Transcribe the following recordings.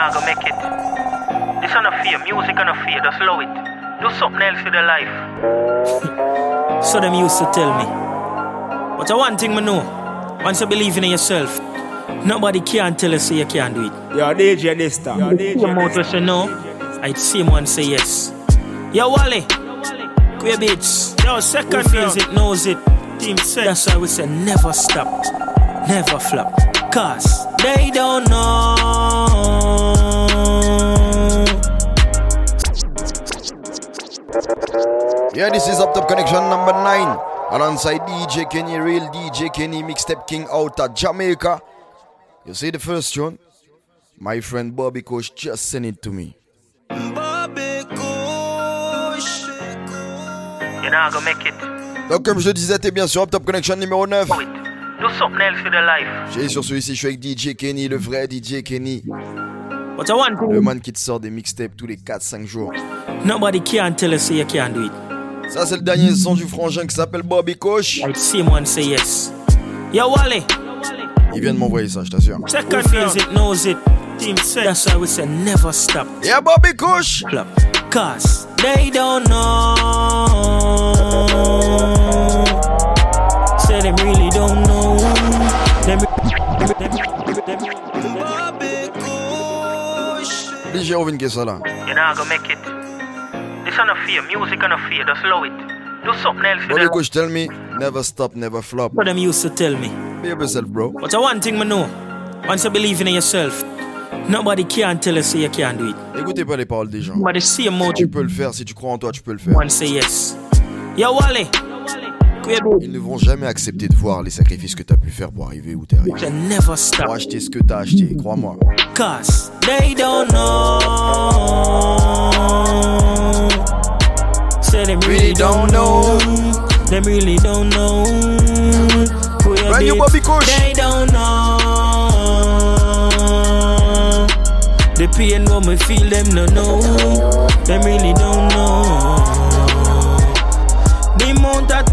not gonna make it. This on a fear, music on a fear, just love it. Do something else with your life. so them used to tell me. But I one thing I know. Once you believe in yourself, nobody can tell you say you can't do it. Yo, DJ this time. Yo, DJ Same out say no, I'd same one say yes. Yo, Wally, queer beats. Yo, second feels it, knows it. Team set. That's why we say never stop, never flop. Cause they don't know. Yeah, this is Up Top Connection number 9. Alongside DJ Kenny, real DJ Kenny, mixtape king out of Jamaica. You see the first tune? My friend Bobby Coach just sent it to me. Bobby Kush. You're not gonna make it. Donc, comme je le disais, t'es bien sur Up Top Connection numéro 9. Do something else with your life. J'ai sur celui-ci, je suis avec DJ Kenny, le vrai DJ Kenny. But I want Le man qui te sort des mixtapes tous les 4-5 jours. Nobody can tell say you can't do it. Ça, c'est le dernier son du frangin qui s'appelle Bobby Coach. One say yes. Yo, Wally. Il vient de m'envoyer ça, je t'assure. Second feels it, knows it. Team set. That's why we say never stop. Yeah, Bobby. Club. Cause they don't know. Say them really don't know. Them, DJ Ovin qui est ça là. You're not gonna make it. This on a fear, music on a fear, just love it. Do something else your Kush, tell me, never stop, never flop. What them used to tell me. Be yourself, bro. But I one thing I know. Once you believe in yourself, nobody can tell you say you can't do it. Écoutez pas les paroles des gens. But the same mode Tu peux le faire, si tu crois en toi, tu peux le faire. one say yes. Yo, Wally. Ils ne vont jamais accepter de voir les sacrifices que tu as pu faire pour arriver où tu es arrivé. You never stop. Pour acheter ce que tu as acheté, crois-moi. Cause they don't know. Say them really don't know. Them really don't know. Who you Brand new. Bobby Kush. They don't know. The pain what me feel them no know. Them really don't know.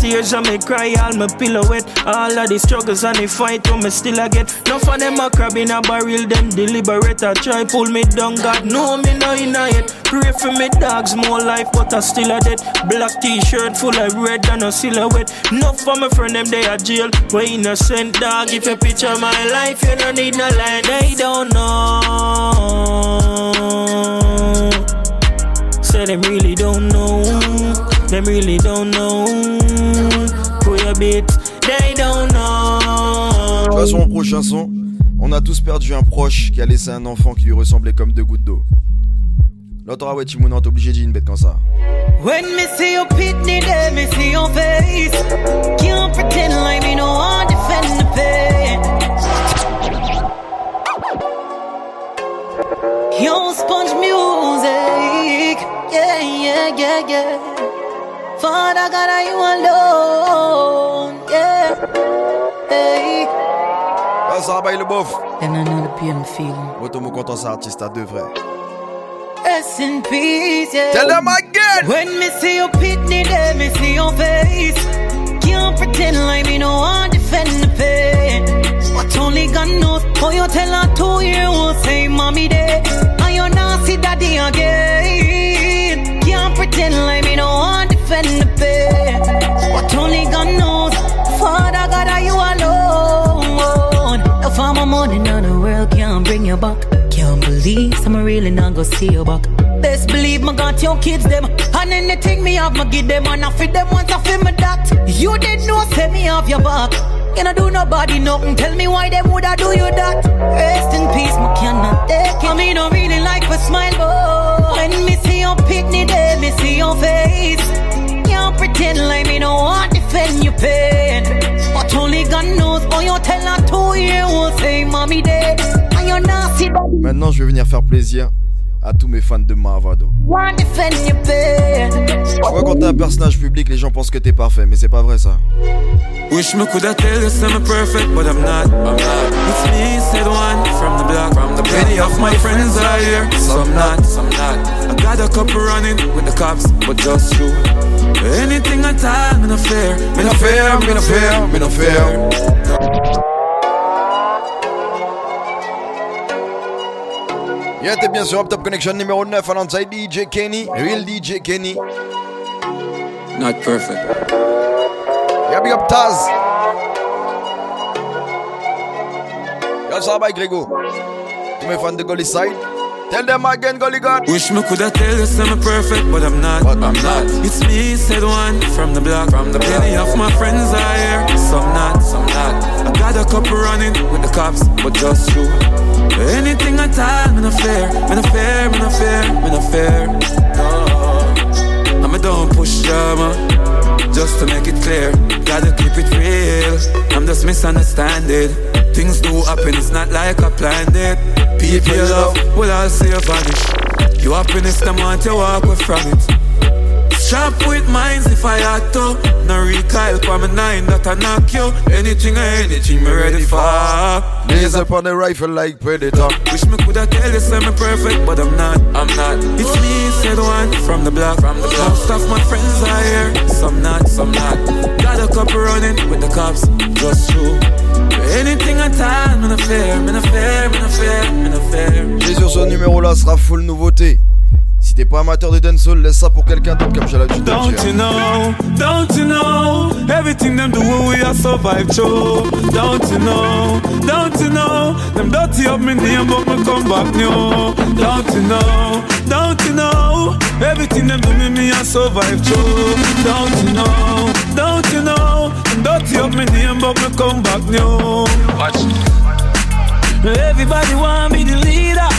Tears I me cry, all my pillow wet. All of the struggles and the fight, what me still I get. Enough of them a crab in a barrel, them deliberate. I try pull me down, God know me no in yet. Pray for me dogs, more life, but I still a dead. Black t-shirt full of red and a silhouette. Enough for my friend, them they a jail. We innocent dog, if you picture my life, you don't need no lie. They don't know. Say them really don't know. Them really don't know. Who you beat, they don't know. Sur mon prochain son, on a tous perdu un proche qui a laissé un enfant qui lui ressemblait comme deux gouttes d'eau. L'autre, ah ouais, Timouna, t'es obligé de dire une bête comme ça. When me see your pitney there, me see your face. Can't pretend like me no want defend the pain. Your sponge music, yeah, yeah, yeah, yeah. Father God, are you alone? Yeah, hey. Ah, ça rabaille le bof. And I know the pain feeling. Content, c'est artiste à deux vrais. Rest in peace, yeah. Tell them again. When me see your pitney there, me see your face. Can't pretend like me no want defend the pain. But only God knows how you tell her two year old say mommy there. And you not see daddy again. But only God knows, Father God, are you alone? If I'm a money, now the world can't bring you back. Can't believe some really not go see you back. Best believe me got your kids them And anything me have me give them And I feed them once I feel me that You did know say me have your back You know do nobody nothing Tell me why them woulda do you that Rest in peace me cannot take it I me don't really like to smile but But only God knows you tell her two year old Say mommy dead And you not see daddy Maintenant, je vais venir faire plaisir à tous mes fans de Marvado. Tu vois, quand t'es un personnage public, les gens pensent que t'es parfait, mais c'est pas vrai ça. Wish me coulda tell you I'm perfect, but I'm not. I'm not. It's me, said one from the block. From the Many of my friends are here, some not, some not. I got a couple running with the cops, but just you. Anything at all, me no fear, me no fear, me no fear, me no fear. t'es bien sûr Top Connection numéro 9 alongside DJ Kenny, Real DJ Kenny. Not perfect. Yeah, big up Taz. Yo, ça va, Grégo. Tous mes fans de Gully Side. Tell them again, Gully God. Wish me coulda tell you I'm perfect, but I'm not. But I'm not. It's me, said one from the block. From the Many of my friends are here, some not, some not. I got a couple running with the cops, but just you. Anything I tell, me no fair, me no fair, me no fair, me no fair. No, I'm a don't push drama, just to make it clear. Gotta keep it real. I'm just misunderstanding. Things do happen, it's not like a planned it. People you love will all see you vanish. Your happiness, them want you walk away from it. Sharp with minds if I had to. No recoil for my nine that I knock you. Anything or anything, me ready for. Blaze up on the rifle like Predator. Wish me coulda tell you say me perfect, but I'm not. I'm not. It's me, said one from the block. From the block. Of my friends are here, some not, some not. Got a couple running with the cops, just true. Anything I tell, me no fair, me no fair, me no fair, me no fair. Et sur ce numéro-là sera full nouveauté. Si t'es pas amateur de dancehall, laisse ça pour quelqu'un d'autre comme j'ai l'habitude de Don't you know, don't you know, everything them do we are survive through. Don't you know, don't you know, them dirty up me name but me come back new. Don't you know, don't you know, everything them do me me I survive through. Don't you know, don't you know, them dirty up me name but me come back new. Watch. Everybody want be the leader.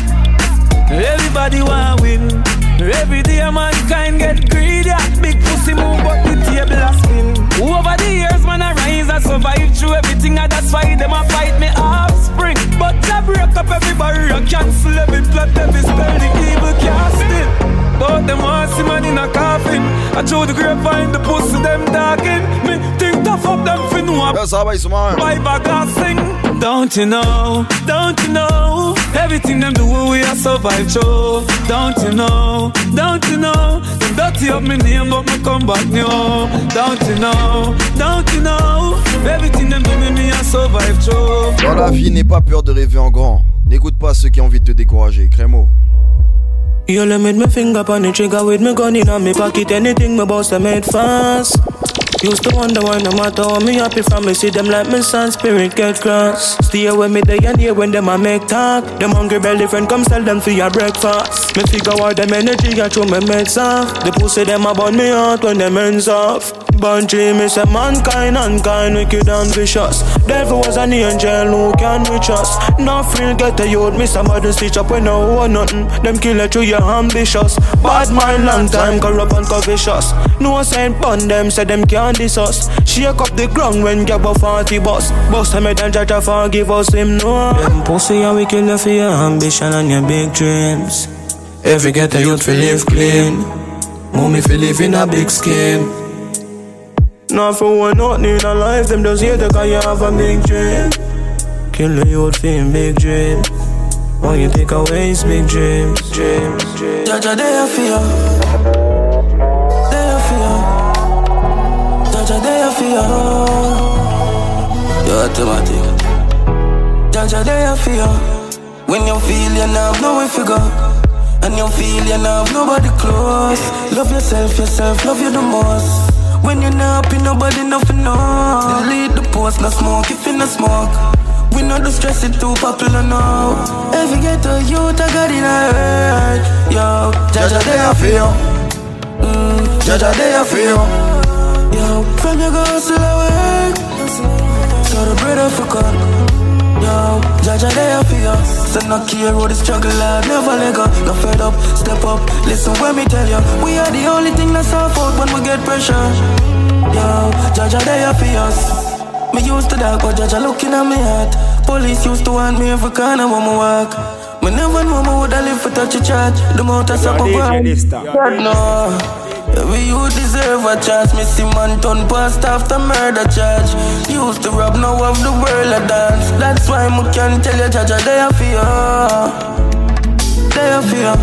Everybody want win. Every day mankind get greedy. Big pussy move, but the table a spin. Over the years, man, I rise and survive through everything, and that's why them a fight me offspring. But I break up every barrier, cancel every plot, every spell, the evil casting. But them want see man in a coffin. I throw the grapevine, the pussy them talking. Me think tough up them fin know Yo, ça va, ils sont marrants. Bye bye sing. Don't you know, don't you know? Everything them do we are survive through Don't you know, don't you know? Them dirty up me name but me come back new Don't you know, don't you know? Everything them do me me I survive through Dans la vie, n'aie pas peur de rêver en grand. N'écoute pas ceux qui ont envie de te décourager. Crémo. You let me finger on the trigger with me gun in on me pocket. Anything me boss, I made fast. Used to wonder why no matter how me happy me see them like me son spirit get cross. Stay with me day and year when them a make talk. Them hungry belly friend come sell them for your breakfast. Me figure out them energy I throw me meds off. The pussy them a burn me out when them ends off. Bungy me say mankind unkind wicked and vicious. Devil was an angel who can reach us. No frill get a youth me somebody stitch up when no one nothing. Them kill it through your ambitious. Bad mind long time corrupt and covetous. No sign bun them say them can't diss us. Shake up the ground when you go 40 bus. Bust them head and try to forgive us him no. Them pussy and we kill you for your ambition and your big dreams. Every get a youth feel live clean. Mommy feel live in a big scheme. Not for one nothing in a life, them just here because you have a big dream. Kill the youth for him big dream. When you take away his big dreams, dreams, dreams. Jaja, they are fear. They are fear. Fear. You're automatic. Jaja, they are fear. When you feel you now, if you go. And you feel you now, nobody close. Love yourself, yourself, love you the most. When you're not happy, nobody nothing know. Delete the post, no smoke if you no smoke. We know the stress is too popular now. Every ghetto youth I got in a hurt. Yo, Jaja they are feel. Mm, Jaja they are feel. Yo, from your go hustle work. So the bread of a cut. Yo, Jaja they are feel. So no care what the struggle I never let go. Go fed up, step up. Listen when me tell you, we are the only thing that's our fault when we get pressure. Yo, Jaja they are feel. Me used to that, but Jaja looking at me heart. Police used to want me every corner when me walk. Me never know me woulda live for touch a charge. The motor stop a. No, every you deserve a chance. See man turn past after murder charge. Used to rob now of the world a dance. That's why me can't tell you, Jaja, they are fear. They are fear.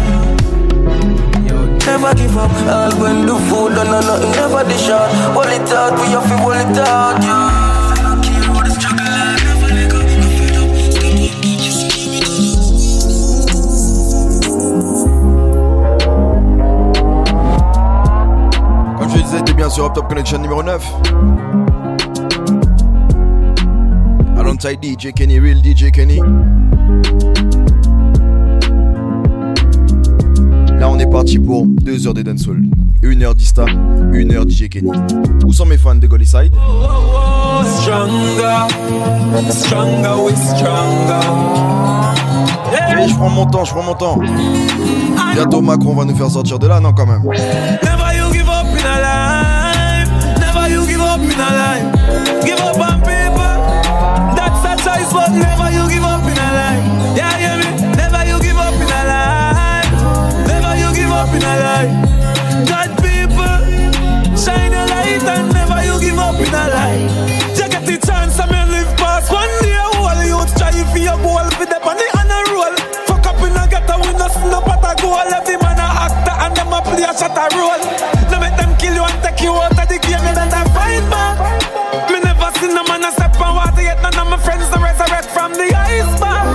Never give up, all when the food done nothing never dish out. Hold it out, we have to hold it out, yeah. Sur Top Connection numéro 9. Alongside DJ Kenny, Real DJ Kenny. Là, on est parti pour 2 heures de dancehall. 1 heure d'Ista, 1 heure DJ Kenny. Où sont mes fans de Golly Side? Stronger, stronger, we stronger. Et je prends mon temps, je prends mon temps. Bientôt Macron va nous faire sortir de là, non quand même. A play a a role. No make them kill you and take you out of the game, you better fight back. Me never seen no man a step on water yet. None of my friends to resurrect from the iceberg.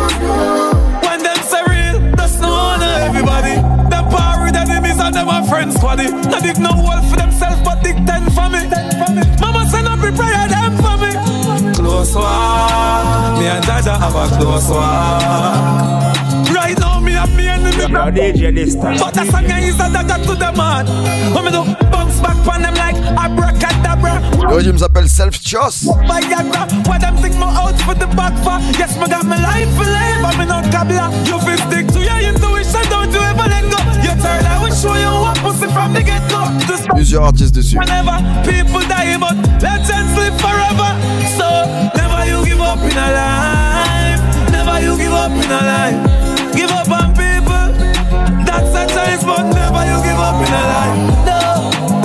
When them say real, that's no honor everybody. Them power with enemies and them a friends squaddy. No dig no wall for themselves, but dig ten for me. Mama send up a prayer them for me. Close walk, me and Jaja have a close walk. Right now me and me enemy. Yo, DJ this time. But the song is a dagger to the man. When me do bounce back on them like abracadabra. Le régime s'appelle Self Choice. Viagra, why them think me out for the back for? Yes, me got my life for life, but me not cabla. You feel stick to your intuition, don't you ever let go. You turn, I will show you what pussy from the get go. Just Plusieurs artistes dessus. whenever people die, but legends live forever. So never you give up in a life. Never you give up in a life. Give up on people. That's a choice, but never you give up in a life. No,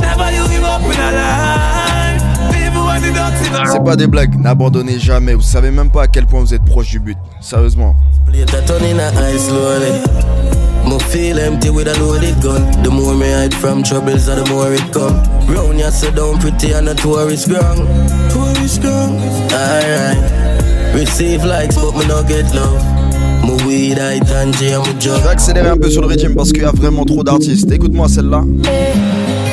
never you give up in a life. People when the dogs in a C'est pas des blagues, n'abandonnez jamais. Vous savez même pas à quel point vous êtes proche du but. Sérieusement. Plate a turn in a eye slowly. Me feel empty with a loaded gun. The more me hide from troubles, the more it come. Round ya sit down pretty and a tourist ground. Tourist ground. Alright. Receive likes, but me get love. Je vais accélérer un peu sur le régime parce qu'il y a vraiment trop d'artistes. Écoute-moi celle-là.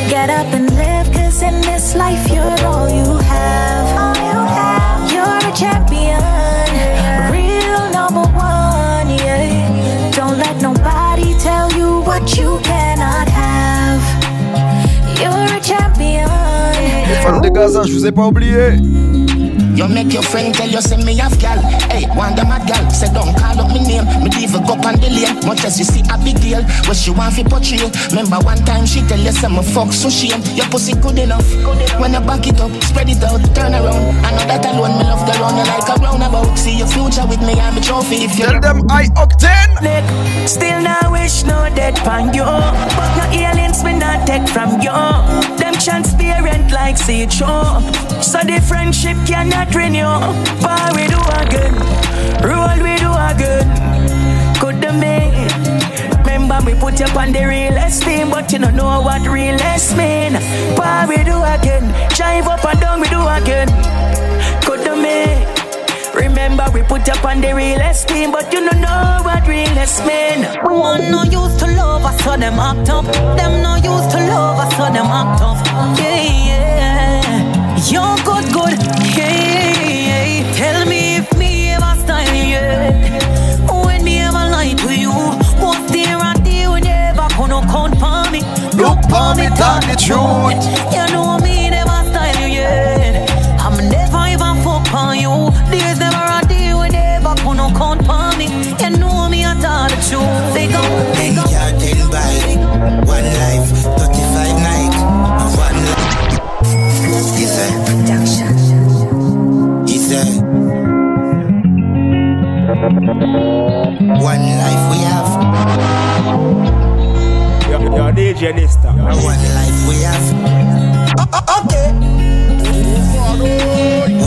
Get up and live, cause in this life you're all you have. You're a champion, real number one, yeah. Don't let nobody tell you what you cannot have. You're a champion. Les fans de Gaza, je vous ai pas oublié. You make your friend tell you say me have gal. Hey, one them mad gal. Say don't call up me name. Me leave a go on the lane. Much as you see a big deal. What she want fi portray. Remember one time she tell you say me fuck so shame. Your pussy good enough. When you back it up, spread it out, turn around. I know that alone me love the run you like a roundabout. See your future with me, I'm a trophy. If you Tell them I octane. Lick. Still now wish no dead pan you But no aliens me not take from you Them transparent like see show So the friendship cannot renew But we do again Roll we do again Could the me Remember me put you on the real esteem But you don't know what real mean But we do again Drive up and down we do again Could the me Remember we put up on the real esteem, but you don't know what realest mean. One no used to love us, so them act up. Them no used to love us, so them act up. Yeah, yeah. You're good, good. Yeah, yeah. Tell me if me ever style you. Yeah. When me ever lie to you, what's there and there when you ever gonna count for me? Look for me, tell the truth. You know me never style you yet. I'm never even fuck on you. There's never a day when they ever gonna count on me. You know me, I tell the truth. They go, one life we have, Yo, yo, DJ this time. one life we have. Okay.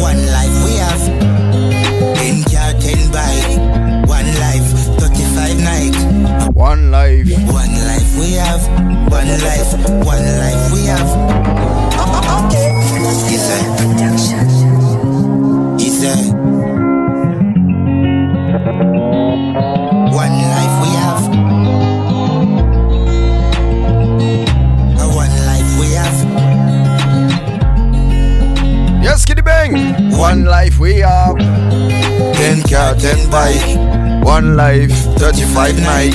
One life we have. In car 10 by one life, 35 night. One life. One life we have, one life, one life we have. Okay. He said, he said, one life we have. One life we have. Yes, Kitty Bang. One life we have. Ten car, ten bike. One life, thirty-five night.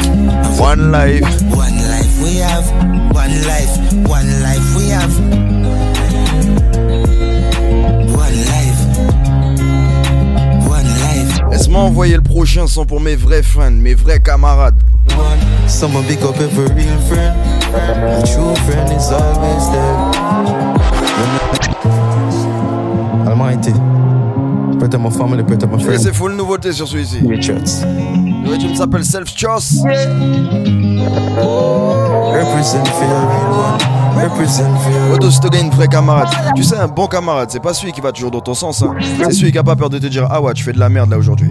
One life. One life we have. One life. One life we have. Laisse-moi envoyer le prochain son pour mes vrais friends, mes vrais camarades. Someone big up every real friend. A true friend is always there. Almighty. My family, protect my Et friends. c'est full nouveauté sur celui-ci. Richards. Le régime s'appelle Self Choice. Represent for your real one. Represent for your Auto, si te gagnes une vraie camarade. Tu sais, un bon camarade, c'est pas celui qui va toujours dans ton sens. Hein. C'est celui qui a pas peur de te dire Ah ouais, tu fais de la merde là aujourd'hui.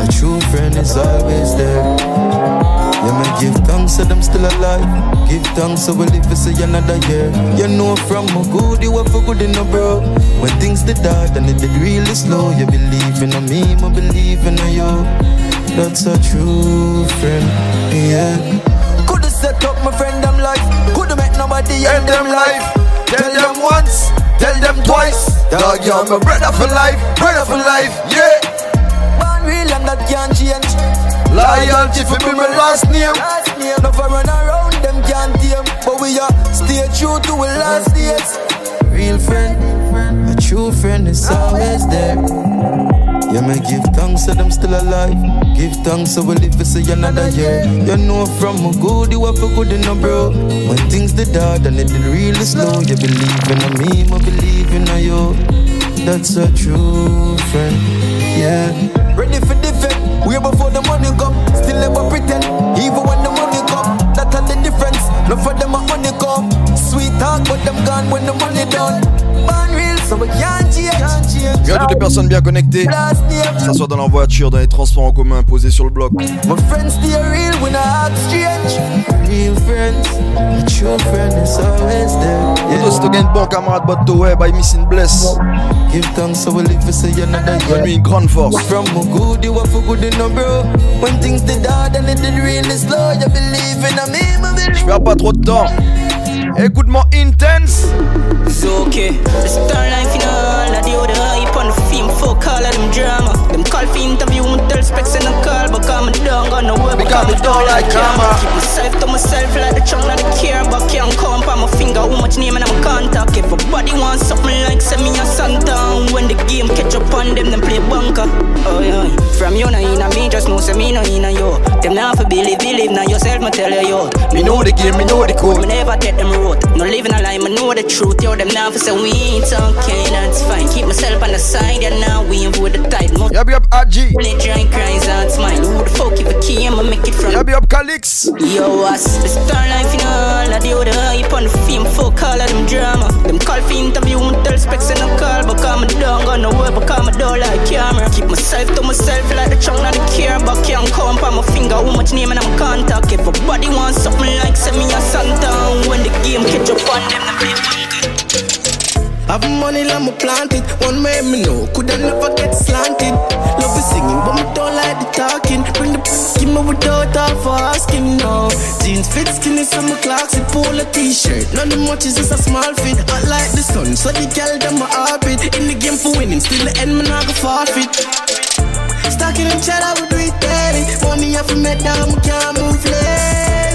A true friend is always there. Yeah, man, give thanks to them still alive. Give thanks so we live to see another year. You know from a good, you have a good in a bro. When things did hard and it did really slow, you believe in me, I believe in you. That's a true friend, yeah. Coulda set up my friend them life. Coulda met nobody End them life. Tell them once, tell them twice. Dog, you're my brother for life, brother for life, yeah. Born real and that can't change. Loyalty for be my last name. Last name. No for run around them can't tame. But we are stay true to our last days. Real friend, a true friend is always there. Yeah, man, give thanks to them still alive. Give thanks so we live to see another year. You know from a good, you have a good in a bro. When things did hard and it did really slow, you believe in me, I believe in you. That's a true friend, yeah. Ready for defend. Way before the money come. Still never pretend. Even when the money come. That's are the difference. No for them come. Sweet talk, but them gone when the money done. Born real, so we can't change. Can't change. Bien toutes les personnes bien connectées. Que ça soit dans la voiture, dans les transports en commun, posés sur le bloc. My friends stay real when I act strange. Real friends, a true friend is always there. Auto, si te gagnes bon camarade, but to web, I missing bless. Give thanks so we live to see another year. Donne-lui une grande force. From a good, you have a good in a bro. When things did hard and it did really slow, you believe in me, I believe. Je perds pas trop de temps. Écoute-moi intense. It's okay. The life in all of the film. Fuck all of drama. Call for interview, me tell specs in a call, but come down, got no work, Because me don't like karma. Keep myself to myself like the chunk of the care, but can't count on my finger how much name and I'm contact. Everybody wants something like send me a Santa. When the game catch up on them, them play bunker. Oh yeah. From you no in me, just know say me no in yo. Them not for believe, believe now yourself, me tell you yo. Me know the game, me know the code. Me never take them road. No living a lie, me know the truth. Yo, them now for say we ain't okay, that's fine. Keep myself on the side, and now we ain't with the tide. Up AG. Only drink cries and smile. Who the fuck if a key I'ma make it from? Y'a up Calix. Yo, us the star life in all of the other hype on the fame. Fuck all of them drama. Them call for interview, me tell specs in a call, but come down, got no work, but come down like camera. Keep myself to myself like the chunk not the care, but can't count on my finger how much name and I'm contact. Everybody wants something like send me a Santa. And when the game catch up on them, play bunker. Have money, let me plant it. One way me know, could I never get slanted. Love is singing, but me don't like the talking. Bring the give me without all for asking. No jeans fit skinny, so my clocks it polo t-shirt. None of much is just a small fit. Hot like the sun, so the girl them my orbit. In the game for winning, still the end, me not go forfeit. Stacking in cheddar, it dirty. Money off me down, can't move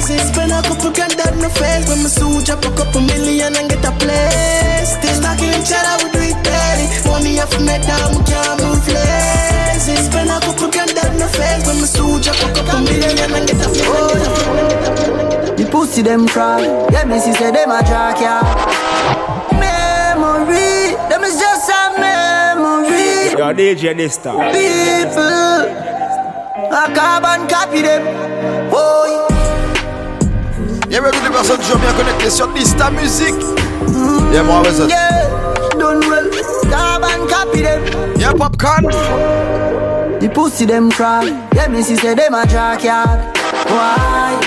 lazy. Spend a couple grand on my face. When my suit drop a couple million and get a place. Still stacking in cheddar, we do it dirty. Money off me down, we can't move lazy. Spend a couple grand on my face. When my suit drop a couple million and get a place. Oh, The pussy them cry. Yeah, me see say them a jack ya. Memory, them is just a memory. Yo, DJ Dysta. People, a carbon copy them. Boy, Y'a toutes les personnes toujours bien connectées sur Dysta Musique. Y'a moi, ouais, ça. yeah, done well. Carbon copy them. Y'a Popcorn. The pussy them cry. Yeah, me see say them a jack ya. Why?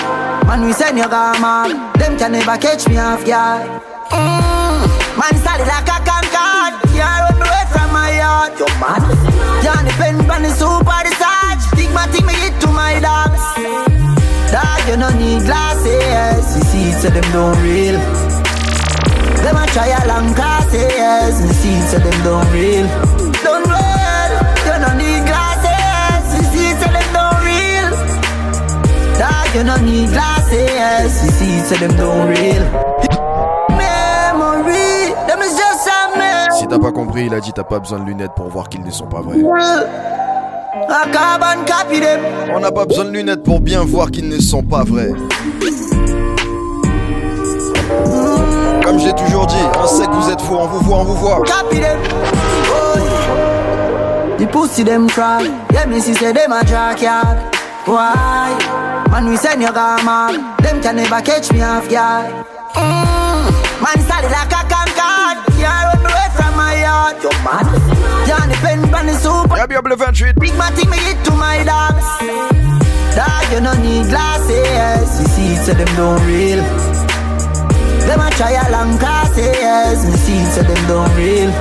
Man, we send you gone mad. Them can never catch me off guard. Mm, man, solid like a concord. Can't run away from my yard. Mad? Can't depend on the super the sarge. Think my thing me hit to my dogs. Dog, you no need glasses. You see, so them don't real. Them a try a long glasses. Me see so them don't real. Don't real. You don't need glasses. Me see so them don't real. Dog, you don't need glasses. Me see so them don't real. Memory, them is just a memory. Si t'as pas compris, il a dit t'as pas besoin de lunettes pour voir qu'ils ne sont pas vrais. On n'a pas besoin de lunettes pour bien voir qu'ils ne sont pas vrais. Comme j'ai toujours dit, on sait que vous êtes faux, on vous voit, on vous voit. Yeah. The pussy them cry. Yeah, me see say them a jack yard. Why? Man, we send you come mad. Them can never catch me off guard. Mm. Man, solid like a concord. Yeah, me away from my yard. You mad? Can't depend on the super. Yeah, be able 28. Big matty me hit to my dogs. Dog, you no need glasses. You see, so them don't real. Them a try a long glasses. Me see, so them don't real.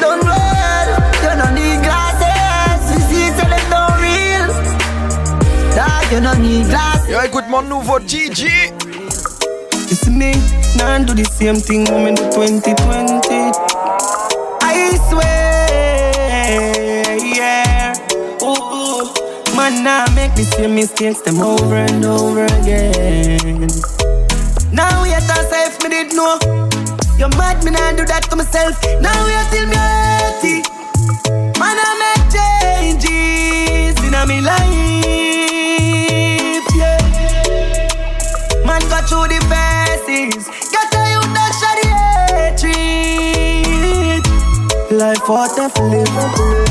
Don't real. You no need glasses. You see, so them don't real. Dog, you no need glasses. Yo, écoute mon nouveau DJ. You see me, now do the same thing when in the 2020. I swear, Man, now make the same mistakes them over and over again. Now we are if me did know. You're mad, me now do that to myself. Now we are till me 80. Man, I make changes in me life, yeah. Man, got through the phases. Get a youth that shot the hatred. Life if live.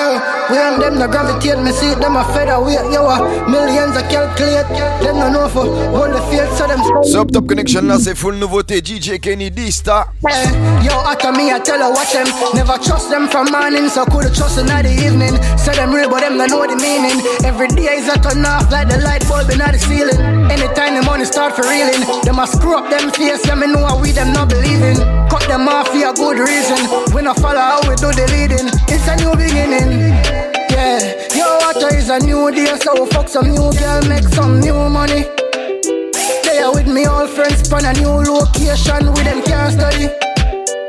Yeah, we and them no gravitate, me see them a featherweight. Yo, millions a calculate. Them no know for hold the field, so them. Sub Top Connection là, c'est full nouveauté. DJ Kenny Dysta. Eh, Yo, after me, I tell her watch them. Never trust them from morning, so could trust them at the evening. Say them real, but them don't know the meaning. Every day is a turn off like the light bulb in the ceiling. Anytime the money start for reeling, them a screw up them face, yeah, me know how we them not believing. Them off for a good reason. We not follow how we do the leading. It's a new beginning. Yeah, yo, water is a new day, so fuck some new girl, make some new money. Are with me, all friends, on a new location, with them can't study.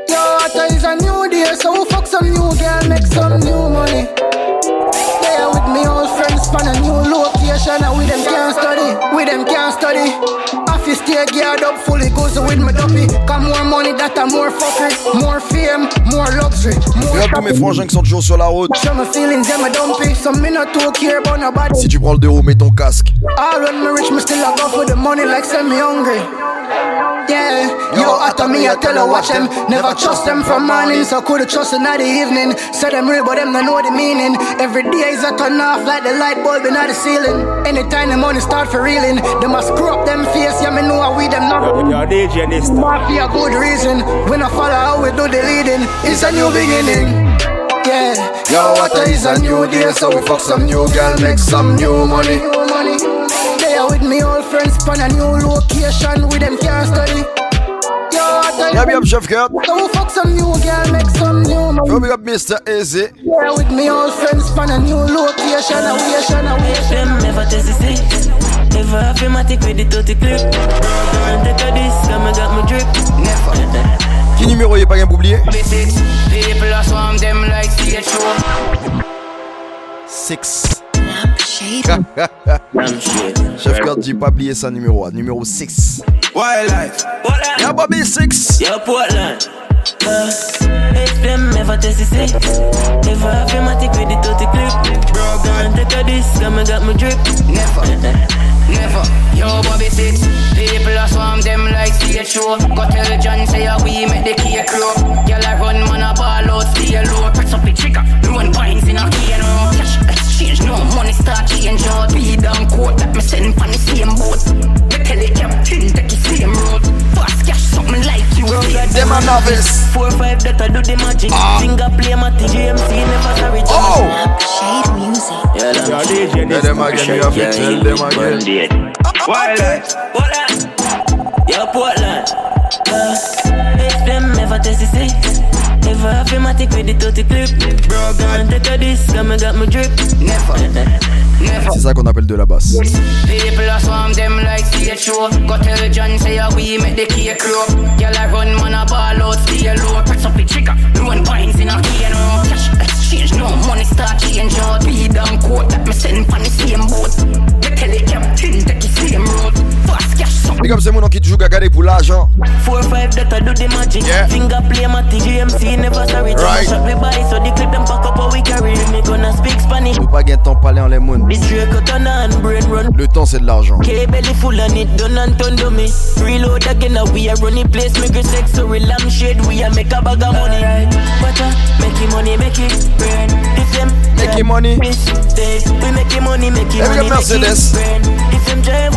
Yo, water is a new day, so fuck some new girl, make some new money. Are with me, all friends, on a new location, and with them can't study, with them can't study. Office stay geared up, fully goes with my duppy. Got more money, that a more fuckery, more fame, more luxury. Regarde tous mes frangins qui sont toujours sur la route. Show my feelings, yeah, my dumpy. Some me not too care about nobody. Si tu prends le deux roues, mets ton casque. All when me rich, me still a go for the money like send me hungry. Yeah, yo, after me, I tell her watch them. Never trust them from morning, so could trust them at the evening. Say them real, but them don't know the meaning. Every day is a turn off like the light bulb in the ceiling. Anytime the money start for reeling, they must screw up them face. Yeah, me know how we them not. Yo, DJ this Mafia good reason. When I follow how we do the leading, it's a new beginning. Yeah, Yo, what is a new day, so we fuck some new girl, make some new money. new money. They are with me, old friends, on a new location, with them can't study. Yo, what a- Yeah, big up Chef Kurt. So we fuck some new girl, make some new money. Yo, big up Mr. Easy. Yeah, with me, all friends, on a new location, a location, a FM, never test the six. Never automatic with the 30 clip. Don't take a disc, come and got my drip. Qui numéro y est pas bien oublié People are swarm them like CHO. 6. Chef Kurt dit pas oublier ça numéro 1. Numéro 6. Wildlife. Yeah, Bobby 6. Yo, Portland. Uh, FM, never test the six. Never automatic with the 30 clip. Bro, don't take a disc, come and got my drip. Never. Never. Yo, Bobby six. People are swarm them like CHO. Go tell John say how we make the cake grow. Girl I run man a ball out, stay low. Press up the trigger. Run pines in a roll. Cash exchange, no money start change out. Be down court that me send on the same boat. Me tell the captain take the same road. Fast cash something like you. Them a novice. Four five that I do the magic. Finger play my GMC never carry Oh! Shade music. Yeah, Yo, DJ Yeah, this them again, you have to tell them again. Wildlife. Portland. Yo, Portland. Uh, FM, never test the six. Never have a matic with the 30 clip. Bro, gone take a disc, and me got my drip. Never. C'est ça qu'on appelle de la basse. People are swarm them like stage show. Go tell John say how we make the. Girl I run man a ball out stay low. Press up the trigger. Run binds in a key and roll. Cash exchange no money start change out. Be down court that me send from the same boat. Me tell the captain take the same road. Big up c'est mon qui toujours pour l'argent. 4-5 that I do the magic. Yeah. Finger play my GMC never sorry. Right. Shot we buy so the clip them pack up how we carry. Me gonna speak Spanish. Faut pas gagner de temps parler en les moons. The Draco turn on brain run. Le temps c'est de l'argent. K-belly full on it, done and turn to me. Reload again, now we are running place, make a sex, so we lamb shade, we are make a bag of money. But make it money, make it brain. If them Make it money. dead, we make it money, make it money, make it brain. If them drive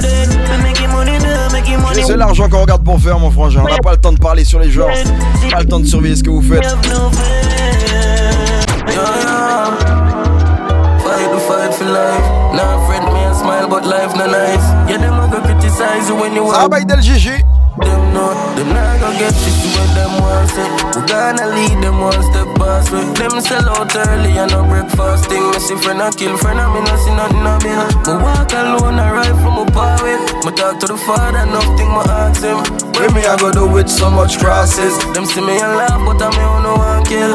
dead. We make it money, now, make it money. C'est l'argent qu'on regarde pour faire, mon frangin. On n'a pas le temps de parler sur les genres. Pas le temps de surveiller ce que vous faites. The fight for life. Know, them not gonna get shit when them want say. We gonna lead them one step past way. Them sell out early and no breakfast thing. Me see friend a kill friend, I me no see nothing a bill. Me walk alone, I ride from a power. Me talk to the father, nothing me ask him. Where me I go do with so much crosses? Them see me and laugh, but I me on no one kill.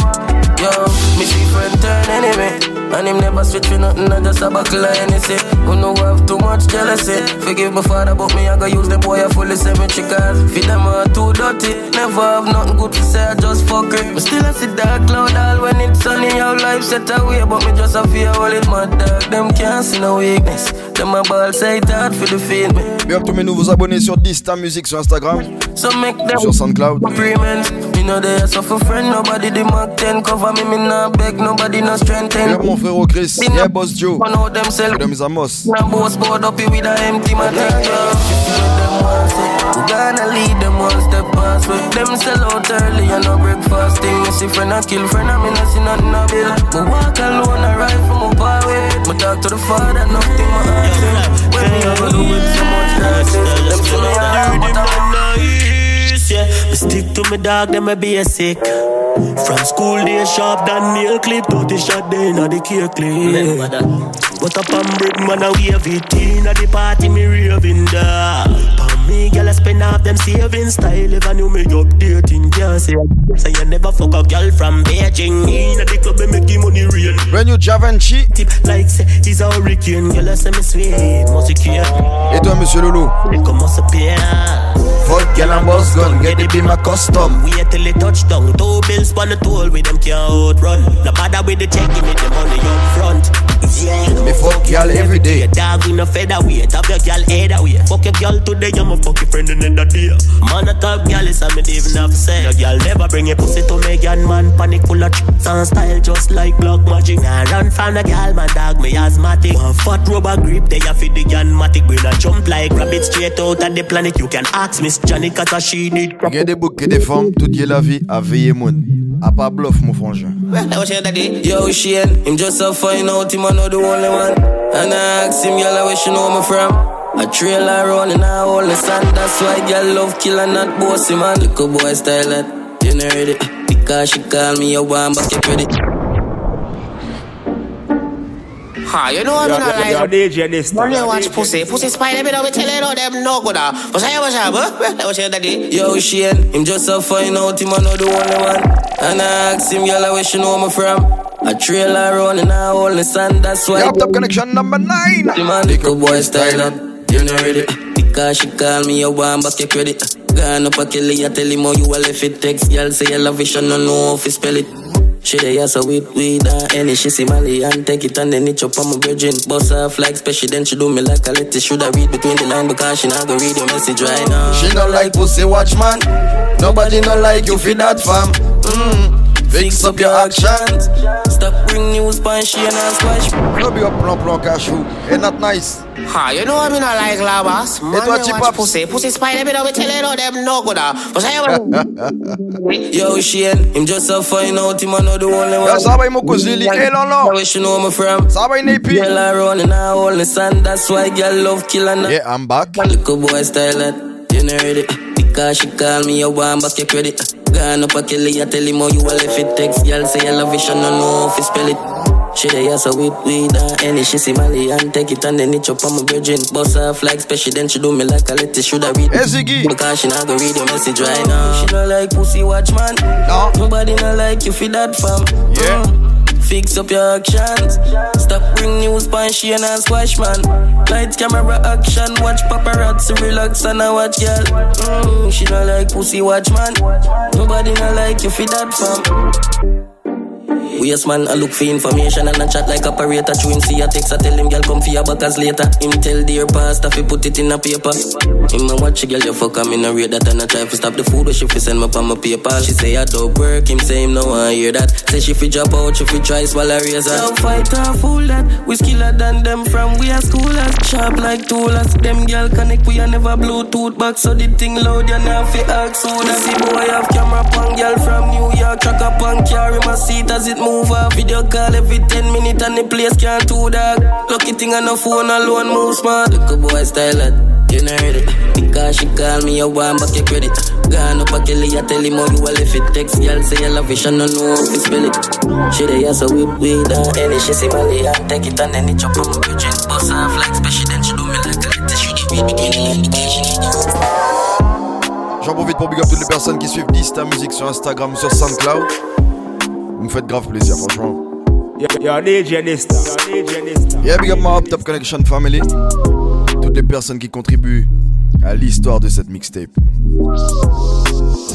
Yo, me see friend turn enemy. And him never switch for nothing, I just a buckle of Hennessy. Who know have too much jealousy? Forgive my father, but me I go use the boy a fully cemetery Cause feed them are too dirty Never have nothing good to say, I just fuck it. But still I see dark cloud all when it's sunny How life set away, but me just a fear all it mad dog Them can't see no weakness. Them a ball say hard for the feel me. Up tous mes nouveaux abonnés sur Dysta Music sur Instagram. So make them Sur SoundCloud. Agreements Me know they are suffer friend Nobody the Mark 10 cover me, me not beg Nobody no strengthen Big up mon frérot Chris. Yeah, Boss Joe. I know themselves. Freedom is a must. Now boss board up here with a empty man tank, yo. Them one say, we gonna lead them one step past way. Them sell out early and no breakfast thing. Me see friend a kill friend, I me no see nothing a bill. Me walk alone, I ride from my power. Me talk to the father, nothing my ask him. When me ever do with so much grasses, them see me a but Yeah. Me stick to me dog, them a basic. From school day sharp than nail clip, 30 shot day inna the cake clip. But up on brick man a wave it inna the party me raving da. Me gyal a spend half them savings style if I knew me updating can't say. Say you never fuck a girl from Beijing Me inna the club me the money rain. Brand new Givenchy. Tip like say he's a hurricane, gyal a say me sweet, must care. Et toi, monsieur Lolo? They come must appear. Fuck girl and boss gun, get it be my custom. Wait till it touch down. Two bills on the toll with them can't outrun. No matter with the check, give me the money up front. Yeah. Me fuck y'all every day. Your dog with no featherweight. Have your girl either way. Fuck your girl today, I'ma fuck your friend another day. Man, a top girl is a me even have say. Your girl never bring a pussy to me, gun man. Panic full of tricks and style just like block magic. Nah, run from the girl, man, dog, me asthmatic. One fat rubber grip, they a fit the gun matic. Brain a jump like rabbit straight out of the planet. You can ask Miss Johnny, cause she need Gain des boucs et des femmes, tout y est la vie à veiller moun. A pas bluff, mon frangin. Yo, Shane, him just a find out him I know the only one. And I ask him, girl, where she know me from. A trailer running a hole in the sand, that's why girl love kill and not bossy man. Little boy style that, you know ready. Because she call me a one back your credit. Ha, you know I'm not yo, like yo, DJ this When you watch pussy, pussy spy, me know we tell you know them no good. But say what's up, huh? That was your daddy. Yo, Shane, him just a find out him I know the only one. And I ask him, girl, where she know me from. A trailer running a hole in the sand, that's why. Yup, top connection number nine. The man, little boy style that, you know ready. Because she call me a one back your credit. Gone up a kill it, I tell him how you a left it text. Girl say you love it, she no know how to spell it. She dey ask her with weed and any she see Mali and take it and then it chop on my virgin. Boss off like special, then she do me like a letter. Should I read between the line because she not go read your message right now. She not like pussy watch man. Nobody not like you for that fam. Mm. Fix up your actions. Stop bring news pan she and her squash. No be up plan plan cashew. Ain't not nice. Ha, you know I'm not like labas. Man, toi, you Chip watch Ups? pussy, pussy spy, me know we tell you know them no good ah. But say what? Yo, Shane, him just a find out him I know the only one. Yo, ça va, il m'a causé li. Eh, non, non. Where she know me from? Ça va, il n'est plus. Girl I run in a hole in the sand, that's why girl love kill and Yeah, I'm back. Little boy style that, you know ready. Because she call me a one back your credit. Gone up a kill it, I tell him how you a left it text. Girl say I love it, she no know if you spell it. She there so with weed and any she see Mali and take it and then it up on my virgin. Boss off like special, then she do me like a letter. Should I read? Because she not go read your message right now. She not like pussy watch man. No. Nobody not like you for that fam. Yeah. Mm. Fix up your actions. Stop bring news pan she and squash man. Light camera action. Watch paparazzi relax and I watch girl. Mm, she not like pussy watch man. Nobody not like you for that fam. Waste man, I look for information and I chat like operator. True him see a text, I tell him girl come for your backers later. Him tell dear pastor fi put it in a paper. Him a watch girl you fuck, I'm in a rate that and I try to stop the food, but she fi send me on my paper. She say I don't work, him say him no want hear that. Say she fi drop out, she fi try swallow razor. Now fight or fool that, we skiller than them from we are schoolers. Sharp like toolers, them girl connect we a never Bluetooth back, so the thing loud you now fi ask who that. See boy have camera pan girl from New York, track up and carry my seat as it move off. Video call every 10 minutes and the place can't do that. Lucky thing on the phone alone move smart. Look a boy style it. You know it. Because she call me, you want back your credit. Gone up a kill I tell him how you well if it text. Girl say you love it, she no know if it spell it. She there, so whip any she take it and then it chop on my virgin. Boss off like special, then she do me like a little. She give me beginning indication. J'en profite pour big up toutes les personnes qui suivent 10 ta musique sur Instagram, sur SoundCloud. Vous me faites grave plaisir, franchement. Yo, DJ Nista. Yeah, big up my Up Top Connection Family. Toutes les personnes qui contribuent à l'histoire de cette mixtape.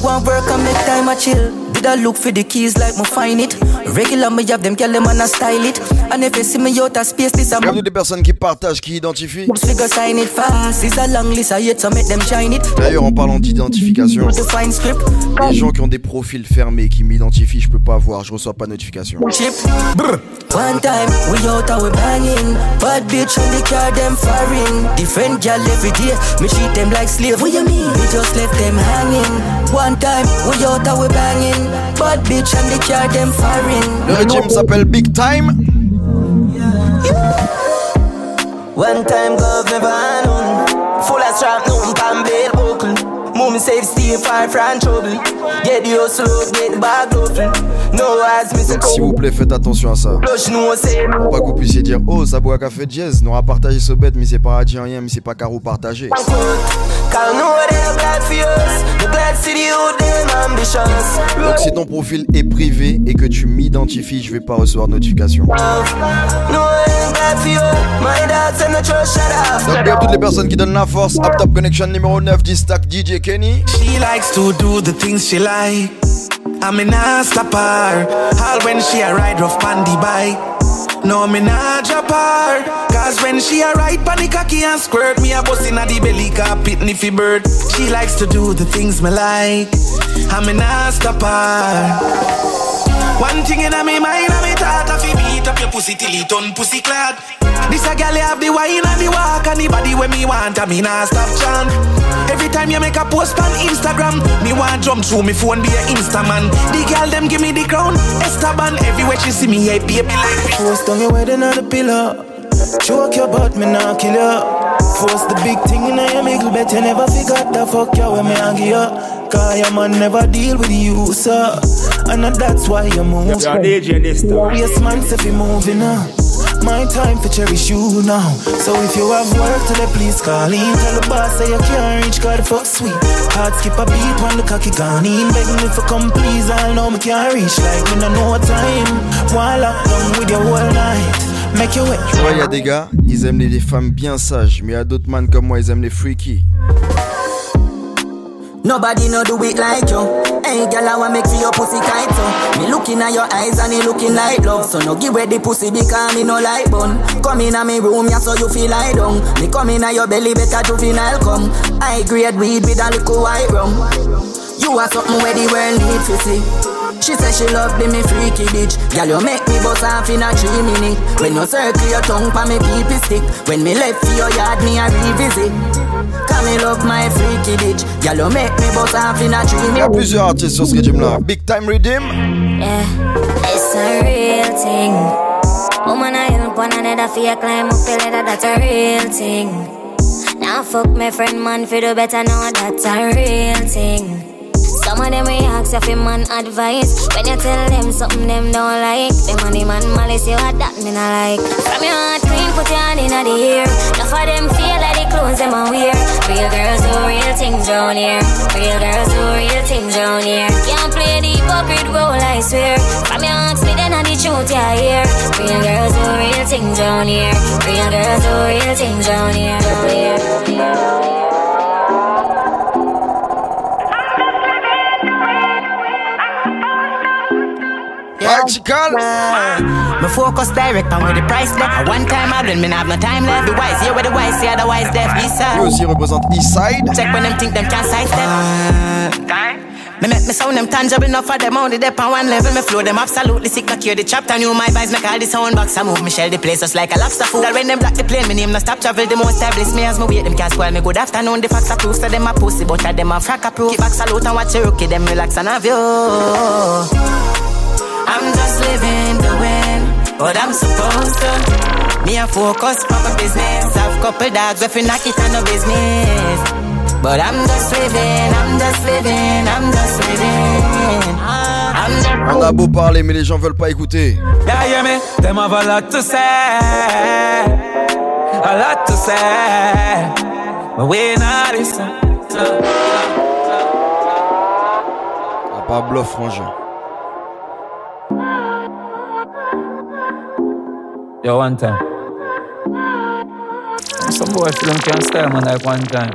One work make time a chill. Did I look for the keys like me find it? Regular me have them, girl them and I style it. And if you see me out of space, this a Bienvenue des personnes qui partagent, qui identifient. Figure sign it fast. It's a long list, I hate to make them shine it. D'ailleurs, en parlant d'identification, To find script. les gens qui ont des profils fermés qui m'identifient, je peux pas voir, je reçois pas de notification. Chip. One time, we out and we banging. Bad bitch on the car, them firing. Different gal every day, me treat them like slave. What you mean? We just left them hanging. One time, we out and we banging. Bad bitch on the car, them firing. Le régime s'appelle Big Time. One time gov never known Full of strap, nothing pan bail buckle Mummy safe, stay far from trouble Get the hustle out, get the bag No me say Donc, s'il vous plaît, faites attention à ça. No Pour pas que vous puissiez dire Oh, ça boit café jazz, n'aura partagé ce bête, mais c'est pas rien, mais c'est pas carreau partagé. Cause know they're glad for us The glad city out them ambitions Donc, si ton profil est privé et que tu m'identifies, je vais pas recevoir de notification. Donc, bien toutes les personnes qui donnent la force, Up Top Connection numéro 9 du stack DJ Kenny. She likes to do the things she like. I'm in a stop her. All when she a ride rough on the No, me not drop her. Cause when she a ride pan the cocky and squirt, me a bust inna the belly car pitney fi bird. She likes to do the things me like. I'm in a stop her. One thing in me mind, and me thought of fi beat up your pussy till it turn pussy clad. This a gal have the wine and the walk and the body when me want, and me nah stop chant. Every time you make a post on Instagram, me want jump through me phone be a Instaman. The girl them give me the crown, Esteban. Everywhere she see me, hey baby like me. Post on your wedding on the pillow. Choke your butt, me not kill you. Force the big thing in your middle, bet you never forgot the fuck you when me hang you. Cause your man never deal with you, sir. And that's why you move. Yo, DJ Nista. Yes, man, say fi moving now. My time to cherish you now. So if you have work today, please call in. Tell the boss say you can't reach, God fuck sweet. Heart skip a beat when the cocky gone in. Begging me for come, please. I know me can't reach. Like me no know time. While I'm done with you whole night. Make your way. Tu vois, il y a des gars, ils aiment les femmes bien sages, mais il y a d'autres man comme moi, ils aiment les freaky. Nobody know do it like you. Hey, girl, I want make for your pussy tight so. Me looking at your eyes and it looking like love. So no give away the pussy because me no like bun. Come in a me room, yeah, so you feel like down. Me come in at your belly, better juvenile come. I grade weed with a little white rum. You are something where the world need to see. She say she love me, me freaky bitch. Girl, you make me bust off in a three minute. When you circle your tongue pa me peepee stick. When me left for your yard, me a revisit. Cause me love my freaky bitch. Girl, you make me bust off in a three Il y a minute. plusieurs artistes sur ce riddim-là. Big Time Riddim. Yeah, it's a real thing. Woman, I help one another for you climb up the ladder, that's a real thing. Now fuck my friend, man, for the better know that's a real thing. So Some of them we ask if man advice. When you tell them something them don't like, them money man malice you what that me not like. From your heart clean, put your hand in the ear. Enough of them feel like the clothes them a wear. Real girls do real things round here. Real girls do real things round here. Can't play the hypocrite role, I swear. From your heart, me then the truth you hear. Real girls do real things round here. Real girls do real things round here. Round here. Magical. Me focus direct on where the price left. One time I didn't have no time left. The wise here where the wise here, the wise deaf. East side. Lui aussi représente Eastside. Check when them think them can't sidestep. Me make me sound them tangible enough for them only dep on one level. Me flow them absolutely sick, not cure the chapter. New my vibes make all the sound box. I move me shell the place just like a lobster food. When them block the plane, me name no stop travel. The most established me as me wait them can't spoil me. Good afternoon, the facts are proof. So them a pussy, but I them a frack a proof. Keep back salute and watch Cherokee, them relax and have you. I'm just living the win, what I'm supposed to. Me a focus on my business. Have couple dogs knock it on no business. But I'm just living, I'm just living, I'm just living. I'm just On a beau parler, mais les gens veulent pas écouter. Yeah, yeah, me? Them have a lot to say. A lot to say. But we not listen. Part bluff, frangin. Yo, one time. Some boy film can't style man like one time.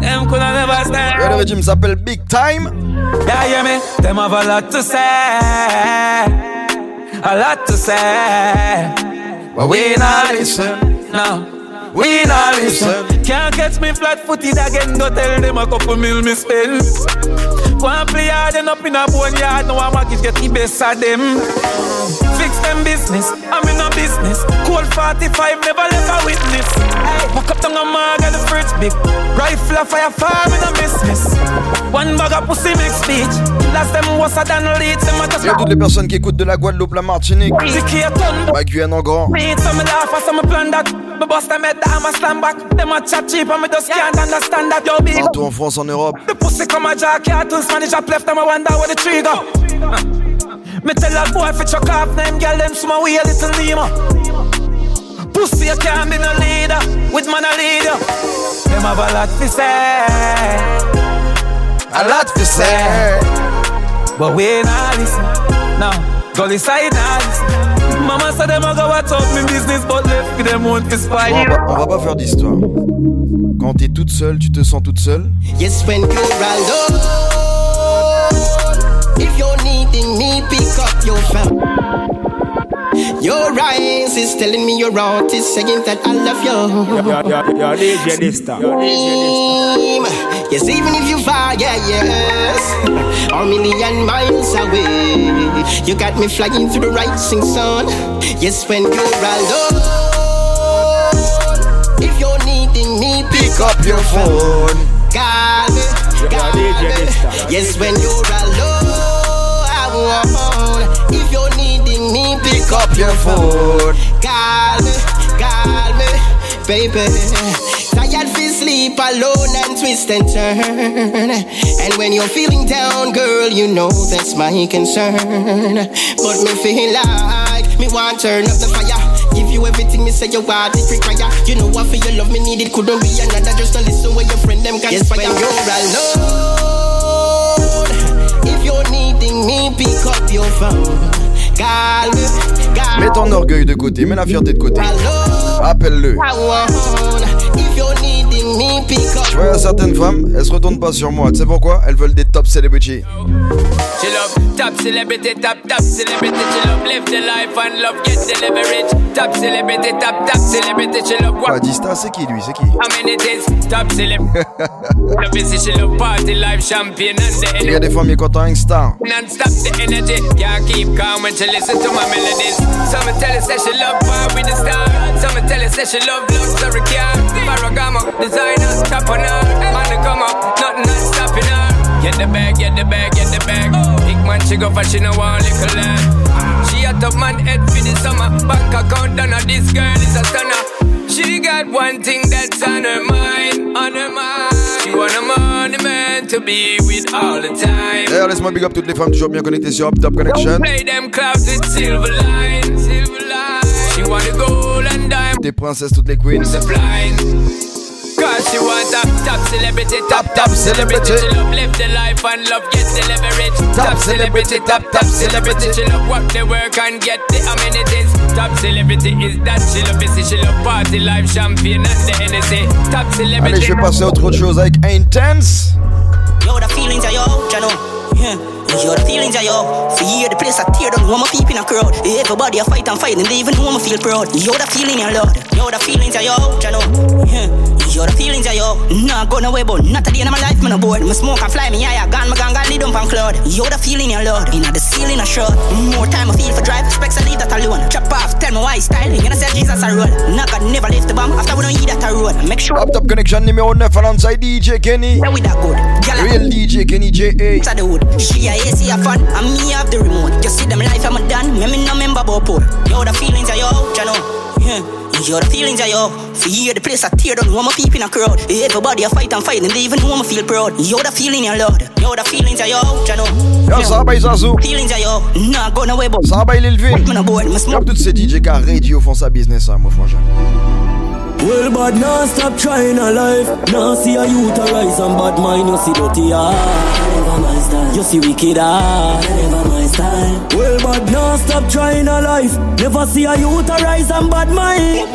Them coulda never style. Le riddim s'appelle Big Time. Yeah, yeah, me. Them have a lot to say. A lot to say. But we not listen. No. We not listen. Can't catch me flat footed again. Go tell them a couple mil me spend. Go and play hard and up in a boneyard. Now I'm a get the best of them. Fix them business. I'm in a business. Cold 45 never left a witness. Hey, walk up down a mag and the fridge big. Rifle a fire farm in a business. One bag of pussy make speech. Last them was a than lead. Them a just Il y a toutes les personnes qui écoutent de la Guadeloupe, la Martinique, Ziki a ton la Guyane en grand. me eat some laugh as some plan that Me bust them head I'm a stand back Them a chat cheap and me just can't understand that Yo big Partout en France, en Europe. The pussy come a jack cartoon Spanish up left them I wonder where the trigger Huh. Me tell that boy fi chuck off Them girl them some way a little Nemo Pussy you can't be no leader. With man a leader. Them have a lot to say. A lot to say. But we not listen. No. Gully side not listen. Mama said them a go watch out me business But left for them want to spy. On va, on va pas faire d'histoire. Quand t'es toute seule, tu te sens toute seule? Yes, when you're alone. If you're me, pick up your phone. Your eyes is telling me you're out, is saying that I love you. Yo, yo, yo, DJ Dysta. Yo, DJ Dysta. Yes, even if you far, yeah, yes, a million miles away, you got me flying through the rising sun. Yes, when you're alone, if you're needing me, pick up your phone. Call me, call me. Yes, when you're alone, if you're needing me, pick up your phone. Call me, call me, baby. Tired fi sleep alone and twist and turn. And when you're feeling down, girl, you know that's my concern. But me feel like me want to turn up the fire. Give you everything me say you want it require. You know what for your love me need it couldn't be another. Just to listen where your friend them can yes, when you're alone. Me, pick up your phone? Mets ton orgueil de côté, mets la fierté de côté. Appelle-le. A certaines femmes, elles se retournent pas sur moi. Tu sais pourquoi? Elles veulent des top celebrities. She love top celebrity, top top celebrity. She love live the life and love get the leverage. Top celebrity, top top celebrity. She love what? Dista, c'est qui lui? C'est qui? Mean it is top celebrity. love is she love party life champion and the Il y a des femmes, quand t'as un star. Non-stop the energy, can't keep calm when she listen to my melodies. Some tell her say she love power with the star. Some tell her say she love luxury car. Ferragamo, designers, on her. Man come up, nothing not stopping her. Get the bag, get the bag, get the bag. Big man she go for she no want little land. She a top man head for the summer. Bank account done her, this girl is a stunner. She got one thing that's on her mind, on her mind. She want a money man to be with all the time. D'ailleurs, laisse-moi big up toutes les femmes toujours bien connectées sur Up Top ConeXXion. Play them clouds with silver line, silver line. She want the gold and diamond. Des princesses, toutes les queens. The blind. Cause she want a top celebrity, top top celebrity. She love live the life and love get the leverage. Top celebrity, top top celebrity. She love work the work and get the amenities. Top celebrity is that she love busy. She love party life, champagne and the Hennessy. Top Allez, celebrity. je vais passer à autre chose avec Intence. Yo, the feelings are yo, Jano. Yeah. Yo, the feelings are yo. For year, the place I tear down, one more people in a crowd. Everybody a fight and fight, and they even know me feel proud. Yo, the feeling are Lord. Yo, the feelings are yo, Jano. Yeah. Yo, the feelings are yo. Nah, go no way, but not at the end of my life, man, board. Me smoke and fly, me yeah, yeah. Gone, my gang, got lead up on cloud. Yo, the feeling are Lord. Inna the ceiling, I shroud. More time I feel for drive. Specs I leave that alone. Chop off, tell me why styling. You know, say Jesus a roll. Nah, God never lift the bomb after we don't eat that road. Make sure. Up Top ConeXXion numéro 9 alongside DJ Kenny. Yeah, we that good. Real DJ Kenny J.A. It's a dude. She AC a fan, and me have the remote. You see them life I'm done, me me no member about poor. Yo, the feelings are yo, Jano. Yeah. Yo, the feelings are yo. For the place I tear down, one more people in a crowd. Everybody a fight and fight, and they even know me feel proud. Yo, the feeling are Lord. Yo, the feelings are yo, Jano. Yo, bah, Zazu. Feelings are yo. Nah, go no way, but. Bah, Lil Vin? Ces DJ car radio font sa business, hein. Well, but now stop trying a life. Now see a youth arise and bad mind. You see dirty style. You see wicked style. Well, but now stop trying a life. Never see a youth arise and bad mind.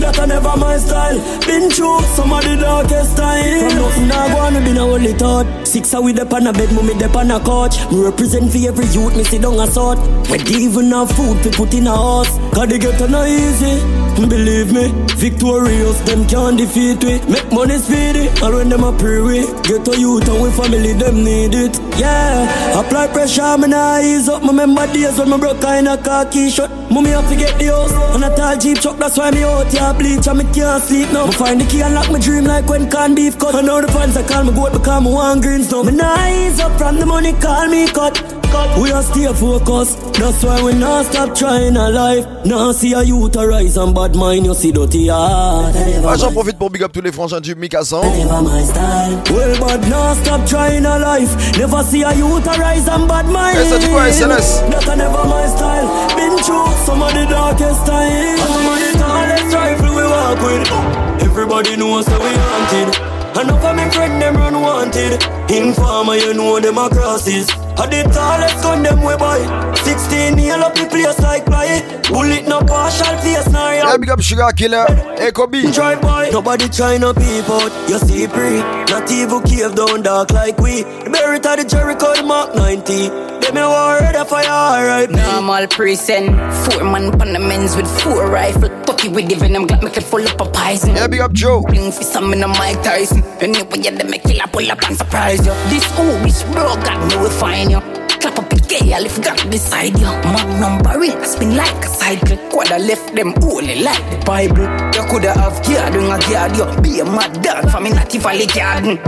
That a never my style. Been through some of the darkest time. From nothing I on, me been a only thought. Six a with up on a bed, me dep on a couch. Me represent for every youth, me sit down a sort. We even have food to put in a house. Cause they get no easy. Eh? Believe me, victorious, them can't defeat we. Make money speedy, and when them a pray we. Get to youth and we family, them need it. Yeah, apply pressure, me nah ease up. Me remember days when me broke in a khaki shirt. Mummy have to get the house, and a tall jeep truck, that's why me out here bleach and me can't sleep now. Find the key and lock my dream like when can beef cut. And now the fans I call me goat because me want greens now. Me nah ease up from the money, call me cut. We are stay focused, that's why we not stop trying our life. Now see a youth arise and bad mind, you see dirty heart. Ah, J'en profite pour big up tous les frangins du Mika 100. Never my style. Well, but now stop trying our life. Never see a youth arise and bad mind. Hey, ça dit quoi, SLS? That a never my style. Been through some of the darkest times. Some of the tallest rifle we walk with. Everybody knows that we haunted. Enough of my friend them run wanted. Informer, you know them a crosses. I the tallest gun them we buy. 16 nail up the place like fly. Bullet no partial face nor Yeah, big up Sugar Killer. Echo B. Drive by, nobody trying to peep out. You see pre, not even cave down dark like we. Buried at the Jericho the Mark 90. They me war the fire, alright. Normal present, four man on the men's with four rifle. Tucky with the venom, got make it full up of poison. Yeah, big up Joe. Bling for some in the Mike Tyson. Anyway, yeah, they make killer pull up and surprise you. This ooh, which bro got me will find you. Clap up the gale if got beside you. Man number it, spin like a cycle. Coulda left them only like the Bible. You coulda have garden a guard you. Be a mad dog from a native valley garden.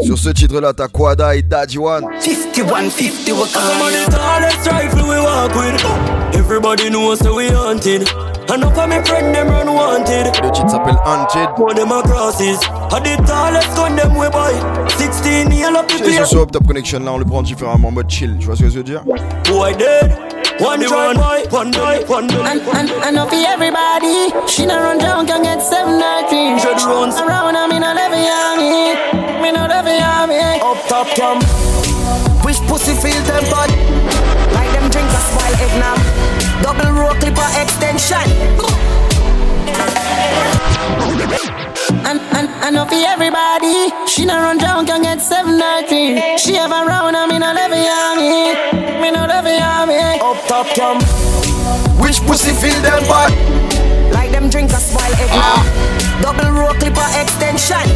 Sur ce titre-là, t'as Quada et Daddy One. 51, 50, we Some of call the tallest rifle we walk with. Everybody knows that we haunted. Enough of my friend them run wanted. Le titre s'appelle Haunted. One them a crosses. I the tallest gun them we buy. 16 nail up the Et sur place. ce Up Top ConeXXion là, on le prend différemment en mode chill. Tu vois ce que je veux dire? Boy dead. One drive by, one boy, one boy. And, and, and up for everybody. She not run down, can get seven night cream. Dread runs. Around, I mean, I love you, Me not love you, Up top cam. Wish pussy feel them bud Like them drink a spoil egg now Double row clipper extension And, and, and up for everybody. She not run down, can get seven night cream. She have a round, I mean, I love you, Me not love you, Up top cam. Which pussy feel them bad? Like them drink a spoil egg now Double row clipper extension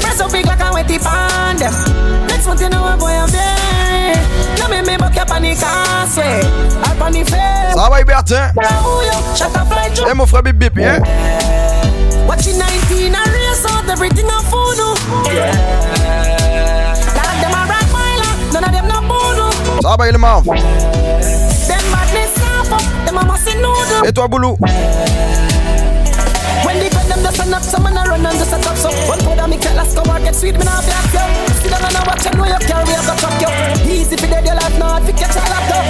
Press up big like a wetty pan them. Next month you know a boy I'm there. Now me me buck up on the causeway. Up on. Ça va, Bertin? Now you shut up like Eh, mon frère Bip Bip, hein? Watching 19 I race out everything I fool no. Dog them a rock mile, none of them no bono. Ça va, il est mort. Them badness snap up, them mama say noodle. Et toi, Boulou? When the gun them just a knock, some man a run and just a top so. One powder me cat last go or get sweet, me nah black yo. Sit down and I watch, and know you carry a go chop yo. Easy fi dead your life, not fi catch a laptop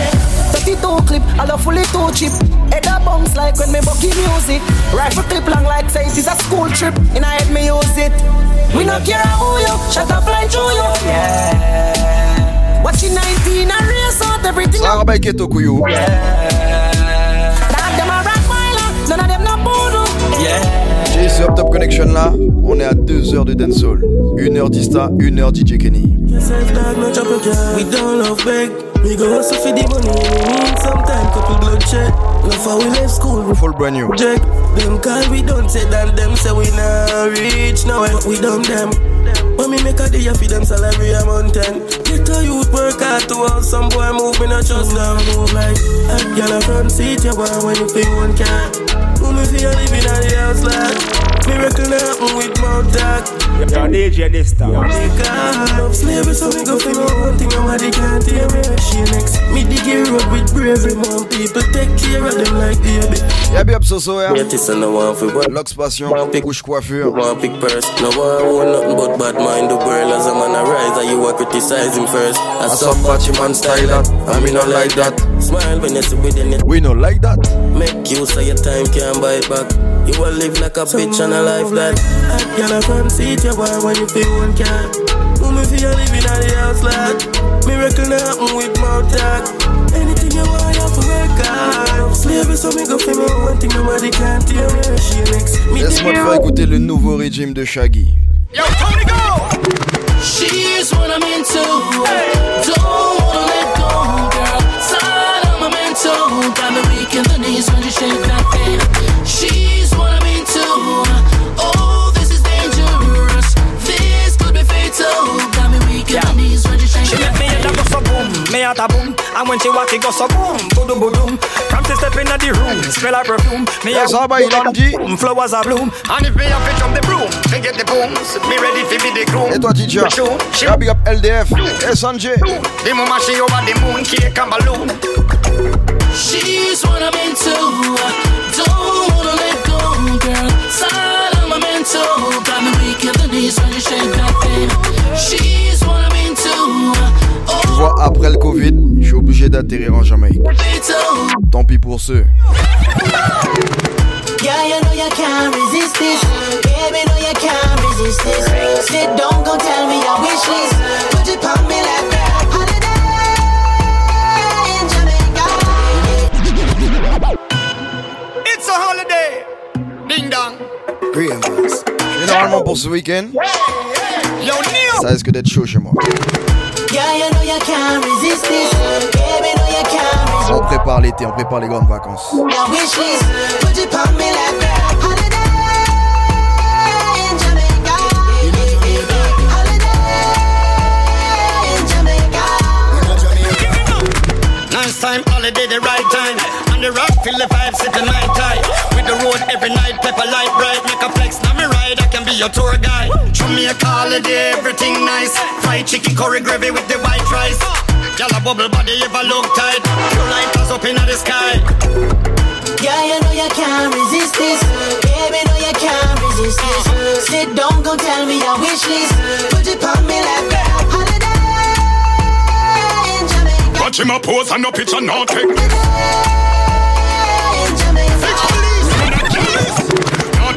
32 clip, I love fully too cheap. Head a bounce like when me bucky music. Rifle clip long like say it is a school trip. In a head me use it. We no care who you, shut up fly through you. Yeah. Watching 19 and race out everything Ça rabais qui est au couillou. None of them a rock miler, none of them no voodoo J'ai ce Up Top Connection là, on est à 2 heures de dancehall. 1 heure Dista, 1 heure DJ Kenny. We don't love beg. We go hustle for the money. We need some time, couple bloodshed. Love how we left school. Full brand new. Jack, them call we don't say that them say we not rich now we dumb them. When me make a day for them salary a mountain. Get a youth work hard to have some boy move me not trust them move like a girl a front seat you want when you feel one car. Who me feel living on the house like Miracle happen with mouth talk. Yo, DJ this time. Love slavery, so me go for me one thing nobody can't hear me. She next, me dig it road with bravery. More people take care of them like baby. Y'a bien Soso, yeah. Yeah, this and the one for what? Lux Passion, couche coiffure. One big purse. No one want nothing but bad mind. The world as a man arise, and you are criticizing first. As some batchy man style that, I mean not like that. Smile when you see within it. We not like that. Make use of your time, can't buy it back. You will live like a bitch and a life that. A girl a front seat, you want when you feel one car. Who me feel living on the house like Miracle happen with mouth talk. Anything you want, you have to work hard. Slavery, so me go for me one thing nobody can't hear me. She next, me dig Laisse-moi te faire écouter le nouveau régime de Shaggy. Yo, Tony, go! She's what I'm into. Don't wanna let go, girl. Side of my mental. Got me weak in the knees when you shake that thing. She's what I'm into. Oh, this is dangerous. This could be fatal. Got me weak in the knees when you shake She make me head a thing. go so boom, me heart a boom And when she walk it go so boom, boom boom From to step in the room, smell her perfume Me Yes, how about you, Landy? Flowers are bloom And if me have to jump the broom, me get the booms Me ready fi be the groom Et toi, DJ? She Yeah, big up LDF. Et Sanjay. The mama she over the moon, cake and balloon She's what I'm into. Don't wanna let go, girl. Side of my mental. Got me weak in the knees when you shake that thing. She's what I'm into. Tu vois, après le Covid, je suis obligé d'atterrir en Jamaïque. Tant pis pour ceux. Yeah, you know you can't resist this. Baby, know you can't resist this. Sit down, go tell me your ce week-end. Ça risque d'être chaud chez moi. On prépare l'été, on prépare les grandes vacances. Time, holiday, the right time. On the rock, feel the vibe, sit the night time. With the road every night, pepper light bright. Make a flex, now me ride, I can be your tour guide. Show me a holiday, everything nice. Fried chicken, curry gravy with the white rice. Y'all a bubble body, ever look tight. Pure lighters up in the sky. Yeah, you know you can't resist this. Baby, know you can't resist this. Sit down, go tell me your wish list. Put it on me like that. Holiday in Jamaica. Watch him a pose and no picture, no take.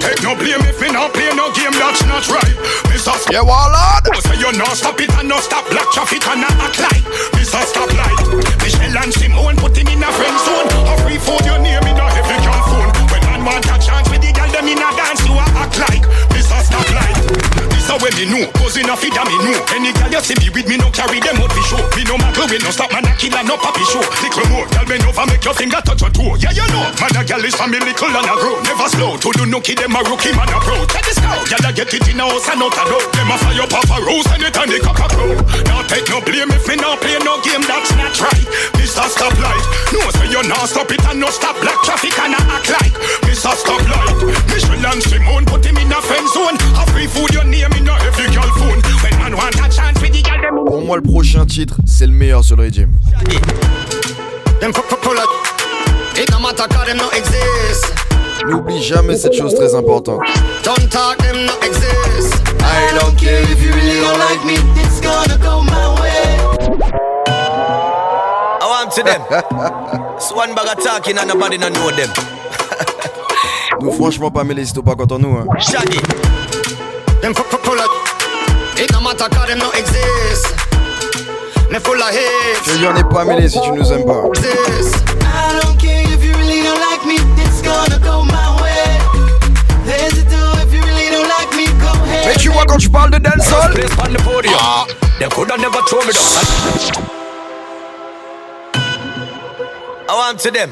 Take no blame if me not play no game, that's not right. Mr. Sp- Yeah, Wallard! Oh, say you no stop it and no stop black traffic and not act like Mr. Stoplight. Michelle and Simone put him in a friend zone. A free food your name in a heavy can phone. When man want a chance with the girl them in a dance, you a act like Mr. Stoplight. A way me know, cause a feed a me know. Any girl you see me with me no carry them out for show. Me no muggle, we no stop man a killer, no papi show. Little more, girl bend over, make your finger touch your toe. Yeah you know, man a girl is family little and a grow. Never slow, to do nookie them a rookie man a pro. Check this out, girl a get it in a house and out a door. Them a fire up a rose and it and the cock a crow. Now take no blame if me no play no game, that's not right. Mr. Stoplight, no say you no stop it and no stop black traffic and a act like Mr. Stoplight. Michelle and Simone put him in a friend zone. A free food your name Pour moi, le prochain titre, c'est le meilleur sur le régime. N'oublie jamais cette chose très importante. Don't talk them no exist. I don't care if you really don't like me. It's gonna go my way. I want to them. It's one bag of talking and nobody no know them. Nous, franchement, pas t'es pas content nous. Hein. Shaggy. Them full, full of. It no matter cause them no exist. Me full of hate. Je dis on n'est pas mêlé si tu nous aimes pas. Exist. I don't care if you really don't like me. It's gonna go my way. There's a do if you really don't like me. Go ahead. Mais tu vois quand tu parles de dancehall Place on the podium. Ah. They coulda never throw me down. I want to them.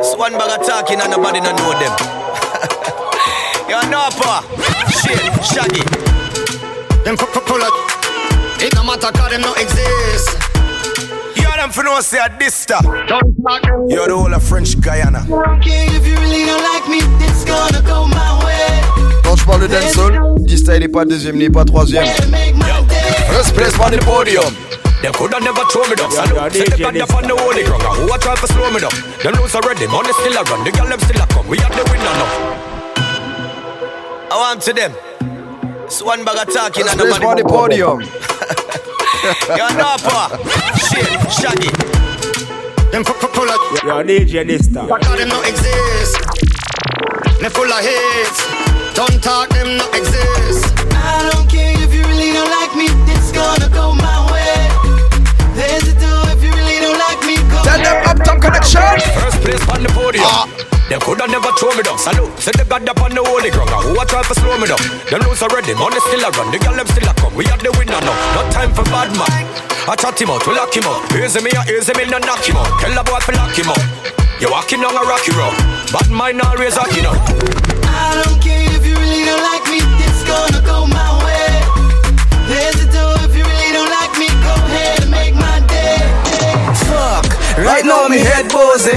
It's one bag of talking and nobody no know them. you know, pa. Shit, shaggy. Them full, full of. It no matter cause them no exist. You them for no say a Dysta. You're the whole of French Guyana. Don't care if you really don't like me. It's gonna go my way. Quand je parle de dancehall, Dysta il est pas deuxième, il est pas troisième. First place on the podium. They coulda never throw me down. Salute, set the god up on the holy ground. Who a try to slow me down? Them lose already, money still a run. The girl them still a come. We are the winner now. I want to them. It's one bag of talking and place nobody on the podium. You know, pa. Shit, shaggy. Them full, full, full of. Yo, DJ Dysta. Cause them no exist. Me full of hate. Don't talk them no exist. I don't care if you really don't like me. It's gonna go my way. There's a me. Tell them Uptown Connection. First place on the podium. They coulda never throw me down. Salute, set the god up on the holy ground. Who a try to slow me down? Them lose already, money still a run. The girl them still a come. We are the winner now. No time for bad man. I chat him out, we lock him up. Here's me, here's me, no knock him out. Tell the boy to lock him up. You walking on a rocky road. Bad mind always rocking up. I don't care if you really don't like me. It's gonna go my way. There's right now me head bozy.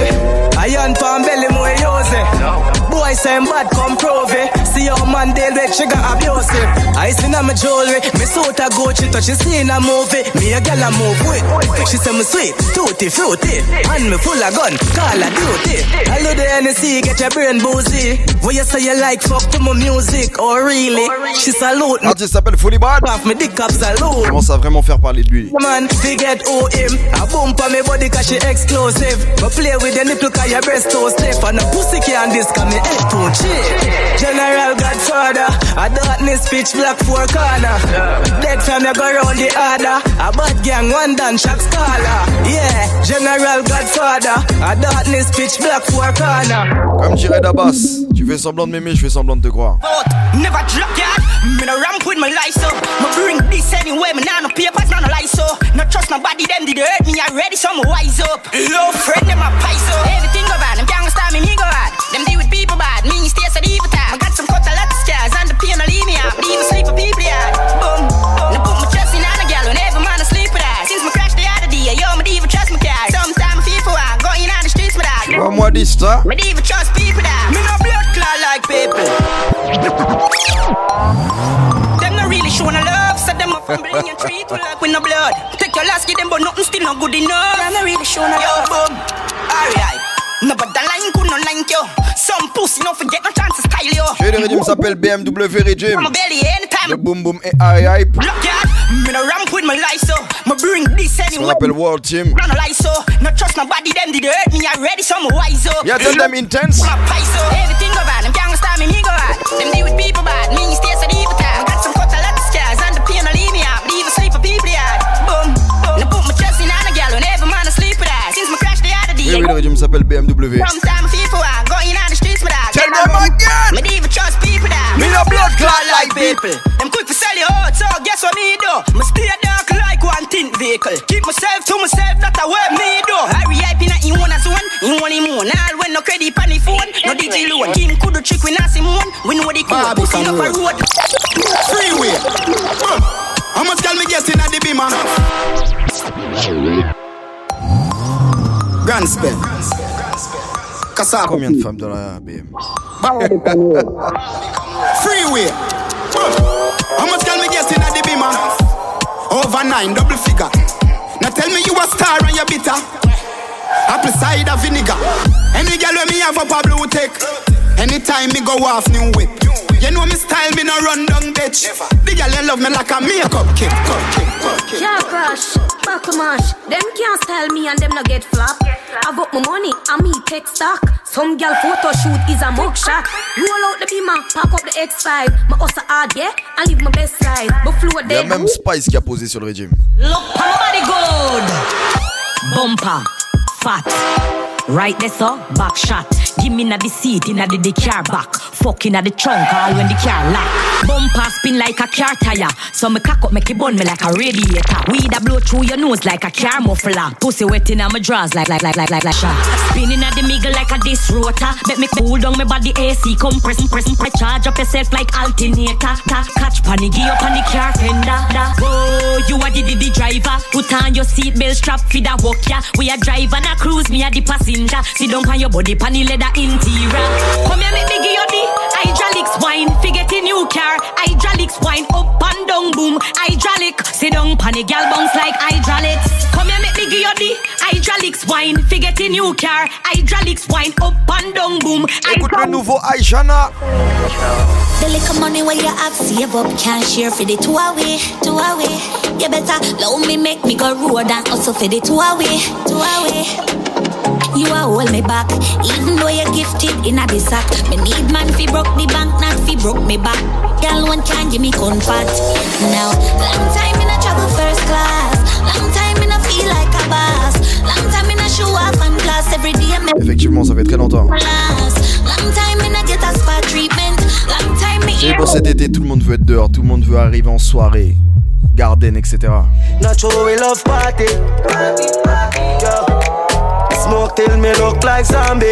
I on pan belly more use Boy say I'm bad come prove it. See how man deal with got abusive. I seen her my jewelry, me suit a Gucci touch she seen a movie. Me a gal a move with. She say me sweet, tutti fruity, and me full of gun, call of duty. I love the NC, get your brain boozy. What you say you like fuck to my music, or really? She salute me. L'artiste s'appelle Fully Bad. Off me dick up salute. Commence à vraiment faire parler de lui? Man, we get him. A boom for me body cause she exclusive. But play with the nipple cause your breast too stiff. And a pussy can't this cause me head too cheap. General Godfather, a darkness pitch black four corner. Dead from you go round the order. A bad gang, one done shot scholar. Yeah, General Godfather, I don't darkness pitch black four corner. Comme dirait Dabas, tu fais semblant de m'aimer, je fais semblant de te croire. Never drop yard. Me no ramp with my life so. Me bring this anyway. Me nah no papers, nah no lies so. No trust nobody. Them did hurt me already, so me wise up. Low friend them a pies so. Everything go bad. Them gangsta me me go bad. Them Tu vois, moi, Dista. Me even trust people that. Me no blood clot like people. Them no really showing a love, so them a fumbling and treat you like with no blood. Take your last, give them, but nothing still not good enough. Them no really showing a love. Yo, boom. Alright. No, but the line could not like you. Some pussy no forget no chance to style you. Chez le régime s'appelle BMW Régime. I'm a belly anytime. Le boom boom et high hype. Look at me no ramp with my life so. Me bring this anyway. appelle World Team. Run a lie so. No trust nobody, them did hurt me already, so I'm wise up. Yeah, tell them Intence. My pie so. Everything go bad, them gangsta me, me go bad. Them deal with people bad, me stay so deep time. I got some cut a lot of scars and the pain leave me out. But even sleep for people yard. Boom, boom. Now put my trust in on a gal whenever man I sleep with her. Since my crash the other day. Oui, oui, le riddim s'appelle BMW. Sometime I feel Tell them again. Me even trust people that. Me no blood clot like people. Them quick to sell you out, so guess what me do? Me stay dark like one tint vehicle. Keep myself to myself, that a way me do. Hurry up in a in one as one, in one in one. All when no credit on the phone, no DJ loan. King could do trick we not Simone. We know the code. Barbie Pussy up a road. road. Freeway. How much can me guess in at the beamer? Grand spell. Kasab. Combien de femmes dans la BM Freeway. How much can me guess in the beamer? Over nine, double figure. Now tell me you a star and you're bitter. apple cider vinegar. Any girl when me have a blue tick. Anytime me go off new whip. You know me style, me no run down bitch. The girl you love me like a makeup kid. Can't crush, buckle mash. Them can't style me and them no get flop. I got my money and me take stock. Some girl photo shoot is a mugshot. Roll out the beamer, pack up the X5. My hustle hard, yeah, and live my best life. But flow Il y a dead. même Spice qui a posé sur le riddim. Look, body good. Bumper, fat. Right there, so back shot. Give me na the seat, inna the, the car back. Fucking at the trunk, all when the car lock. Bumper spin like a car tire. So me cock up, make it burn me like a radiator. Weed a blow through your nose like a car muffler. Pussy wet inna my drawers like like like like like like shot. Spinning at the middle like a disc rotor. Make me cool down my body AC compress, press, press. Charge up yourself like alternator. Ta, catch panic, give up on the car fender. Oh, you are the, the, the driver. Put on your seatbelt strap for the walk ya. We a drive and a cruise, me a the passenger. Sit down on your body, pan the leather interior. Come here, make me give you the hydraulics wine. Forget a new car, hydraulics wine up and down, boom. Hydraulic, sit down, pan the gal bounce like hydraulics. Come here, make me give you the hydraulics wine. Forget a new car, hydraulics wine up and down, boom. Écoute le nouveau Aishana. The little money where you have save up can't share for the two away, two away. You better love me, make me go road and also for the two away, two away. You a hold me back, even though you're gifted in a sack. Me need man fi broke the bank, not fi broke me back. Girl one can give me comfort. Now, long time in a travel first class, long time in a feel like a boss, long time in a show off and class every day. Me Effectivement, ça fait très longtemps. long time in a get a spa treatment, long time me C'est ear pour cet été, tout le monde veut être dehors, tout le monde veut arriver en soirée, garden, etc. Not sure we love party. Yeah. Smoke till me look like zombie.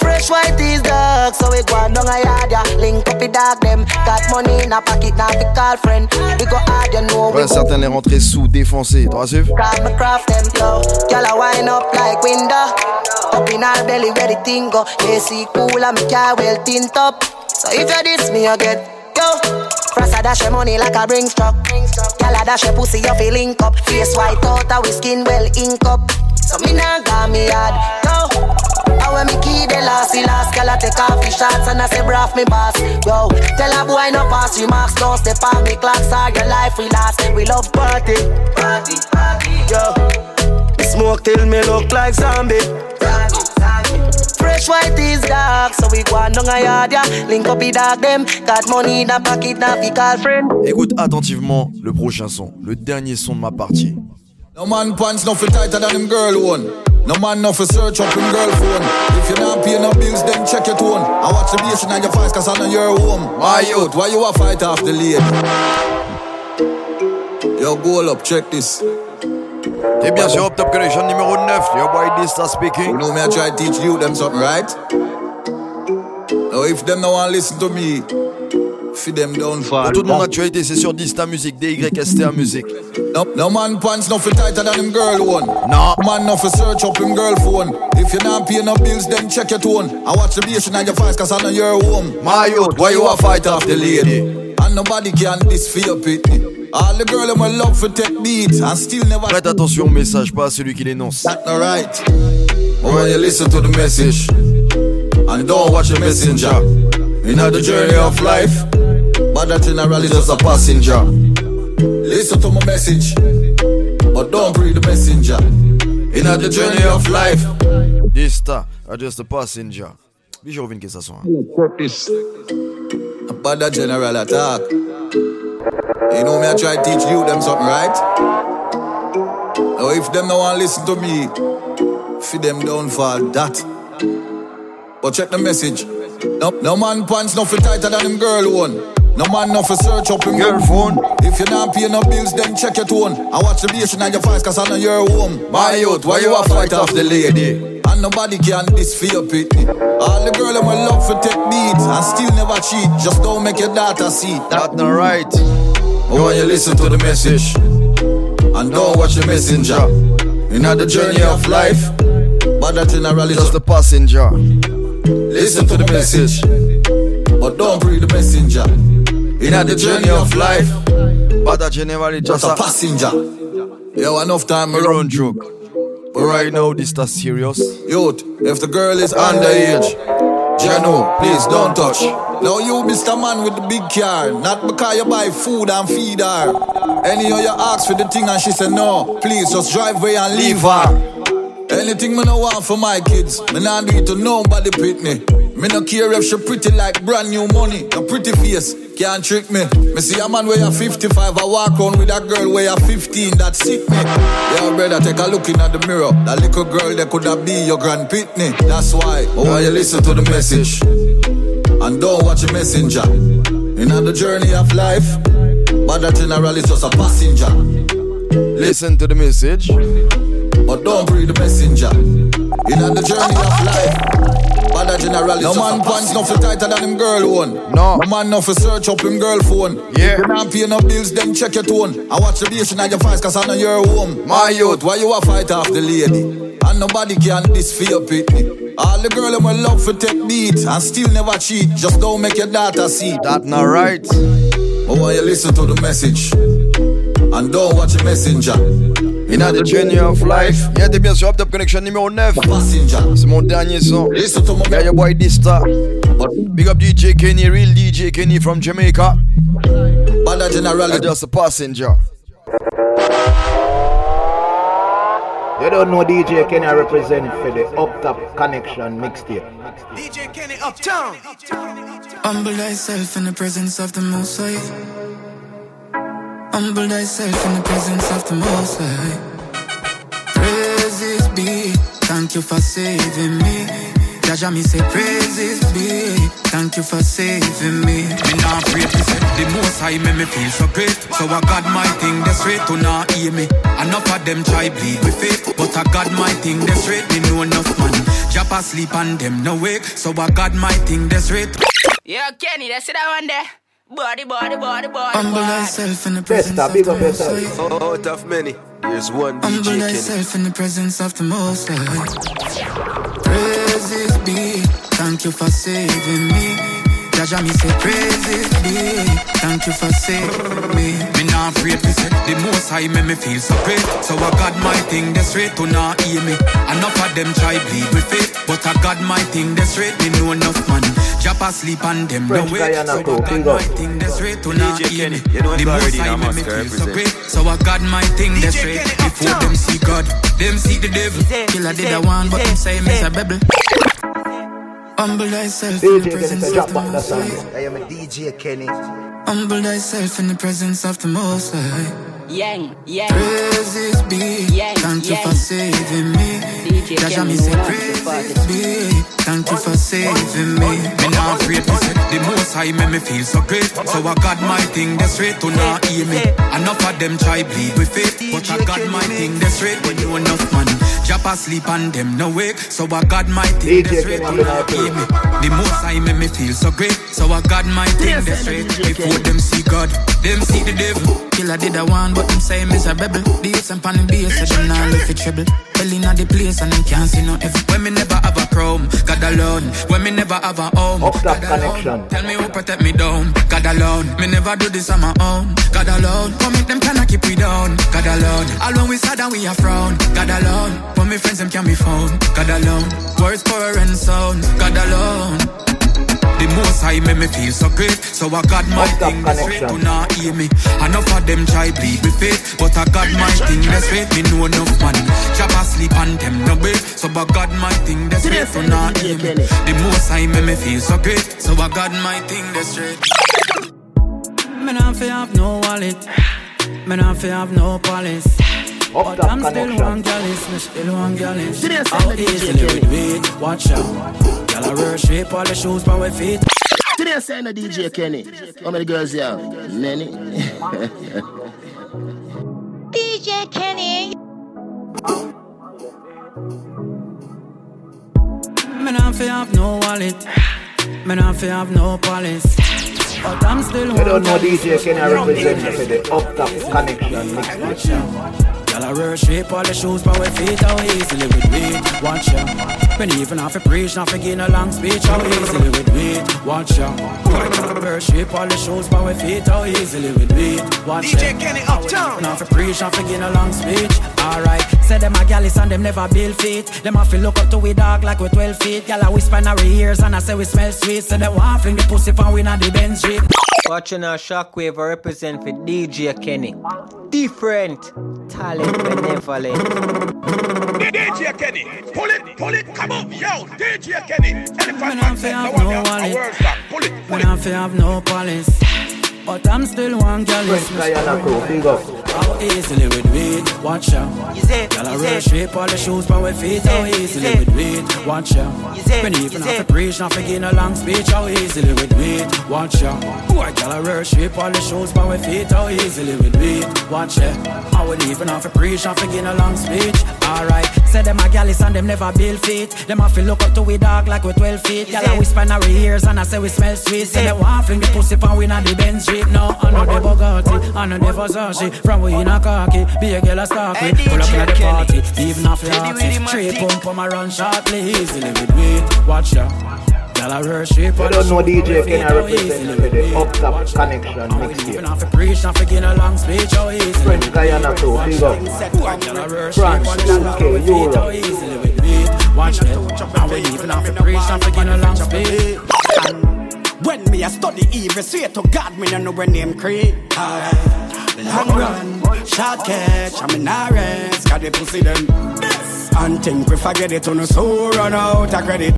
Fresh white is dark, so we go on down a yard, yeah. Link up the dog them. Got money in a pocket, now we call friend. We go hard, you know. Voilà, certains les rentrées sous, défoncés. T'auras suivi Call me craft them, yo. Girl, I wind up like window. Up in our belly where the thing go. AC cool and me car well tint up. So if you diss me, you get go. Frost a dash your money like a bring truck. Girl, I dash your pussy, you feel link up. Face white out, and we skin well ink up. So me nah got me hard, go. I when me key the last, the last girl I take off the shots and I say braff me boss. Yo, tell a boy no pass remarks, don't step on me clocks, all your life we last. We love party, party, party. Yo, me smoke till me look like zombie. Fresh white is dark, so we go on down a yard, yeah. Link up the dog them, got money in the pocket, now we call friend. Écoute attentivement le prochain son, le dernier son de ma partie. No man pants no tighter than him girl one. No man no fi search up him girl phone. If you not pay no bills, then check your tone. I watch the bass in your face cause I know you're home. My youth, why you a fight off the lady? Yo, go up, check this. T'es bien sur Up Top ConeXXion numéro 9, your boy Dysta speaking. You know me, I try to teach you them something, right? Now if them no want listen to me, feed them down for Pour toute mon actualité, c'est sur Dista Music, DYSTA Music. No, no man pants no fi tighter than him girl one. No man no fi search up him girl phone. If you not pay no bills, then check your tone. I watch the bass in your face cause I know you're home. My youth, why you a fight off the lady? And nobody can this for your pity. All the girl in my love for take beat and still never. Prête attention au message, pas à celui qui l'énonce. That's not right. But when you listen to the message and don't watch the messenger, in the journey of life, but that generally just a passenger. Listen to my message, but don't read the messenger. In the journey of life, Dista, are just a passenger. Bijou revine que ça soit. check this. About that general attack. You know me, I try to teach you them something, right? Now if them no want listen to me, feed them down for that. But check the message. No, no man pants no fi tighter than him girl one. No man no fi search up him girl phone. If you not pay no bills, then check your tone. I watch the bass in your face cause I know you're home. My youth, why you a fight off the lady? And nobody can this for your pity. All the girl in my love for take beats and still never cheat. Just don't make your daughter see. That's not right. But when you listen to the message and don't watch the messenger, in the journey of life, but that in a rally Just a passenger. Listen to the message, but don't read the messenger. In the journey of life, but that generally just a passenger. Yo, enough time, me run joke. But right now, this is serious. Youth, if the girl is underage, Jano, please don't touch. Now you, Mr. Man with the big car, not because you buy food and feed her. Any of you ask for the thing and she said no, please just drive away and leave her. Anything me no want for my kids, me nah do it to nobody Pitney. Me no care if she pretty like brand new money. A pretty face can't trick me. Me see a man where you 55, I walk on with a girl where you 15, that sick me. Yo, brother, take a look in at the mirror. That little girl that could have be your grand Pitney. That's why, oh, why you listen to the message and don't watch a messenger. In the journey of life, but that general is just a passenger. Listen to the message, but don't breathe the messenger. In the journey of life. But that general is no man pants no tighter than him girl one. No. No man no for search up him girl phone. Yeah. You not pay no bills, then check your tone. I watch the bass in your face cause I know you're home. My youth, why you a fight off the lady? And nobody can this for your pitney. All the girl in my love for take beat and still never cheat. Just don't make your daughter see. That not right. Oh, but when you listen to the message and don't watch a messenger. In the journey of life, yeah, t'es bien sur Up Top ConeXXion numéro 9. C'est mon dernier son. Yeah, your boy Dysta. Big up DJ Kenny, real DJ Kenny from Jamaica. Bada General. I'm just a passenger. You don't know DJ Kenny I represent for the Up Top ConeXXion mixtape. DJ Kenny Uptown. Humble thyself in the presence of the Most High. Humble thyself in the presence of the Most High. Praises be, thank you for saving me. Jaja me say praises be, thank you for saving me. Me not afraid to say the most high make me feel so great. So I got my thing that's straight to not hear me. Enough of them try bleed with faith, but I got my thing that's straight. Me know enough man. Jump asleep and them no wake. So I got my thing that's straight. Yeah, Kenny, that's it that one there. Body, body, body, body. Humble thyself in the presence of big the up Most yourself. High. Oh, Out of many, there's one Humble DJ Kenny. thyself in the presence of the Most High. Praises be, thank you for saving me. Jaja me say praises be, thank you for saving me. Me not afraid to say the most high make me feel so great. So I got my thing that's straight to not hear me. Enough of them try bleed with faith, but I got my thing that's straight. Me know enough man. Jump asleep and them no French wake. Guyana So I got my thing that's straight to not hear me. Kenny, you know The most high in make me feel so represent. great. So I got my thing that's straight. Before them see God, them see the devil. Killer did a one, but them say me a bebel. Humble thyself in the presence of the Most. High. I am a DJ Kenny. Humble thyself in the presence of the Most High. Yang, yang. Praises be, Yang, thank you for saving me. DJ Jaja Kenny, me say no one to praises be, thank you for saving me. Me not afraid to say the most high make me feel so great. So I got my thing that's straight to not hear me. Enough of them try bleed with faith, but I got my thing that's straight when you enough man. Jump asleep and them no wake. So I got my thing that's straight to not hear me. The most high make me feel so great. So I got my thing that's straight before them see God, them see the devil. Killer did a one, but them say me a rebel. The youths and pan the bass, so them not lift it treble. Hell inna the place and them can't see no heaven. When me never have a chrome, God alone. When me never have a home, Up Top God alone. Connection. Tell me who protect me down, God alone. Me never do this on my own, God alone. Come make them cannot keep me down, God alone. All when we sad and we are frown, God alone. When me friends them can be found, God alone. Words power and sound, God alone. The most high make me feel so great. So I got my Up Top thing that's straight to not hear me. Enough of them try bleed with faith. But I got my thing that's straight. Me know enough man. Chop asleep and them no wait. So I got my thing that's straight to not hear me. The most high make me feel so great. So I got my thing that's straight. Me not fi have no wallet. Me not fi have no palace. Up But I'm still Connection. one gallus, me still one gallus. Today, How easily DJ with weight, watch out. Gyal a worship all the shoes by my feet. Today I say no DJ Kenny. How many girls you have? Many. DJ Kenny. Me not fi have no wallet. Me not fi have no palace. But I'm still You one don't know. DJ Kenny I represent for the Up Top ConeXXion mixtape. Gyal Girl, I worship all the shoes by my feet, how easily with weed. Watch ya. When even have to preach, not begin a long speech, how easily with weed. Watch ya. Girl, I worship all the shoes by my feet, how easily with weed. Watch ya. DJ Kenny Uptown. Not for preach, not begin a long speech. Alright, say them a gallus and them never build feet. Them have to look up to we dog like we 12 feet. Gyal a whisper in our ears and I say we smell sweet. So them want fling the pussy from we not the Benz Street. Watching our shockwave I represent for DJ Kenny. Different talent benevolent. DJ Kenny, pull it, pull it, come up, yo, DJ Kenny. Elephant Man, man I'm said, have no one no else, a wallet. pull it, pull When it. I feel have no police. But I'm still one girl. Prince Diana crew, big up. How easily with weed, watch out. Girl, I worship all the shoes by my feet. How easily with weed, watch out. When even have to preach, not begin a long speech. How easily with weed, watch out. Boy, girl, I worship all the shoes by my feet. How easily with weed, watch out. I would even have to preach, not begin a long speech. Alright, say them a gallus and them never build feet. Them have to look up to we dog like we 12 feet. Girl, I whisper in our ears and I say we smell sweet. Say they want fling the pussy pan we not the Benz Street. No, I know the Bugatti, I know the Versace. From we in a khaki, be a girl a me. Pull up in the party, even off the axis. Three pump on my run shortly, easily with weed. Watch ya. Girl, I worship You all don't know DJ by my Kenny feet, how easily represent with for the. Up Top ConeXXion Even mixtape. have to preach, not begin a long speech, how easily Prince Diana crew, big up. France, UK, Europe. Watch that. I will even have to preach, not begin a long speech. When me a study evil, swear to God, me no know when name create. Long run, short catch, I'm in a rest, got the pussy them. And think we forget it on the soul run out of credit.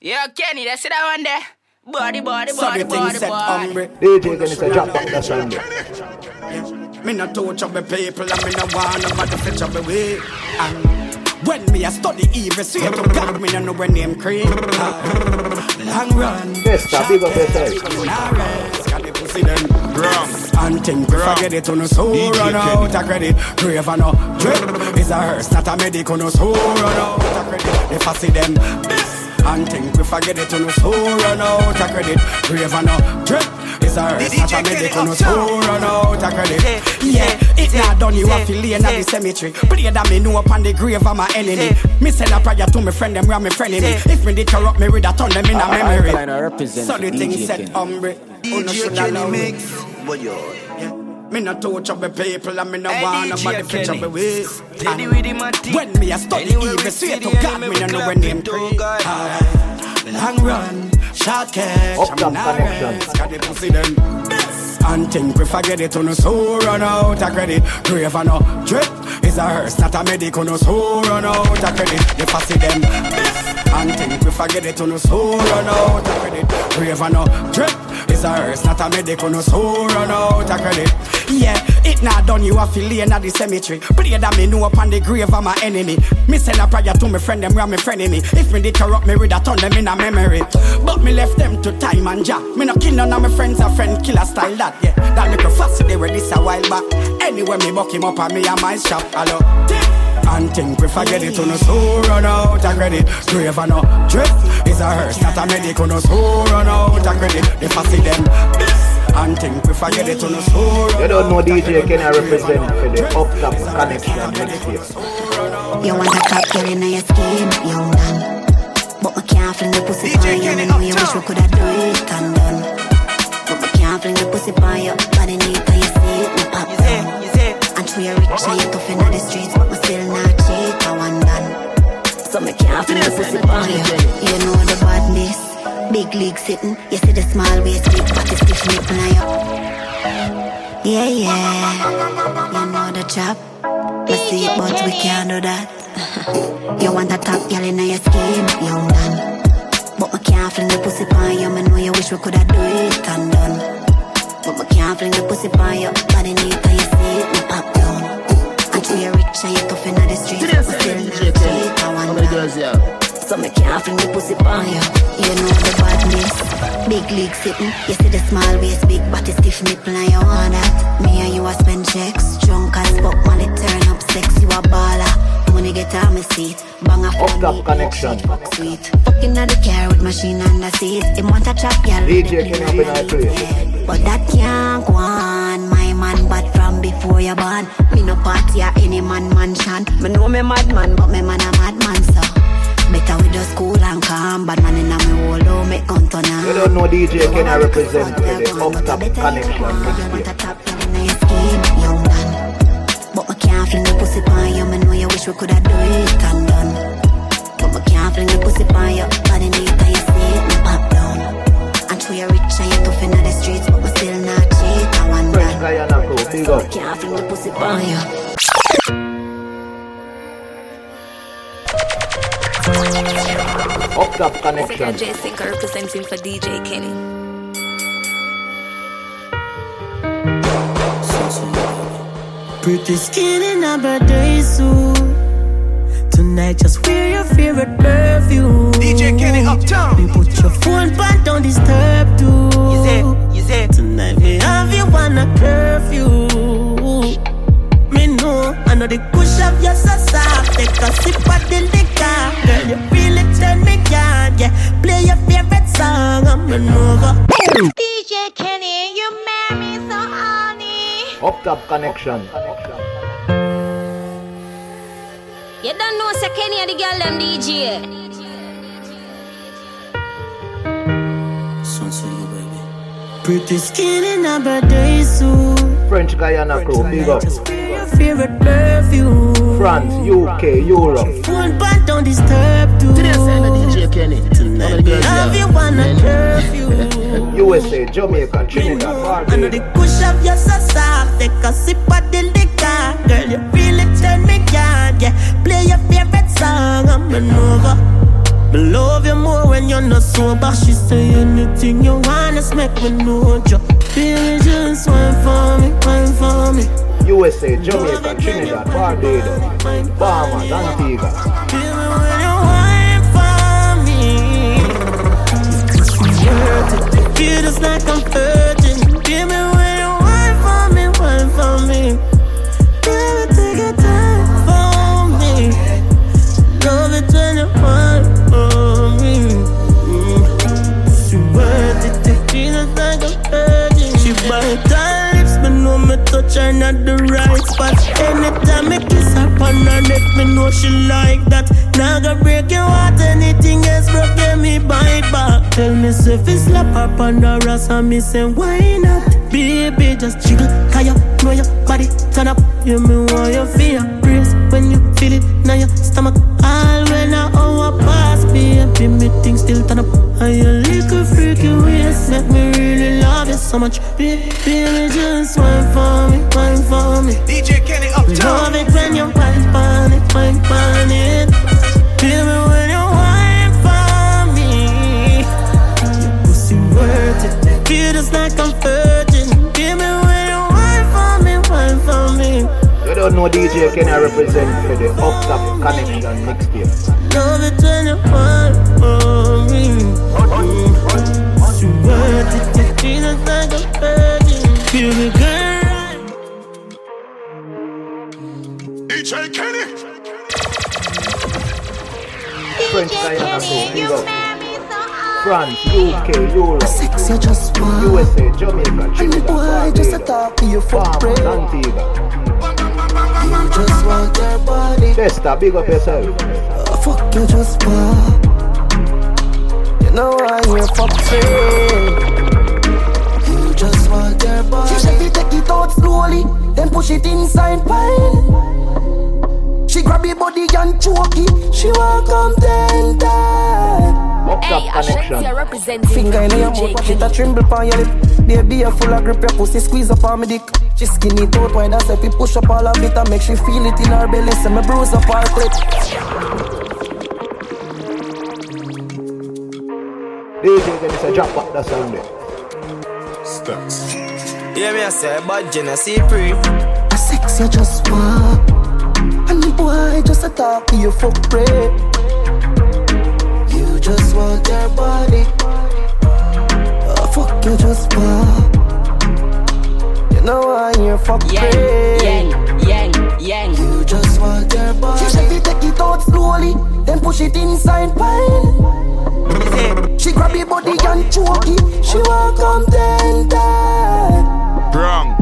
Yeah, Kenny, that's it, I one there. Body, body, So body, the body, set body. hungry. DJ Kenny say drop back that song there. Me no touch up the people and me no want nobody to fetch up the way. And when me a study evil, swear to God, me no know when name create. Long run, Testa, big up yourself. I'm in a rest, got the pussy them. And think we forget it on the soul run out of credit. Grave and no drip is a hearse, not a medic on the soul run out of credit. If I see them. And think we forget it on the soul run out of credit. Grave uh, and no drip is a hearse, not a medic on the soul run out of credit. Yeah, it not done, you have to lay in the cemetery. Pray that me know upon the grave of my enemy. Me send a prayer to my friend, them where my friend in me. If me did corrupt me, with a turn them in a memory. So the thing said, umbre. DJ Kenny mix. Me no touch up the people and me no Hey, want DJ nobody fetch up Kenny. the way. Steady with him and deep. When me a study Anywhere evil, we swear see to the God, enemy, me no we know clap when it name to pray. God. Alright. Long run, short catch, Up I'm top not connection. rest, got the pussy them. And think we forget it on the soul run out of credit. Grave and no drip is a hearse, not a medic on the soul run out of credit. The fussy them. And think we forget it on the soul run out of credit. Grave and no drip is a hearse, not a medic on the soul run out of credit. Yeah, it not done, you to lay in the cemetery. Pray that me know upon the grave of my enemy. Me send a prayer to my friend, them where my friend me. If me did corrupt me, with a turn them in a memory. But me left them to time and job. Me no kill none of my friends, a friend killer style that, yeah. That a fuss, they were this a while back. Anyway, me buck him up and me and my shop, hello. And think we forget it on the soul run out of credit. Grave and no drip is a hearse, not a medic on the soul run out of credit. They fussy them. And think we forget it on the soul You don't know out of DJ Kenny credit. represent for the Up Top ConeXXion mixtape. You want a top girl in your scheme, young man. But me can't fling the pussy on you. Me know you wish we coulda do it and done. But me can't fling the pussy on you. Body neat and you see it, me pop down. And true you rich and you tough inna the streets, So me can't fling the pussy on you. You know the badness. Big league sitting, you see the small waist, big body stiff nipple on you. Yeah, yeah, you know the chop. Me see it, but we can't do that. you want a top girl in your scheme, young man. But me can't fling the pussy on you. Me know you wish we coulda do it and done. But me can't fling the pussy on you. Body neat and you see it, me pop down. And true you rich and you tough inna the streets, but me still not cheat. I want that. So me can't fling the pussy on oh, you. You know the badness. Big league sitting. You see the small waist, big body stiff nipple and you want that. Me and you a spend checks. Drunk as fuck, money turn up sex. You a baller. Money get on my seat. Bang a Up Top ConeXXion. sweet. Fucking at the car with machine on the seat. Him want a trap girl. DJ Kenny up in our place. But that can't go on. Man mansion. Me know me madman, but me man a madman, so. Better we just cool and calm. Bad man inna me hole, don't make gun turn on. You don't know DJ can I represent the up top connection next year. young man. But me can't fling the pussy you. Me know you wish we coulda do it and done. But me can't fling the pussy you. Body neat and you see it, pop down. And true you rich and you tough inna the streets, but me still not cheat. I want that. Guyana crew, big up. Can't fling the pussy you. Up top connection. J Sinker representing for DJ Kenny. Pretty skin in a birthday suit. Tonight, just wear your favorite perfume. DJ Kenny uptown. Me put your phone back, don't disturb too. You say, you say. Tonight, me have you on a curfew. Me know, I the push of your so soft. Take a sip of the liquor. Girl, you really turn me on. Yeah, play your favorite song. I'm an over. DJ Kenny, you marry me so honey. Up top connection. You don't know say Kenny the girl them DJ. Pretty skin in a birthday suit. French Guyana crew, big up. Your favorite perfume. France, UK, Europe. Phone but don't disturb too. Today I send a DJ Kenny. Tonight, you wanna curfew? USA, Jamaica, Trinidad, Barbados. I know the push of your so soft. Take a sip of the liquor. Girl, you really turn me on. Yeah, play your favorite song. I'm an over. Me love you more when you're not sober. She say anything you want, just make me know you. Baby, just wine for me, wine for me. USA, Jamaica, Trinidad, Barbados, Bahamas, Antigua. Baby, when you wine for me, it. Feel just like I'm virgin. Her not the right spot. Anytime me kiss her on her neck, me know she like that. Now go break your heart, anything else broke, get me bite back. Tell me if it's slap her on the ass, and me say why not? Baby, just jiggle, cause you know your body turn up. You me want you feel brace when you feel it now your stomach. All when I oh, hour pass, baby, me thing still turn up. And your little freaky ways make me really love you so much. Baby, just wine for me, wine for me. DJ Kenny uptown. Love it when you wine for it, wine for it. Baby, when you wine for me, your pussy worth it. Feel just like I'm virgin. Don't know DJ can I represent for the up top connection next year. Love it when you wine for me. Pussy worth it. Feel just like I'm virgin. Feel me, girl. DJ Kenny. French Guyana crew, big up. France, UK, Europe. Sexy just want. USA, Jamaica, Trinidad, boy, Barbados, talk to you for Bahamas, free. Antigua. You just want your body. Chester, big up yourself. Uh, fuck you just want. You know I hear fuck free. You just want your body. She said take it out slowly, then push it inside pine. She grab your body and choke it. She want come ten times. Up Hey, top connection. Ashanti representing Finger in your DJ mouth, watch Kenny. it a tremble on your lip. Baby, you full of grip, your pussy squeeze up on me dick. She skinny out wide and if we push up all of it and make she feel it in her belly. So me bruise up her clit. DJ can say drop back that sound there. Stacks. Yeah, me I say, bad Genesee pre. A sex you just want. And the boy just a talk to you for free. You just want your body. Oh, fuck you just want. You know I hear fuck Yang, free. yang, yang, yang. You just want your body. She said take it out slowly, then push it inside pine. She grab your body and choke it. She want come ten times. Wrong.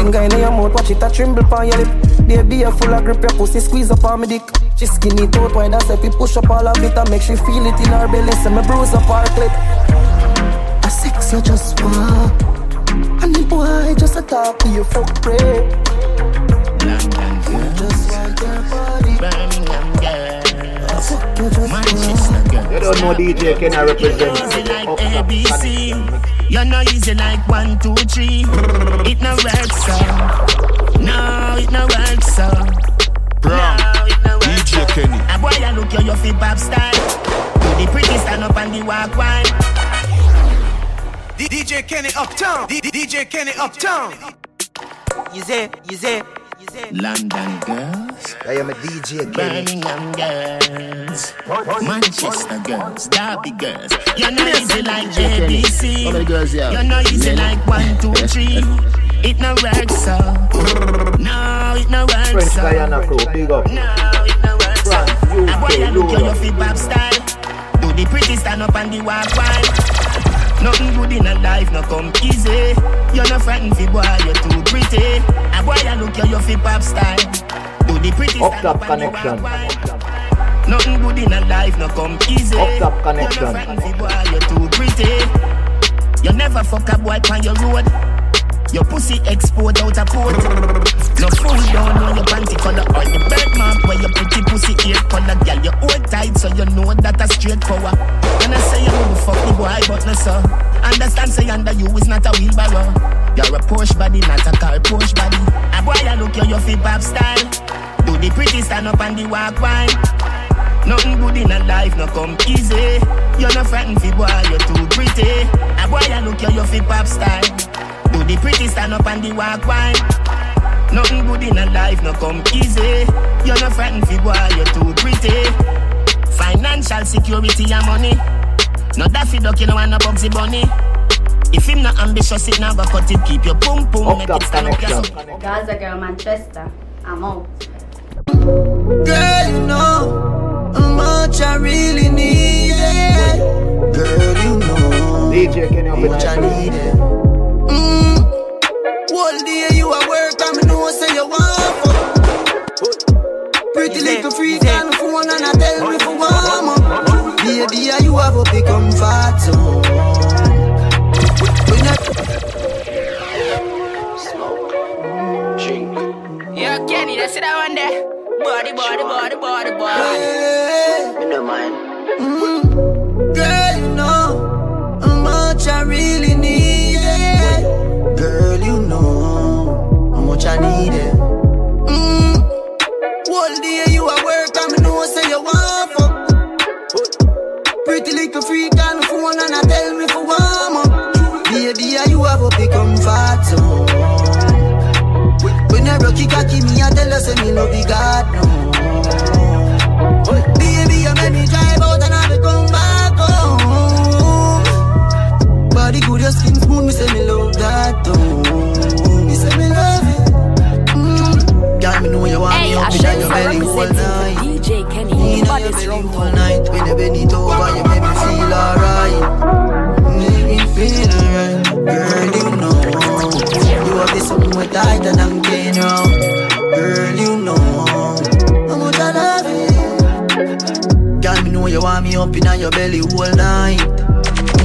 Finger in your mouth, watch it a tremble on your lip. Baby, a full of grip, your pussy squeeze up on me dick. She skinny out wide and say, push up all of it and make she feel it in her belly. Say me bruise up her clit. A sex you just want, and the boy just a talk to you for free. London just want your body. Birmingham girls, Fuck you just Manchester. You don't know DJ Kenny represent like ABC. You're not easy like one, two, three. It no work so. Uh. No, it no work so. Uh. Brown, No, it no work uh. DJ so. Kenny. A boy, I look you, your fit pop style. Do the pretty stand up and the walk wine. D- DJ Kenny Uptown. D- D- DJ Kenny Uptown. You say, you say, you say. London girls, I am a DJ Kenny. Birmingham girls, Manchester girls, Derby girls. You're not easy like DJ ABC. How many girls you have? You're not easy like one, two, three. It no work so. No, it no work French so. Guyana crew, big up. No, it no work so. France, A boy, I UK, look you, your Europe. fit pop style. Do the pretty stand up and the walk wide. Nothing good in a life, no come easy. You're not frightened fi boy, you're too pretty. A boy, I look you, your fit pop style. The pretty Up top up and the walk connection. Nothing good in a life, no come easy. Up top connection. not frightened fi boy, you're too pretty. You never fuck a boy on your road. Your pussy exposed out a coat. No fool don't know your panty color or the bird mark where your pretty pussy ear color. Girl, you hold tight so you know that a straight power. And I say you would fuck the boy, but no so. Understand say under you is not a wheelbarrow. You're a Porsche body, not a car Porsche body. A boy, I look you, your fit pop style. Do the pretty stand up and the walk wine. Nothing good in a life, no come easy. You're not frightened fi boy, you're too pretty. A boy, I look you, your fit pop style. Do the pretty stand up and the walk wine. Nothing good in a life, no come easy. You're not frightened fi boy, you're too pretty. Financial security and money. Not that fi duck, you know, and no Bugsy Bunny. If him not ambitious, it never cut it. Keep your boom boom, make it stand up your Gaza girl Manchester. I'm out. Girl, you know how much I really need it. Girl, you know DJ Kenny up how in much I the need it. Mm. One day you at work, and me know say you want fuck. Pretty little freak on the phone, and I tell me for warm up. Baby, you have a big comfort zone. When I Yo, Kenny, that's it, I one there. Body, body, body, body, body. Me no mind. Girl, you know how much I really need it. Girl, you know how much I need it. Mm. One day you at work and me know say you want fuck. Pretty little freak on the phone and I tell me for warm up. Baby, you have a big comfort zone. When I rock it, cocky me, I tell her say me love you God no. Baby, you make me drive out and I come back home. Body good, your skin smooth, me say me love that. Me say me love it. Mm. Girl, me know you want me up in your belly night. DJ Kenny, In your belly night. When you bend it over, you make me feel alright. In your belly all night.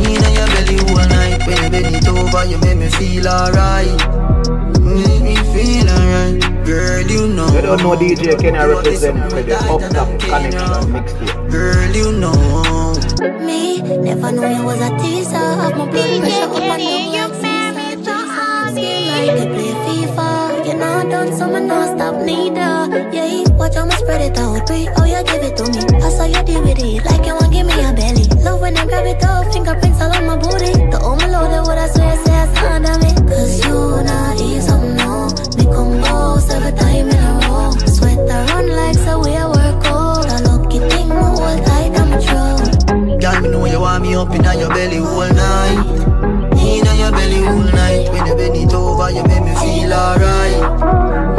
In your belly all night. When you bend it over, you make me feel alright. Make me feel alright. Girl, you know. You don't know DJ Kenny represent for the up top connection mixtape. Girl, you know. Me, never knew you was a teaser. Have my blood pressure up and down like Caesar. Jesus, skin like you play FIFA. You're not done, so me not stop neither. Yeah, watch how me spread it out. Pray, oh you give it to me. I saw you deal with it like you want grab it up, fingerprints all on my booty. The only loaded what I swear say it's hard on me. Cause you not ease up no. Me compose every time in a row. Sweat I run like so we a work out. A lucky thing, my whole tight on my throat. Girl, me know you want me up in your belly all night. In your belly all night. When you bend it over, you make me feel alright.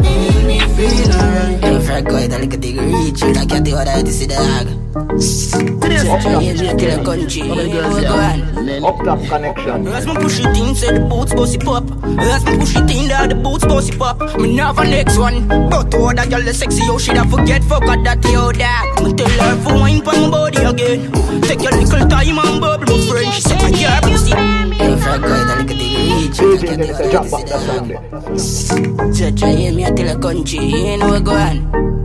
Make me feel alright. Hey, Fred, go ahead and like a dig reach it. I can't do what I to see the dog. Change it to the country. Go on. Up top connection. As me push it in, say the boots bossy pop. As me push it in, there the boots bossy pop. Me never next one. But to that girl the sexy, yo, she da forget fuck her that yo dog. Me tell her for wine for my body again. Take your little time and bubble, my friend. She said, I can't pussy. Hey, frag guy, that like a dig reach it. I can't do what I to see the dog. Just try me, I tell a country, you know what go on.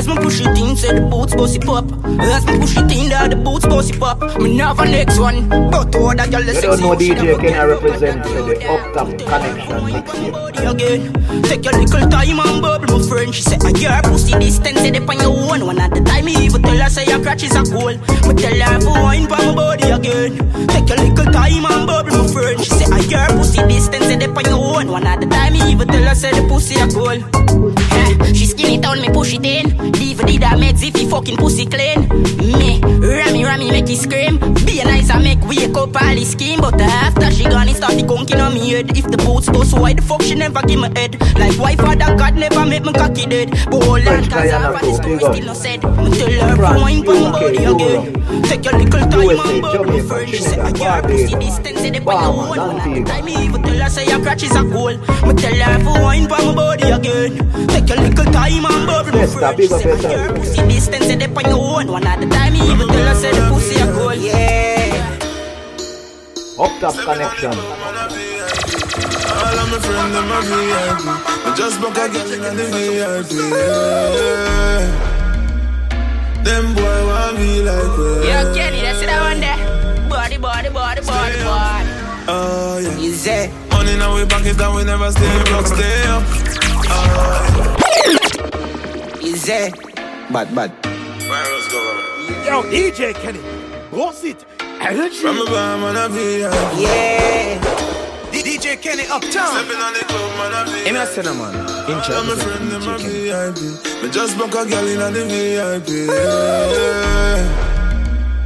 As me push it in, say the boots bossy pop. As me push it in, there the boots bossy pop. Me never next one, but to that girl the You don't know DJ can I represent the up top connection mixtape. again. Take your little time and bubble, my friend. She said, I your pussy distance, say they on your own. One at the time, me even tell her, say your crotch is a goal. Me tell her for wine for my body again. Take your little time and bubble, my friend. She said, I your pussy distance, say they on your own. One at the time, me even tell her, say the pussy a goal. Eh, She skinny down, me push it in. Leave the damage if he fucking pussy clean. Me, rammy, rammy, make it scream. Be a nice and make wake up all his scheme. But after she gone, he start the conking on me head. If the boots bust, why the fuck she never give me head? Like why father God never make me cocky dead? But hold on, cause half of the story still no said. Me tell her for my body again. Take your little time and bubble, my friend. She said, I got pussy distance, say they on your own. One at the time, me even tell her, say your crotch is a goal. Me tell her for wine for my body again. Take your little time and bubble, my friend. She said, I got pussy distance, say they on your own. One at the time, me even tell her, say the pussy a goal. Yeah. Up top connection. All of my friends, them a VIP. I just book a girl in the VIP. Yeah. Them boy want me like well. Yo, Kenny, that's that one there. Body, body, body, body, body. Oh yeah. Easy. Money now we pocket down, we never stay broke, stay up. Oh Easy. Bad, bad. Virus government. Yo, DJ Kenny, boss it. Energy. From a bar, man, a VIP. Yeah. DJ Kenny uptown. Stepping on the club, man, a VIP. Him a cinnamon. In All charge of my of friends, them a DJ VIP. Me just book a girl in the VIP.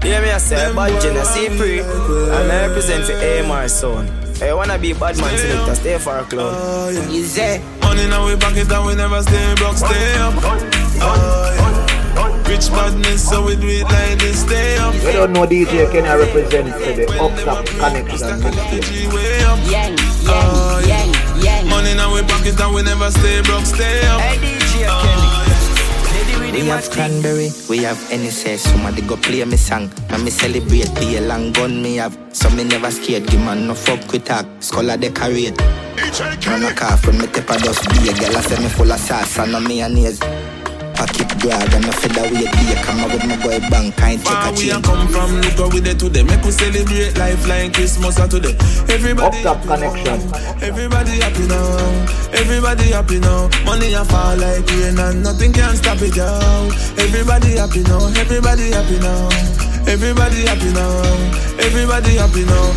Yeah. Yeah, me I say, bad Genesee free. And I represent for AMR son. Hey, wanna be bad man selector, stay for a cloud. Easy. Money now we pocket and we never stay broke, stay up. Oh, yeah. Rich badness, so we do it like this, stay up. You don't know DJ can I represent for the up top connection mixtape. Way up. Yang, Oh, yang, yang, yang. Money now we pocket and we never stay broke, stay up. Hey, DJ Oh, Kenny. yeah. We have cranberry, we have any say Somebody go play me song And me celebrate, be a long gun me have So me never scared, give man no fuck with talk a decorate Man a cough when me tip a dust. Be a girl I say me full of sauce and no mayonnaise Pocket grab and no featherweight be Come out with my boy bank, kind check Far a we a chain come from, look how we there today. Make we celebrate life like Christmas or today. Everybody Up top happy connection. Everybody happy now. Everybody happy now. Money a fall like rain and nothing can stop it, yo. Everybody happy now. Everybody happy now. Everybody happy now. Everybody happy now.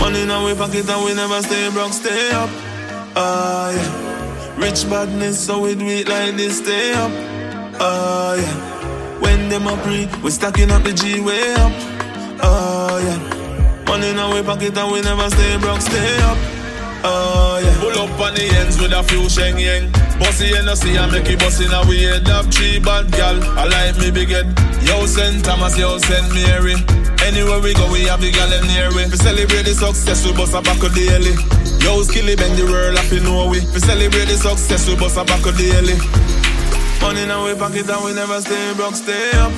Money now we pocket and we never stay broke, stay up. Ah yeah. Rich badness, so we do it like this, stay up. Oh yeah. When them a pre, we stacking up the G way up. Oh yeah. Money in our pocket and we never stay broke, stay up. Oh yeah. Pull up on the ends with a few sheng yang. Bossy and see I make it bossy now we head up three bad gal. I like me big head. Yo Saint Thomas, yo Saint Mary. Anywhere we go, we have the gal near we. We celebrate the success, we bust a back a daily. Yo skilly bang the world up in Norway. We celebrate the success, we bust a back a daily. Money in our pocket and we never stay broke, stay up.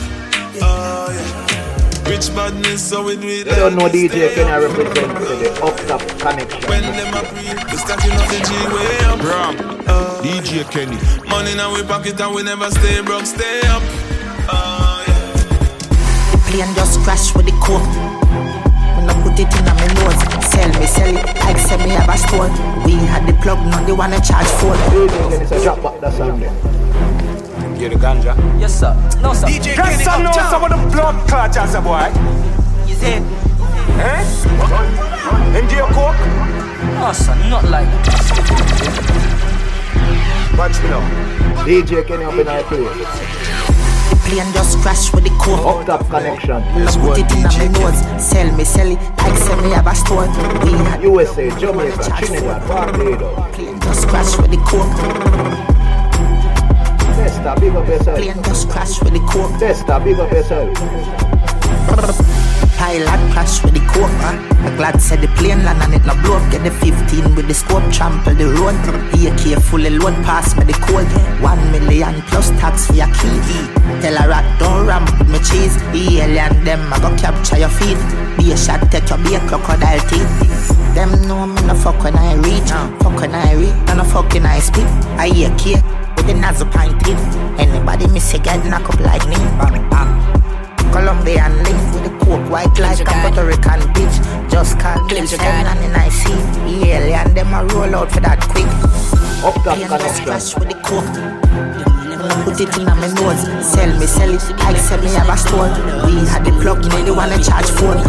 Oh yeah. Rich badness, so we do it. You don't know DJ stay can I up. represent for the up top connection When them a pre, we stacking up the G way up. Ram, Oh, DJ Kenny. Money in our pocket and we never stay broke, stay up. Oh yeah. Plane just crash with the coke. When I put it in my nose, sell me, sell it. Like say me have a store. We had the plug, not the one I charge for. DJ can it's a drop back that song there. You the ganja? Yes, sir. No, sir. DJ Get Kenny some know uptown. some of the blood clots as a boy. You see? Eh? And your coke? No, sir. Not like Watch me now. DJ can up in our place. Plane just crash with the coke. Up top connection. When I put it in my nose, sell me, sell it. Like sell me have a store. We had USA, Jamaica, Trinidad, Barbados. plane just crash with the coke. Testa big up yourself. Plane just crash with the coke. Dysta, big up yourself. Pilot crash with the coke, man. I glad said the plane land and it no blow up. Get the 15 with the scope, trample the road. AK fully load, pass me the code. One million plus tax for your key. Tell a rat don't ramp with me cheese. The alien them I go capture your feet. Be a shot, take your be a crocodile teeth. Them know me no fuck when I reach. Fuck when I reach, and no fuck when I speak. I hear kid with the nozzle pint teeth. Anybody miss a get knock up like me. Bam, bam. Colombian link with the coke white like a Puerto Rican bitch. Just call me seven and then I see the alien them a roll out for that quick. Up top connection. crash with the coke. Put it in my nose, sell me, sell it. I sell me have a store. We had the plug, you know they wanna charge for phone.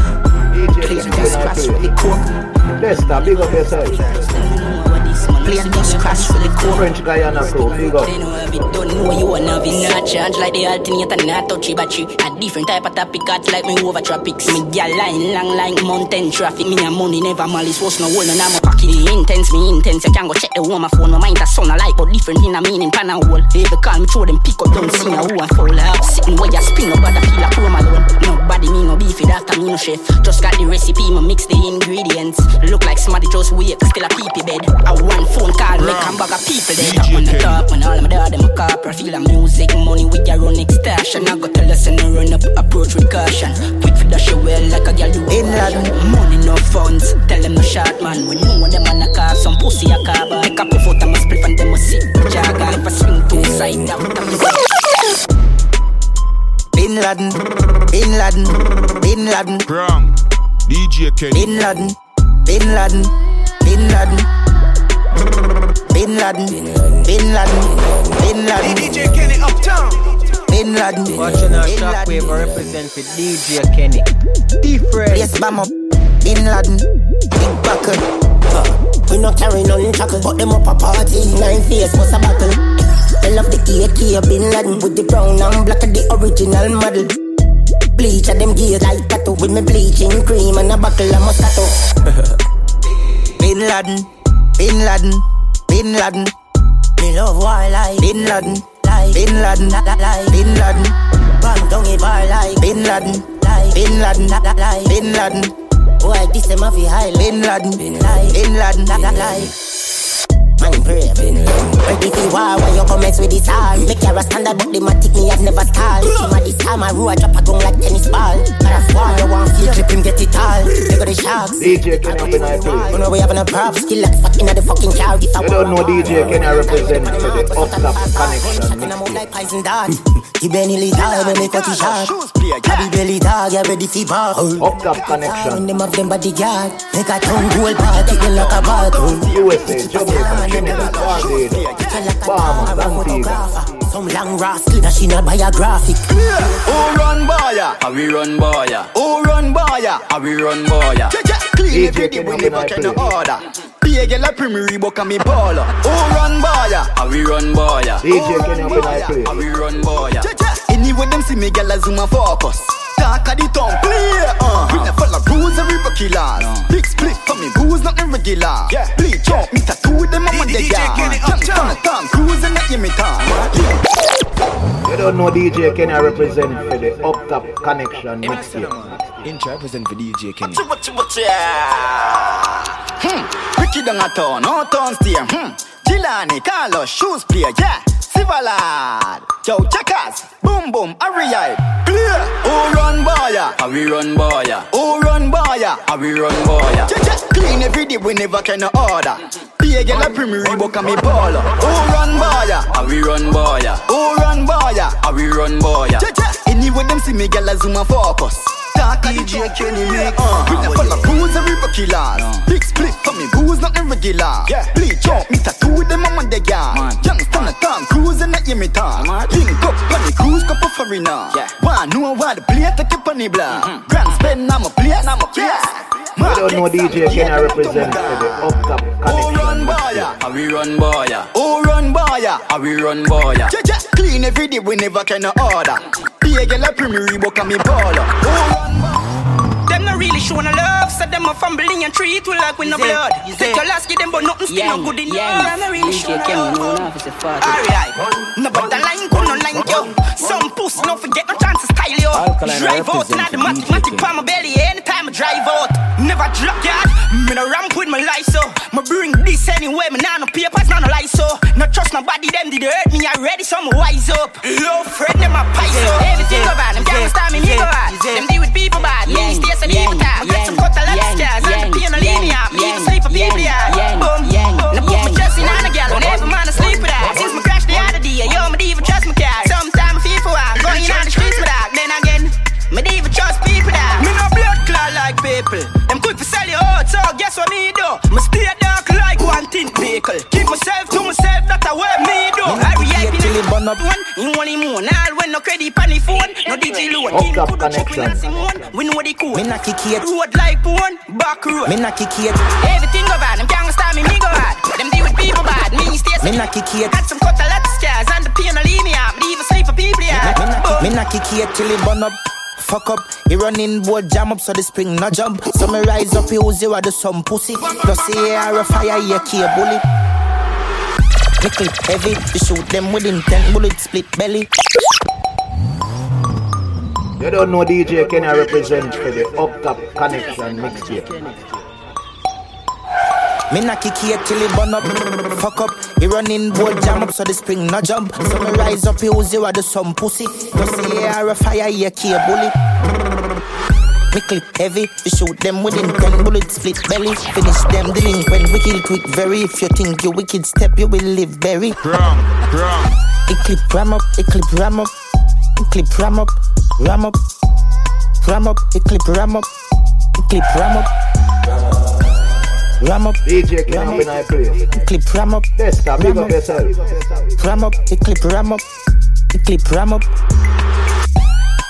Plane just crash with the coke. Dysta, big up yourself. Plane just crash with the coke. French Guyana crew, big up. Don't know you wanna be not charge like the alternator, not touchy battery. A different type of topic, got like me over tropics. Me gal line long like mountain traffic. Me a money never malice, was no hold on my pocket. Intense, me intense. You can go check the one my phone. My mind a sound alike, but different in a meaning. Pan a hole. They call me throw them pick up, don't see a who a fall. Up sitting where you spin up, but I feel a chrome alone. Nobody me no beefy, after me no chef. Just got the recipe, me mix the ingredients. Look like somebody just wake, still a peepee bed. I one phone call, make a bag of people dead. Top on the top, when all of my dad them a copper. Feel a music, money with your own extortion. I got to listen and run up, approach with caution. Quick for dash well like a girl do. In money no funds, tell them no short man. We know them on a car, some pussy a car, but make a puff out and split and them a sit. Jagger if I swing two side down. Bin Laden, Bin Laden, Bin Laden. Wrong. DJ Kenny. Bin Laden, Bin Laden, Bin Laden. Bin Laden, Bin Laden, Bin Laden. DJ Kenny Uptown. Bin Laden. Watching our shockwave represent for DJ Kenny. Different. Yes, bam up. Bin Laden, big buckle. Uh, we not carry none chuckle, but them up a party. Nine face, what's a battle? I love the AK Bin Laden with the brown and black of the original model. Bleach at them gears like tattoo with me bleaching cream and a buckle of Moscato. Bin Laden, Bin Laden, Bin Laden. Me love wildlife. Bin Laden, like Bin Laden, like Bin Laden. Bang down it bar like Bin Laden, like Bin Laden, like Bin Laden. Boy, this them a fi high Bin Laden, Bin Laden, Bin Laden, like. Man pray, Bin Laden. Ready for war when you come with this all. Make your a standard, but the matic me have never stalled. Team of this time, I roll, drop a gun like tennis ball. But I fall, you want feel drip him get it all. They got the sharks. DJ Kenny up in our place. You know we having a props, still like fucking at the fucking car. If I You don't know DJ Kenny represent for the up top connection mixtape. like poison dart. He belly lit hard when they cut it short. Happy belly dog, you ready for bar. Up top connection. When them have them bodyguard, make a tongue gold party, you like a bathroom. USA, Jamaica, Trinidad, Barbados, Bahamas, Some long rascal that she not buy a graphic. Who run boya? How we run boya? Who run boya? How we run boya? Yeah, yeah. Clean every day we never can order. Be a girl a premier Reebok and me baller. Who run boya? How we run boya? DJ Kenny up in our place. How we run boya? Yeah, yeah. Anyway them see me girl a zoom and focus. Talk of the tongue, clear. Uh. We never follow rules and river killers. Big split for me, booze not irregular. Yeah. Bleach out, me tattoo them on the yard. Youngster on the tongue, cruising at me tongue. You don't know DJ Kenny represent for the up top connection mixtape. Intro represent for DJ Kenny. Hmm. Ricky down a town, no town steer. Hmm. Gilani, Carlos, shoes player, yeah. Sivalad, yo, checkers, boom boom, Ariel, clear. Who run boya? How we run boya? Who run boya? How we run boya? Yeah, yeah. Clean every day, we never can order. Be a girl a premier Reebok and me baller. Who run boya? How we run boya? Who run boya? How we run boya? Yeah, yeah. Anyway, them see me girl a zoom and focus. Talk DJ Kenny make uh, We never follow rules and river killers Big split for me, booze not irregular yeah. Bleach out, me tattoo with them on the yard Youngster on the tongue, cruising at me tongue Link up on the cruise, couple foreigner yeah. One know why the plate take it on the block mm-hmm. Grand spend, I'm a place, I'm a place You don't know DJ Kenny represent for the up top connection mixtape. How we run boya? Who run boya? How we run boya? Yeah, yeah. Clean every day, we never can order Be a girl a premier Reebok and me baller Who run Them not really showing a love of them are fumbling and treat we like with no blood. Take your last, give them, but nothing still no good enough. I'm not really showing sure. Alright, no but the line could no line yo. Some pussy no forget no chance to style yo. Drive out in the mathematic pa my belly anytime I drive out. Never drop yard. Me no ramp with my life so. Me bring this anyway. Me nah no papers, nah no lies so. No trust nobody. Them did hurt me already, so I'm wise up. Low friend them a pies so. Everything go bad. Them can't stop me. Me go bad. Them deal with people bad. Me stay so leave it out. Got some cut a lot of scars. And the pain no leave me out. Sleep for people yeah. Boom. No put my trust in on a gal. Whenever man I sleep with her. Since me crash the other day, yo even trust my car. Sometimes I feel for her. Going on the streets with her. Then again. Me don't trust people that Me no blood clot like people Them quick to sell you out So guess what me do Me stay dark like one tint vehicle Keep myself to myself That's what me do I react in the one In only moon All when no credit on the phone. No DJ loan. King Up connection. We know the code. Me not kick it. Road like porn Back road. Me not kick it. Everything go bad. Them can't stop me Me go hard. Them deal with people bad. Me stay Me not kick it. Got some cut a lot of scars And the pain no leave me out. Me even sleep for people yeah. Me not kick it Till it burn up. Fuck up. He running board jam up so the spring no jump. So me rise up, he you zero do some pussy. Plus the air a fire, you key bullet. Clip heavy, you shoot them with intent, bullet split belly. You don't know DJ Kenny represent for the Up Top ConeXXion mixtape. Me knock kick here till it burn up. Fuck up. He running board jam up so the spring no jump. So me rise up, you zero do some pussy. Plus the air a fire, you key bullet. Me clip heavy, we shoot them within ten bullets, split belly. Finish them delinquent, we kill quick very. If you think you wicked step, you will live very. Ram, ram. It clip ram up, it clip ram up, it clip ram up, ram up, ram up, it clip ram up, it clip ram up. Ram up, DJ Kenny up in our place. Clip ram up, Dysta, big up yourself. ram up, it clip ram up, it clip ram up.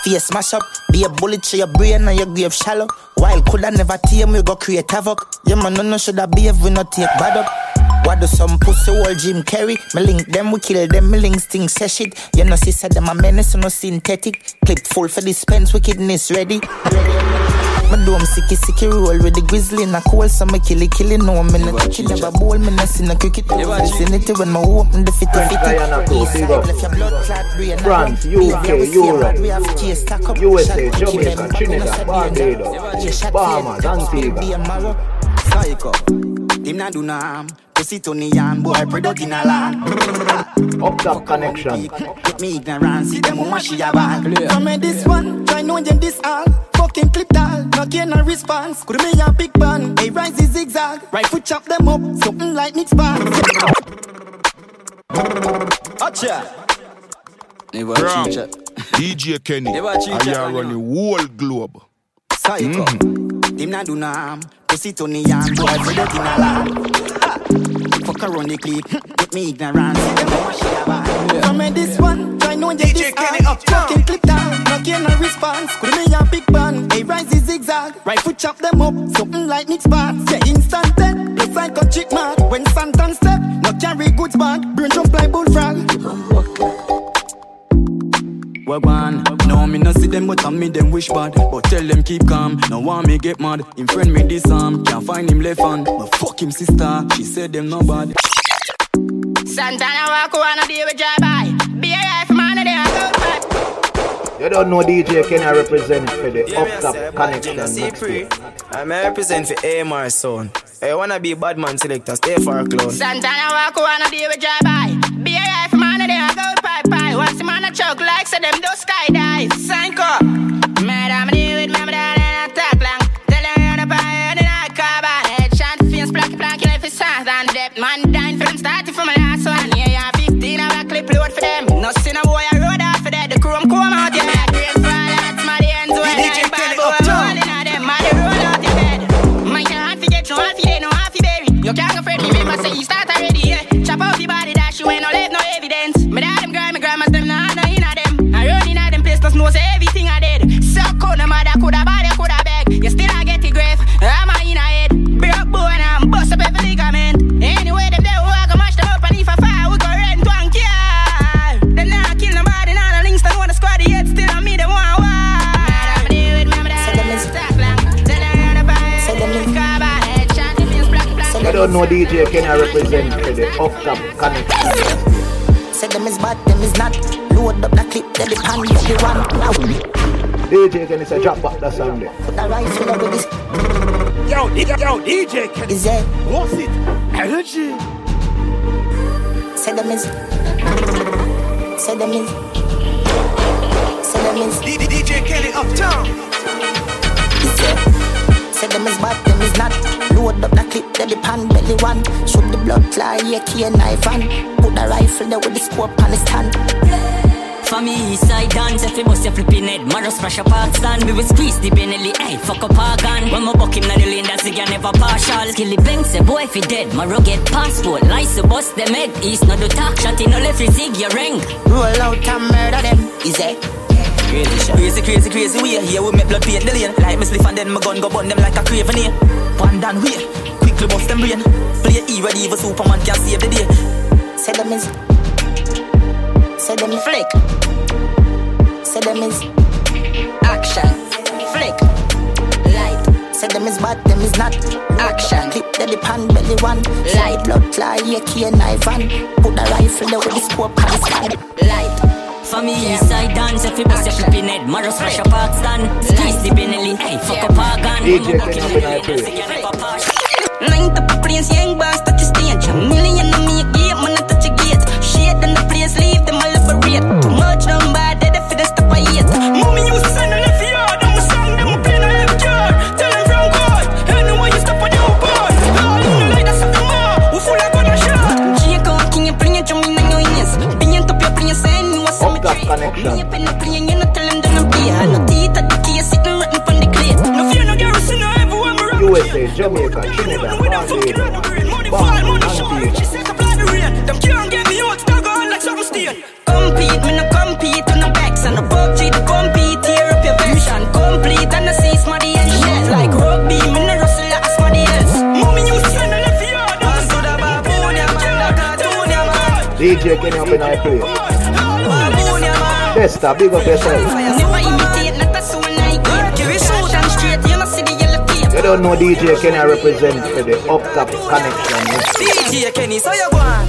Face smash up, be a bullet to your brain and your grave shallow. While coulda never tame, we go create havoc. Yeah man, no no shoulda behave, we not take bad up. What do some pussy old Jim Carrey? Me link them, we kill them, me links thing say shit. You know, see, said them a menace, no synthetic. Clip full for dispense, wickedness ready. Me do them sicky sicky roll with the grizzly and a cool, so me kill it, kill it. No, me no touch it, never bowl, me no see no cricket. Vicinity when me open the fitty fitty. East side, left your blood clot brain. France, UK, Europe, USA, Jamaica, Trinidad, Barbados, Bahamas, Antigua. Psycho. Him not do nam. Pussy to the yan boy, product in a land. Up Top ConeXXion. Get me ignorance, see them woman she a ball. Come in this one, try know them this all. Fucking clip doll, no gain no response. Could me a big band, hey rise is zigzag. Right foot chop them up, something like mix band. Acha. Never cheat chat. DJ Kenny. Never cheat I chat, are man, running whole globe. Psycho. Mm-hmm. Him not do nam. Pussy to the yan boy, product in a land. Fuck around the clip, get me ignorance. See them woman she a ball. Come in this one, try know them this all. Fucking clip down, no gain no response. Could me a big band, hey rise is zigzag. Right foot chop them up, something like mix parts. Yeah, instant dead, plus like a chick mark. When Santan step, no carry goods back. Brain jump like bullfrog. Wagwan, no me no see them but I me them wish bad But tell them keep calm, no want me get mad Him friend me this arm, can't find him left hand But fuck him sister, she said them no bad Santana walk on a day with drive by. Be a life man a day and go back. You don't know DJ Kenny represent for the Up Top ConeXXion mixtape. I'm represent for AMR sound. I wanna be bad man selector, stay for a clown. Santana walk on a day with drive by. Be a life man a day and go pie pie. Watch the man a choke like say them do skydive. Sanko. Madam, I deal with I'm down and I talk long. Tell them you're the pie, then I carbon. Head shot, face, placky, placky, life is sound and depth. Man, dying them, starting from my last one. Yeah, yeah, 15, I'm a clip load for them. No sin a boy, You still I get the grave. I'm a in a head. Broke and bust up every ligament. Anyway, them there who I go mash the up and if I fire, we go rent one car. Then I kill nobody, now the links don't wanna squad the head. Still on me, they want why. I'm with my dad. I don't know DJ Kenny represent for the off-top connection. Say them is bad, them is not. Load up that clip, then the pan, the one. DJ Kenny say drop back the song there. Put the rifle over this. Yo, yo, DJ Kenny. Is there? What's it? Energy. Say them is. Say them is. Say them is. DJ Kenny uptown. Is there? Say them is bad, them is not. Load up the clip, they depend belly one. Shoot the blood fly, AK knife and put the rifle there with the scope on the stand. For me, east side dance, if you bust your flipping head, Maros smash a park stand, we will squeeze the Benelli, hey, fuck up our gun. When my buck him na the lane, that's the guy never partial. Skilly bang, say boy if he dead, my get passport, lice to bust them head, east no do talk, shot in no left, zig your ring. Roll out and murder them, is it? Crazy shot. Crazy, crazy, crazy way. Here we make blood paint the lane. Like me spliff and then my gun go burn them like a craven here. One down way. Quickly bust them brain. Play E ready even Superman can save the day. Say them is. Say them is. Flick. Say them is. Action. Flick. Light. Say them is bad, them is not. Action. Clip the pan belly one. Light. Blood fly, AK knife and put the rifle there with the scope on the stand. Light. For me, east side dance, if you bust your flipping head, Maros smash a park stand, squeeze the Benelli, hey, fuck up our gun. DJ Kenny up in our place. Ninth up a place, young boss stagger on like seven steel. Compete, me no compete on the backs. And the PUBG to compete. Tear up your vision, complete and the see smarty and shit. Like rugby, me no rustle like smarty else. Mommy, you send a left yard. I'm so da baboon, yeah, man, Dysta, big up yourself. Never imitate, not a soul like it. Give it shoot and straight, you know see the yellow tape. You don't know DJ Kenny represent for the Up Top ConeXXion. DJ Kenny, so you go on.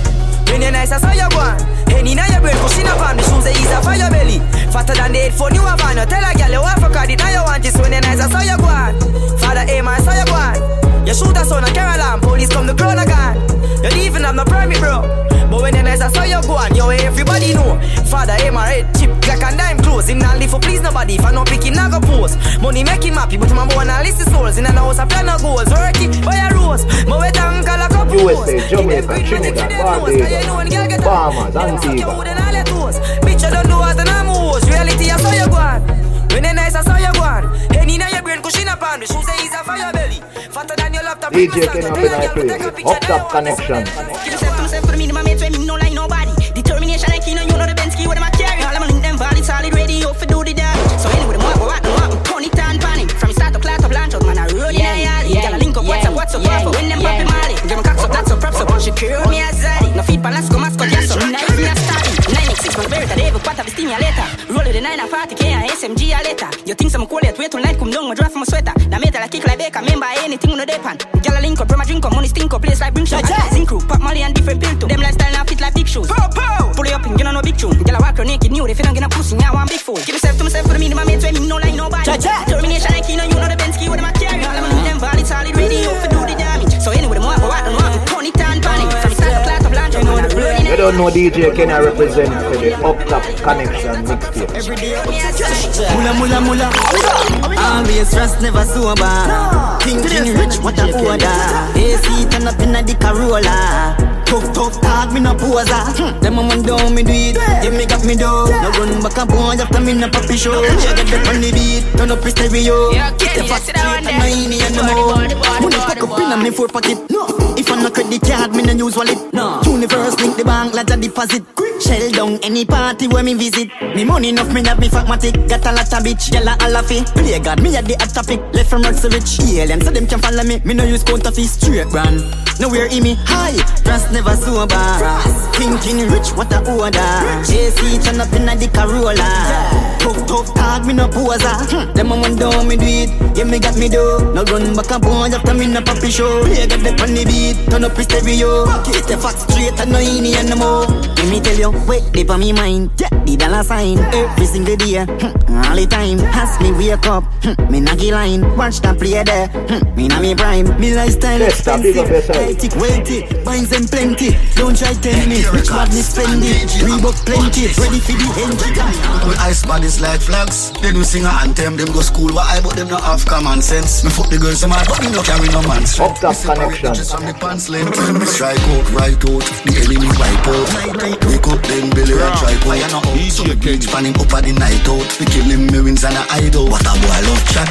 When you're nice, so you go on. Henny now your brain pushing up on the shoes, they ease up for your belly. Fatter than the headphone you have on. Tell a girl you want for credit, now you want this when you nice, so you go on. Father Amar, so you go on. You shoot a son of Caroline, police come the crown again. You leaving have no permit, bro. But when you nice, so you go on. Yo, everybody know. Father Amar, head chip, black and dime clothes. Him not live for please nobody. If I no pick him, not go post. Money him happy, but my boy not list souls. In a house, I plan no goals. Work it, buy a rose. But wait and call a couple USA, Jamaica, Trinidad, Barbados, Bahamas, Antigua. Bitch, I don't know what I'm moves. Reality, I saw you go on. When they nice, I saw you go on. Henny now your brain cushion up on. The shoes say he's a fire belly. Fatter than your laptop. DJ Kenny up in our place. Up Top ConeXXion. She curl me as zaddy. No feet, balance, go mascot, yes, so knife me a starting. Nine X six, my spirit, I have a of the stimulator. Roll it the nine and party, K and SMG a later. You think some cool yet, wait till night come down, my draft from my sweater. Now metal like kick like baker, member anything on the depan. Gyal a link up, bro, my drink up, money stink up, place like bring shot. Zinc crew, pop molly and different pill too. Them lifestyle now fit like big shoes. Pow, pow. Pull it up and you know no big tune. Gyal a walk around naked, new, they feel I'm gonna pussy, now I'm big fool. Give myself to myself for the minimum mates when me no like nobody. Determination don't know DJ Kenny represent for the Up Top ConeXXion mixtape. Mula mula mula. Always trust, never sober. Thinking rich, what a order. AC turn up in a the Corolla. Tough, tough talk, me no poser. Hmm. Them a man down, me do it. Yeah, me got me down. No run back and boy after me no puppy show. Yeah, get up on the beat, turn up your stereo. Get the fast straight and my innie and the more. Money pack up in a me four pocket. No, if I no credit card, me no use wallet. No, universe link the bank, like a deposit. Shell down any party where me visit. Me money enough, me have me phlegmatic. Got a lot of bitch, yalla all of it. Play God, me at the hot topic. Left from rocks to rich. Alien, so them can follow me. Me no use counterfeit, straight brand. Nowhere in me, high. Trust never never sober. Thinking rich, what a order. JC turn up in a dick Corolla. Tough, tough talk, me no poser. Hmm. Them a man down, me do it. Yeah, me got me do. No run back and bones after me no poppy show. Play got the on the beat, turn up his stereo. Get the facts straight and no any and no more. Let me tell you, wait, deep on me mind. Yeah, the dollar sign every single day. Hmm. All the time, as me wake up, hmm. me naggy line. Watch that play there. Hmm. Me na me prime, me lifestyle expensive. Healthy, wealthy, binds them plenty. Don't try tell me which madness spend it. Reebok plenty, ready for the engine. We ice bodies like flags. They do sing a anthem, them go school, but I but them not have common sense. Me fuck the girls, some hard, but me no carry no man strength. Up Top ConeXXion. Just on the pants length. Me strike out, right out, the enemy wipe out. Wake up them belly and try out. Fire no out, so me bleach pan him up at the night out. We kill him, me wins and a hide out. What a boy love chat,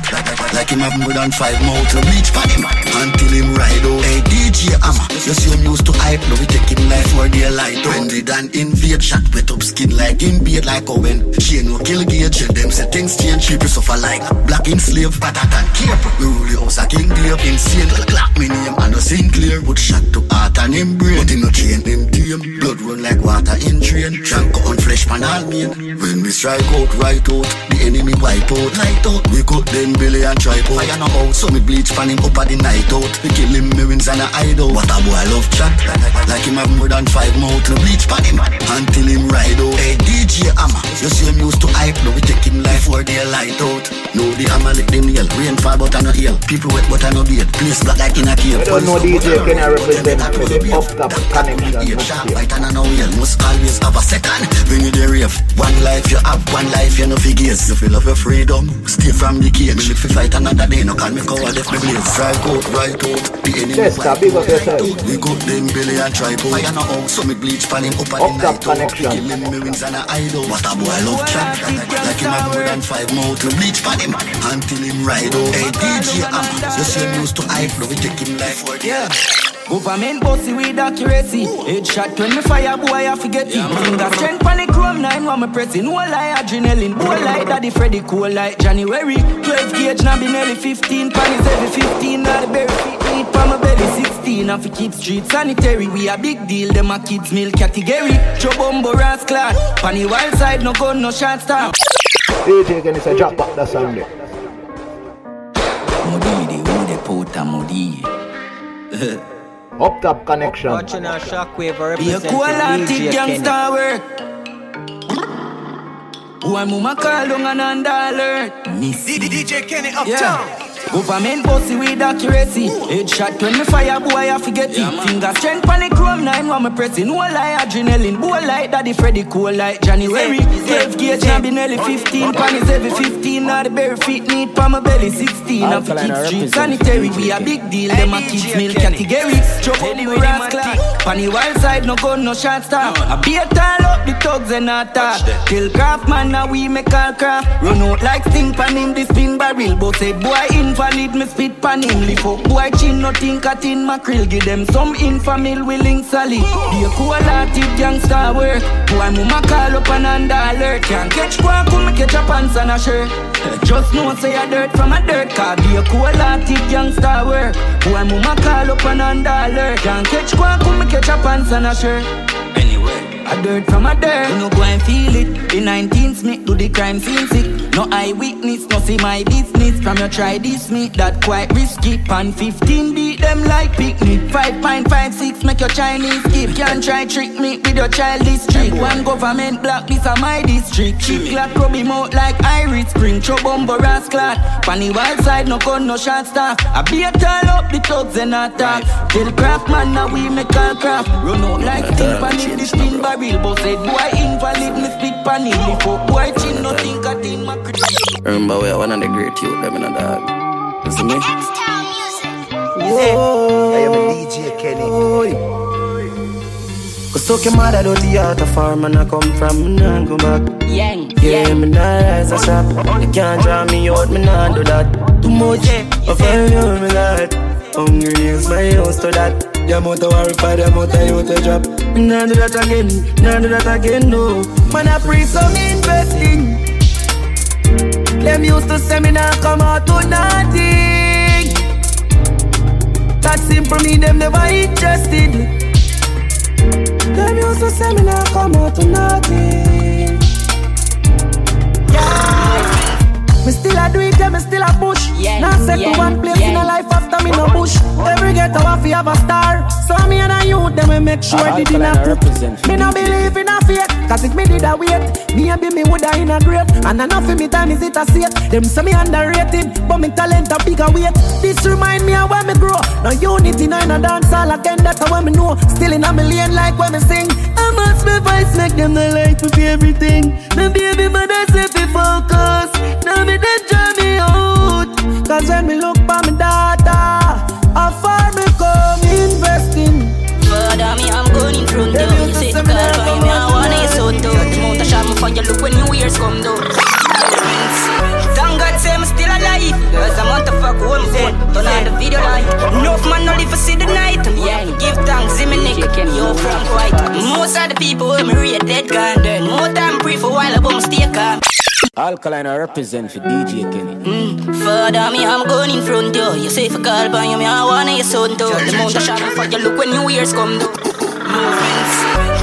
like him have more than five mouths. We bleach pan him until him ride out. Hey DJ Amma, you see him used to hype, now we take him life for dear light. Trendy than invade, shot wet up skin like him beard like Owen. She no kill gauge, them say things change, people suffer like black in slave, patat and cape. We rule the house a king Dave, insane. Clap me name, I no clear, but shot to heart and him brain. But him no chain, him Blood run like water in train. Drunk on flesh pan all mean. When we strike out, right out, the enemy wipe out, light out. We cut them belly and out. Fire no out, so me bleach pan him up at the night out. We kill him, me wins and a hide out. What a boy love chat, like him have more than five mouth. We bleach pan him until him ride out. Hey DJ Amma, you see him used to hype, now we take him life for their light out. No the Amma lick them nail, rain fall but I no hail. People wet but I no beard, place black like in a cave. You don't know DJ Kenny represent for the up. Sharp, white and I know wheel Must always have a second. When you the rave One life you have, one life you no figures You feel of your freedom Stay from the cage Me live fi fight another day No call me coward if me blaze. Strike out, right out The enemy Chester, big up yourself. We got them belly and try out Fire no out So me bleach pan him up the night out. kill him, me wins and I hide out. What a boy love chat Like him have more than five mouth We bleach pan him Until him ride out. Hey DJ ah, You see him used to hype Now we take him life. For yeah. Government bossy with accuracy. Headshot when me fire, boy, I forget it. Finger strength panic chrome 9 when me pressing. No lie, adrenaline. Boy, like daddy Freddy, cool like January. 12 gauge, now be nearly 15. Panties every 15. Now the berry feet need pa my belly 16. And for keep street sanitary. We a big deal, them a kids meal category. Chobombo rascal. Panny wild side, no gun, no shot stop. DJ Kenny say drop back the Sunday. Modi, who the pota Modi? Up Top ConeXXion. Watching our shockwave Be a representing quality DJ Kenny. gangsta work. Who am mama call on an alert? Miss DJ Kenny uptown. Government bossy with accuracy. Headshot when me fire, boy, I forget it. Finger strength panic chrome 9 when me pressing. No lie, adrenaline. Boy, like daddy Freddy, cool like January. 12 gauge, now be nearly 15. Panties every 15. Now the berry feet need pa my belly 16. And for keep street sanitary. We a big deal. Them a kids meal category. Chop up the rascal. Panny wild side, no gun, no shot stop. I be a tall up the thugs and attack. Kill craft man, now we make all craft. Run out like stink pan him, the spin barrel. But say boy invalid, me spit pan him. Lift up boy chin, no think a tin mackerel. Give them some Enfamil willing solid. Be a cool hearted gangsta work. Boy mama call up and under alert. Can't catch quack, me catch a pants and a shirt. Just know say a dirt from a dirt car. Be a cool hearted gangsta work. Boy mama call up and under alert. Can't catch quack, me catch a pants and a shirt. Anyway. A dirt from a dirt, you no go and feel it. The 19th me do the crime scene sick. No eyewitness, no see my business. From you try this me, that quite risky. Pan 15 beat them like picnic. 5.56 make your Chinese skip. Can't try trick me with your child district. One government block, this a my district. Chick clap rub him out like Irish Spring. Chobombo rascal. Panny wild side, no gun, no shot staff. I be a tall up the thugs and attack. Till craft man, now we make all craft. Run out like steam pan in the spin barrel. But said boy invalid, me spit pan him. Lift up boy chin, no think a thing my Remember, we are one of the great youth, them in a dog. You see me? I am a DJ Kenny. Cause so your mother do the art of farm and I come from, me nah go back. Yang, Yeah, me nah rise a shop. You can't draw me out, me nah do that. Too much of a real me got. Hungry is my house to that. Amount of worry for the of you to drop. Nah do that again, nah do that again, no. Man, I pray some investing. Them used to say me nah come out to nothing. That simple me, them never interested. Them used to say me now come out to nothing. Yeah. Me still a do it, yeah, me still a push. Yeah, now set yeah, to one place yeah. in a life after me no push. Every ghetto have to have a star. So me and a youth, them we make sure I- they did Alkaline not represent Me no believe in a fate, cause if me did a wait, me and be me woulda in a grave. And enough of me time is it a set. Them say me underrated, but me talent a bigger weight. This remind me of when me grow. No unity, no in a dance all again, that's how me know. Still in a million like when me sing. I must my voice make them the light for everything. Me baby mother say fi focus. Now me they draw me out. Cause when me look for me daughter, how far me come investing. Father, me, I'm going in front door. You say the car for me, I wanna you so too. The mount a shot me for you, look when new years come though. Thank God say I'm still alive. Cause I'm on the fuck home phone. Turn on the video light. Enough man no live for see the night. And yeah, give thanks, Zimmy Nick. Yo, Frank White. Most of the people who me rate dead gone then. More time pray for a while about stay calm. Alkaline I represent for DJ Kenny. Mm, Father, me, I'm going in front door. You say for call by you, me, I wanna your son too. The mount a shot for you, look when new years come though. Movements.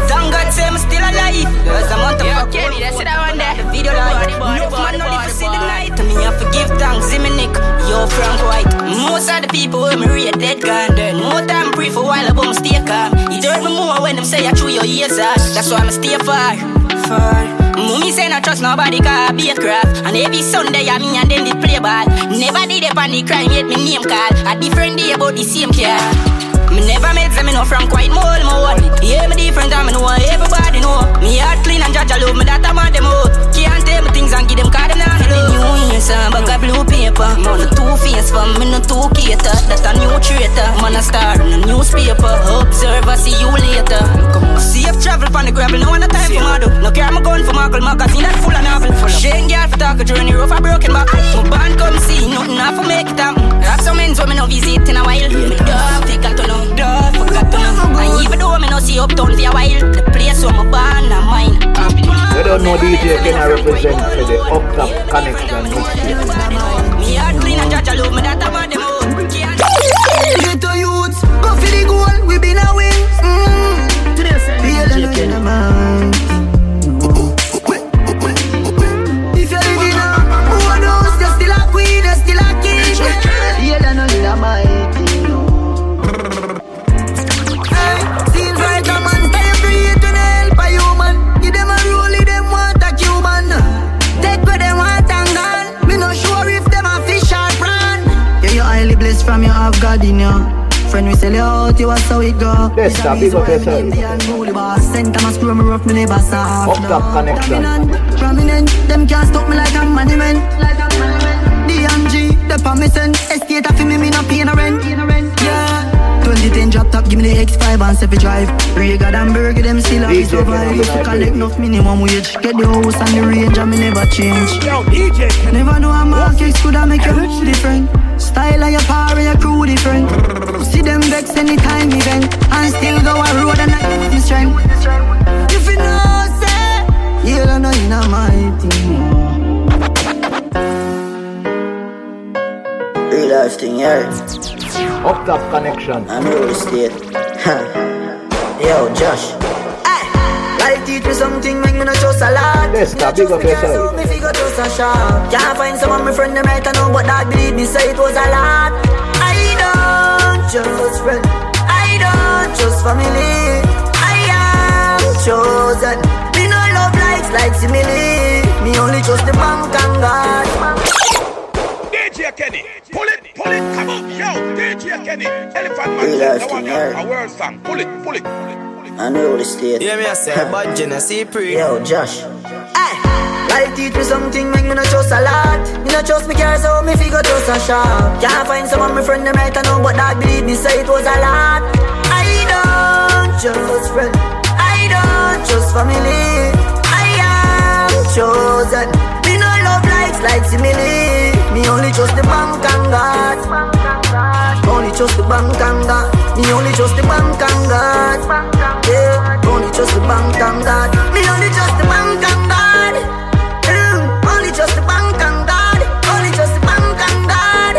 Thank God say I'm still alive. Cause I'm on the fuck Kenny, that's it, I want that. The video light. Enough man no live to see the night. And me have to give thanks, Zimmy Nick. Yo, Frank White. Most of the people who me rate dead gone then. More time pray for a while about me stay calm. It hurt me more when them say I chew your ears out. That's why I'm stay far. Far. Mummy say not trust nobody cause I be craft And every Sunday I me and them did play ball. Never did up on the crime yet me name call. A different day about the same car Me never met them, me know from quite more. Mode Yeah, me different and me know everybody know. Me heart clean and judge I love me that I'm on them out Can't tell me things and give them cause them not the new year son Bag of blue paper. Man a two face for me no two cater. That a new traitor. Man a star in the newspaper. Observe I see you later. Safe travel on the gravel. No one a time for model. No care my gun for Markle magazine. That full of novel. Shane girl for talk a journey rough a broken back. My band come see. Nothing off for make it happen. Have some ends when me no visit in a while. Me dog forgot to know Dog forgot to know And even though me no see uptown for a while. The place where my band and mine. You don't know DJ Kenny represent for the Up Top ConeXXion. Me heart clean and judge I love me that on them from your have God in you. Friend, we sell you out, you are so it go. Yes, sir, big up yourself. The unruly boss, center my screw me rough, me never soft. Up Top ConeXXion. Prominent, prominent, them can't stop me like a monument. DMG, the permission, estate of me, me no pay no rent. Yeah. 2010 drop top, give me the X5 and Sefi drive. Regal and Burger, them still have to DJ, survive. Used to collect enough minimum wage, get the house and the range, and me never change. Yo, DJ. Never know a market could have make you look different. Style of your power and your crew different. See them vex anytime event, and still go a road and I give me strength. If you know, say, you don't know you know my thing. Real life thing, yeah. Top ConeXXion. I'm real estate. Yo, Josh. Life teach me something, make me not trust a lot. Yes, sir, big up yourself. Me figure trust a shot. Can't find someone my friend them right I know, but dog believe me say it was a lot. I don't trust friend. I don't trust family. I am chosen. Me no love likes like simile. Me only trust the bank and God. DJ Kenny, pull it, pull it, come on, yo, DJ Kenny, Elephant Man, Real life that one, thing, yo, yeah. a world song, pull it, pull it, pull it. I'm real estate. Yeah, me I say, bad Genesee pre. Yo, Josh. Hey, Life teach me something, make me not trust a lot. Me not trust me car, so me figure trust a shop. Can't find someone my friend them right I know, but dog believe me say it was a lot. I don't trust friend. I don't trust family. I am chosen. Only trust the bank and God. Me only trust the bank and God. Yeah, only trust the bank and God. Me only trust the bank and God. Mm, Only trust the bank and God. Only trust the bank and God.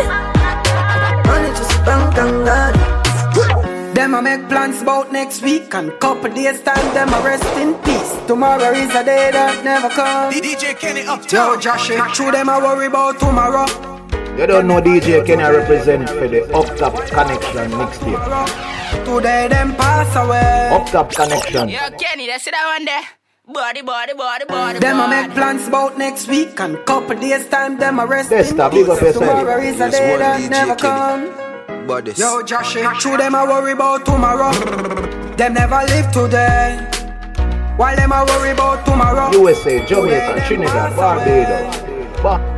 Only trust the bank and God. Them a a make plans about next week and couple days time them a rest in peace. Tomorrow is a day that never comes. DJ Kenny Uptown. Yo, Josh, true them a worry about tomorrow. You don't know DJ Kenny represent for the Up Top ConeXXion mixtape. Today them pass away. Up Top ConeXXion. Yo, Kenny, that's it I one there. Body, body, body, body. Them a make plans about next week and couple days time them a rest Yes, in stop, big up peace. yourself. Tomorrow is a day one that DJ never Kenny. come. Bodies. Yo, Josh, true them a worry about tomorrow. them never live today. While them a worry about tomorrow. USA, Jamaica, Trinidad, Barbados. Ba-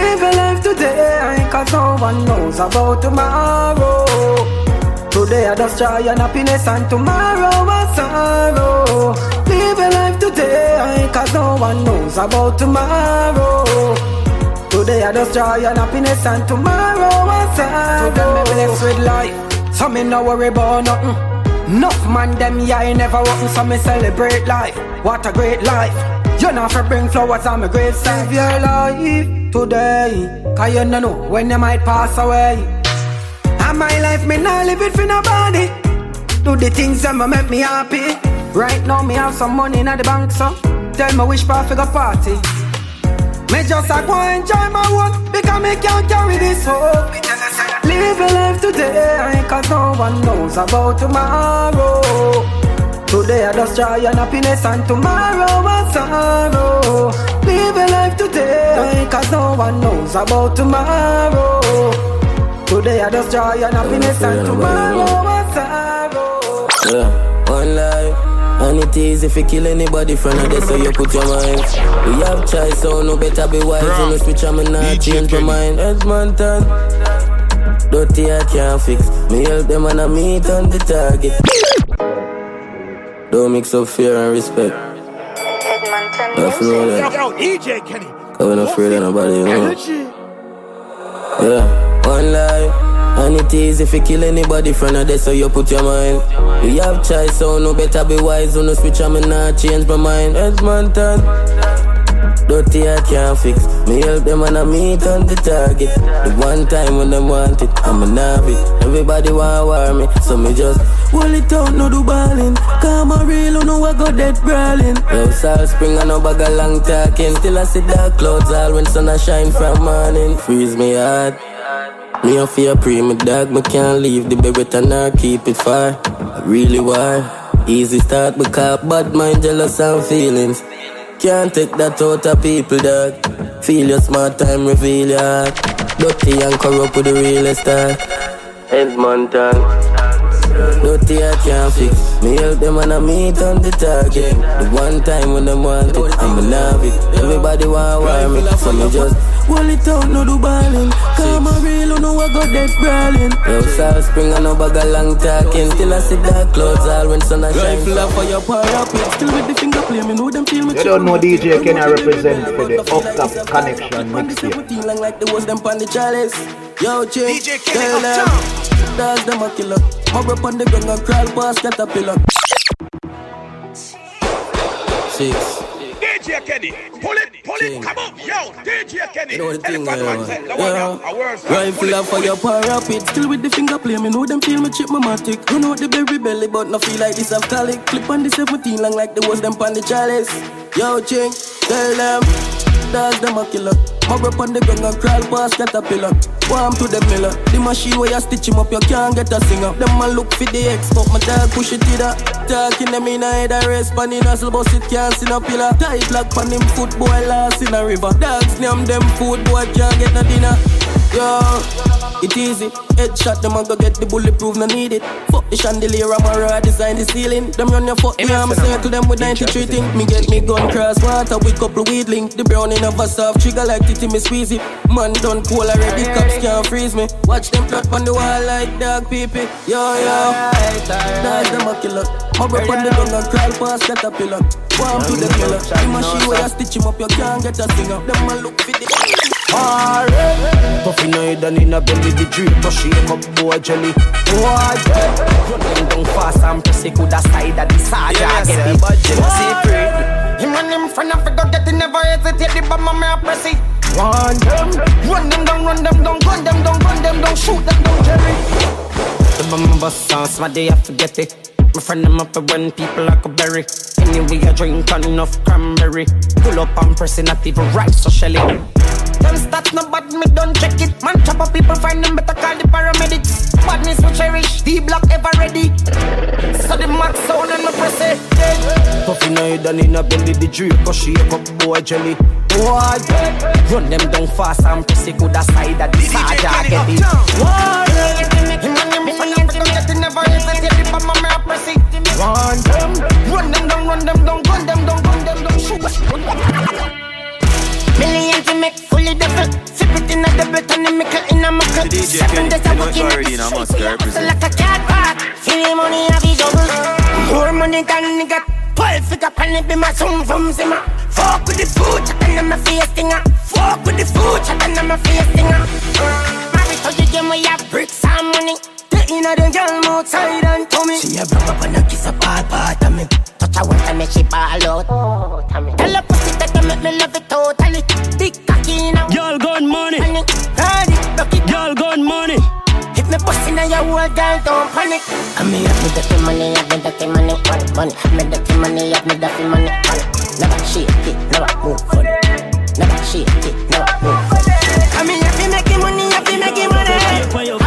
Live your life today, cause no one knows about tomorrow. Today I just joy and happiness, and tomorrow a sorrow. Live your life today, cause no one knows about tomorrow. Today I just joy and happiness, and tomorrow a sorrow. Today me blessed with life, so me no worry about nothing. Enough man them yeah I never want so me celebrate life. What a great life. You know for bring flowers on my graveside. Live your life today, cause you know when you might pass away. And my life me not live it for nobody. Do the things that make me happy. Right now me have some money in the bank so tell me which part for go party. Me just a go enjoy my work because me can't carry this hope. Live your life today, cause no one knows about tomorrow. Today I just joy and happiness, and tomorrow a sorrow. Live your life today, cause no one knows about tomorrow. Today I just joy and happiness, and tomorrow a sorrow. Yeah, one life. And it is if you kill anybody from this, so you put your mind. We have choice, so no better be wise. On the switch, I'm not change my mind. Edmonton. Dirty, I can't fix. Me help them and I meet on the target. Don't mix up fear and respect. I feel that. Yo, DJ Kenny. I ain't afraid of nobody, you know. Yeah, one life. And it is if you kill anybody from this, so you put your mind. We have choice, so no better be wise. On the switch, I'm not change my mind. Edmonton. Dirty, I can't fix. Me help them and I meet on the target. The one time when them want it, I'm a navy. Everybody want war me, so me just Hold it out, no do ballin'. Come on real, know I got that brawling. Yo, Salt Spring, I no bag a long talking. Still I see dark clouds all when sun a shine from morning. Freeze me hard. Me a fear pre me dog, me can't leave the with and keep it far. I really why? Easy start because bad mind, jealous and feelings. Can't take that out of people, dog. Feel your smart time, reveal your heart. Dirty and corrupt with the real estate. Edmonton. Dirty I can't fix. Me help them and I meet on the target. The one time when them want it, I'm a love it. Everybody want war me, so me just Hold it out, no do ballin'. Come on real, you know I got that brawling. Yo, Salt Spring, I no bag a long talking. Till I see dark clouds all when sun a shine. Rifle up for your power up, still with the finger play. Me know them feel me. You don't know DJ Kenny represent for the Up Top ConeXXion mixtape. Feeling like the was them on the chalice. Yo, chick, DJ Kenny tell them. Uptown. That's them a killer. Mob up on the ground and crawl past caterpillar. Six. DJ Kenny, pull it, pull it, come on, yo, DJ Kenny. You know the thing, uh, man yeah. now, a worse man, Rifle pull up for your it. power rapid. Still with the finger play. Me know them feel me chip my matic. You know the berry belly, but no feel like this. I've colic. Clip on the 17 long like the was them on the chalice. Yo, ching, tell them. Dogs them a killer. Mob up on the ground and crawl past caterpillar. Warm to the miller. The machine where you stitch him up, you can't get a singer. Them a look for the X, but my dog push it that. Talking them in a head, I race pan in hustle, but it can't see no pillar. Tight black pan him foot boy lost in a river. Dogs name them food boy can't get no dinner. Yo, it easy. Headshot them and go get the bulletproof, no need it. Fuck the chandelier, I'm a raw design the ceiling. Them run your fuck me, I'm circle them with 93 thing. Me get me gun cross water with couple weed link. The brown in of a soft trigger like titty me squeeze it. Man done cool already, cops can't freeze me. Watch them plot on the wall like dog peepee. Yo yo, that's them a killer. My rep on the gun and crawl past caterpillar. Warm to the killer. The machine where you stitch him up, you can't get a singer. Them a look for the. Alright, tough in a head and in a belly the drip But shake up boy jelly. Boy jelly Run them down fast and press it Coulda side of the saga. Yeah, get it but jealousy free. Him and him friend and figure get it Never hesitate the bomb and me a press it. Run them. Run them down, run them down Gun them down, gun them down Shoot them down jelly The bum bus sauce, my day I forget it. My friend them up when people like a berry. Anyway, I drink enough cranberry. Pull up and pressing not even right, so shelly. Them stats no bad, me don't check it. Man, chop up people, find them better call the paramedics. Badness we cherish, D block ever ready. So the max sound and me press it. Yeah. Puffy now you done in a belly, the drip, cause she up boy jelly. Boy, run them down fast and press it, good side of the sergeant get it. Never hesitate if I'm a mere pressy. Run them, run them down, run them down, run them down, run them down, shoot. Million to make fully double. Flip it in a double, turn the mickle in a muckle. Seven days I'm working at the street. So like a cat park. Feel the money I be double. More money than nigga. Twelve figure pan it be my son from Zimmer. Fuck with the food, chatting on my face stinger. Fuck with the food, chatting on my face stinger. Married to the game where you have bricks and money inna the girl outside and to me. She a broke up and a kiss up all part of me. Touch her once and make she ball out. Oh, Tell her pussy that I make me love it totally. Big cocky now. Girl gun money. Ready, rock it. Girl gun money. Hit me pussy now your whole girl don't panic. I me have me dirty money, have me dirty money, money, money. Have me dirty money, have me dirty money, money. Never shake it, never move for it. Never shake it, never move for it. I me have to make money, have to make money.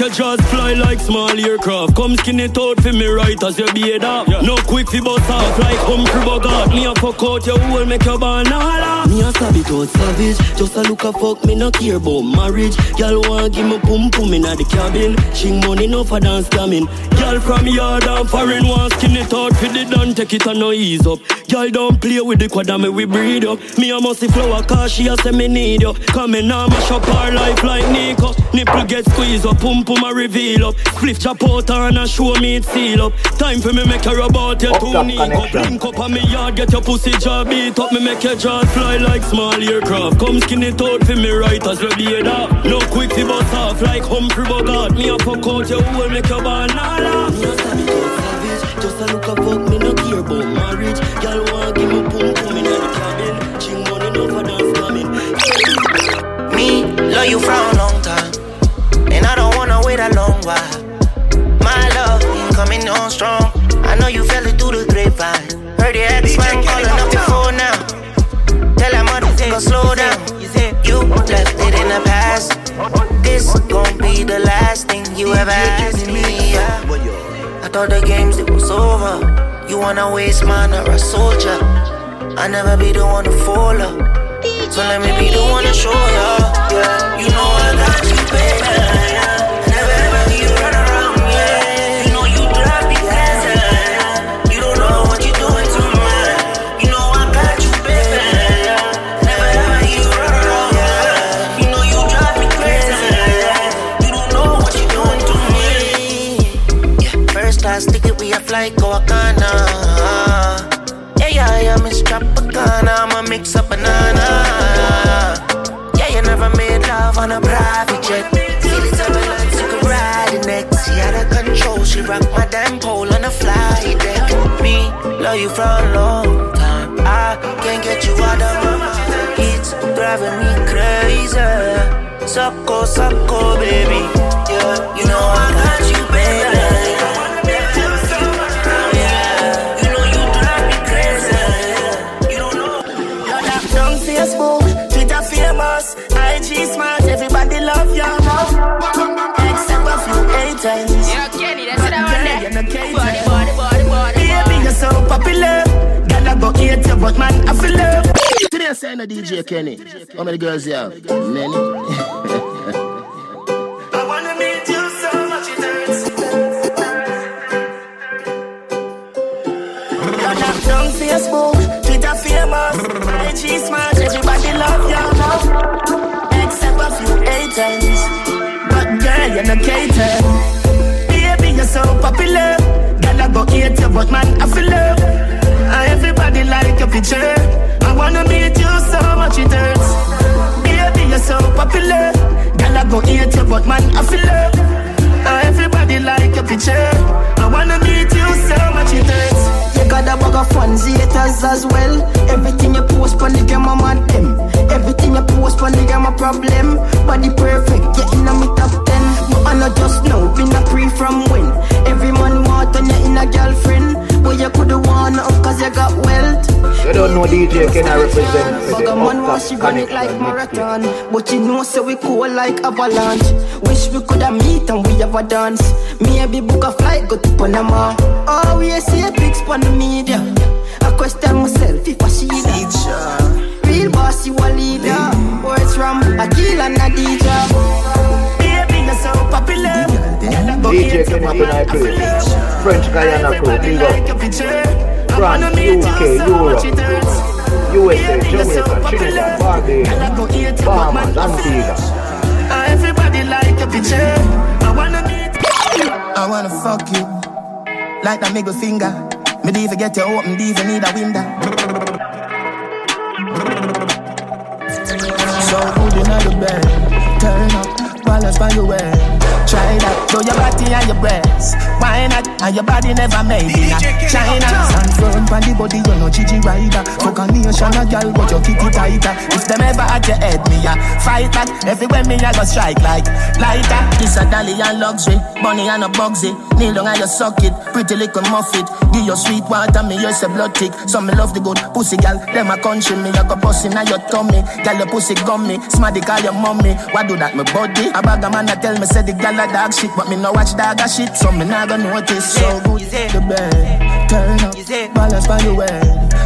Make your jaws fly like small aircraft. Come skin it out for me right as you beard up. Yeah. No quick fi bust off like Humphrey Bogart. Me a fuck out your hole, make your banana. Me a stab it out savage, just a look a fuck, me no care about marriage. Girl want give me pum pum inna the cabin. She money no for dance coming. Girl from yard and foreign want skin it out for the done, take it and no ease up. Girl don't play with the quad and me we breed up. Me a musty flower cause she a say me need you. Come in now, mash up our life like Nico. Nipple get squeezed up, pum pum a reveal up. Spliff chop out her and a show me it seal up. Time for me make her about your two knee up. Link up on me yard, get your pussy jaw beat up. Me make your jaw fly like small aircraft. Come skin it out for me right as we beard up. No quick to bust off like Humphrey Bogart. Me a fuck out your hole, make your banana. Me a stand it out savage, just a look a fuck. Me no care about marriage. Girl want give me pum pum in the cabin. Ching money no for dance coming. Me love you for a wait a long while. My love coming on strong. I know you felt it through the grapevine. Heard your ex-man calling up your phone now. Tell that mother go slow down. You left it in the past. This gon' be the last thing you ever asked me. Yeah. I thought the games it was over. You wanna waste mine or a soldier? I never be the one to fall up. So let me be the one to show ya. Yeah. You know I got first class ticket, we a flight go Wakanda. Yeah, yeah, yeah, Miss Tropicana. I'ma mix up banana. Yeah, you never made love on a private jet. Feel it seven nights, you could ride it next. She had a control, she rocked my damn pole on a flight deck. Me, love you for a long time. I can't get you out of my mind. It's driving me crazy. Sucko, oh, sucko, oh, baby. Yeah, you know I got you, baby. Few haters. Yeah, Kenny, that's what I want there. You're not cater. Body, body, body, body. Baby, you're so popular. Girl, I go hate you, but man, I feel love. Today I say no DJ Kenny. How many girls you have? Many. I wanna meet you so much it hurts. You're not down Facebook, Twitter famous, IG smart, everybody love you. Except renegade. Baby, you're so popular. Girl, I go hate you, but man, I feel love. Uh, everybody like your picture. I wanna meet you so much it hurts. Baby, you're so popular. Girl, I go hate you, but man, I feel love. Uh, everybody like your picture. I wanna meet you so much it hurts You got a bag of fans, haters as well. Everything you post on the game, I'm on them. Everything you post on the game, a problem. Body perfect, yeah, in my top 10. And I just know, been not pre from when Every man want on you in a girlfriend. But you coulda won up cause you got wealth. You don't know DJ Kenny represent for the man was she run it like marathon. But you know so we cool like avalanche. Wish we coulda meet and we have a dance. Maybe book a flight go to Panama. Oh we see pics on the media. I question myself if I see that. Real boss you a leader Words from Akil and Adija. Baby, you're so popular. DJ Kenny up in I play. French Guiana crew, big up. France, UK, Europe, USA, Jamaica, Trinidad, Barbados, Bahamas, Antigua. Everybody like your picture. I wanna meet. I wanna fuck you like that middle finger. Me even get you open, even need a window. So good in the bed, turn up, balance by your way. Try that, show your body and your breasts. Why not? And your body never made in a China. Stand firm on the body, you know Gigi rider. Fuck a nation, a girl, but your kitty tighter. If them ever at your head, me a fight back. Everywhere me a go strike like lighter. This a dolly and luxury, bunny and a bugsy. Kneel down and you suck it, pretty little muffet. Give your sweet water, me use a blood tick. So me love the good pussy gal. Them a country me, I go bust in your tummy. Gal your pussy gummy, smarty call your mommy. Why do that, my body? A bag of man a tell me say the gal a dog shit, but me no watch dog a shit, so me nah go notice. So good, the bed, turn up, balance by your way.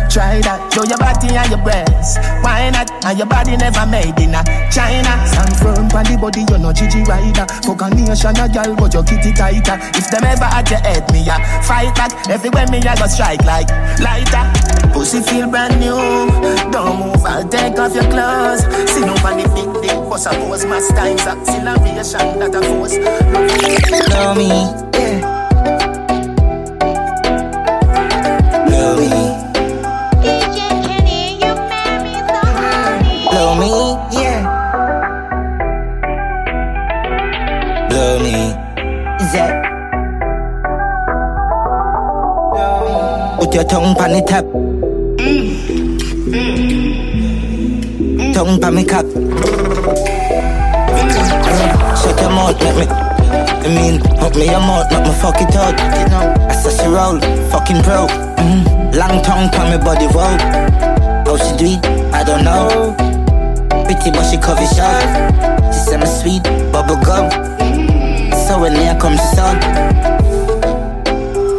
Try that, show your body and your breasts. Why not? And your body never made in a China. Stand firm on the body, you know Gigi rider. Fuck a nation, a gal, but your kitty tighter. If them ever at your head, me a fight back. Everywhere me a go strike like lighter. Pussy feel brand new. Don't move, I'll take off your clothes. See no on the big dick, bust a pose, mass times acceleration that a force. Love me, yeah. Your tongue on the top. Tongue on me cock. Shut your mouth, make me. I mean, hook me your mouth, not me fuck it out. You know, I said she roll, fucking broke. Mm. Long tongue on me body roll. How she do it? I don't know. Pretty but she cover short. She said me sweet, bubble gum. So when here comes the sun.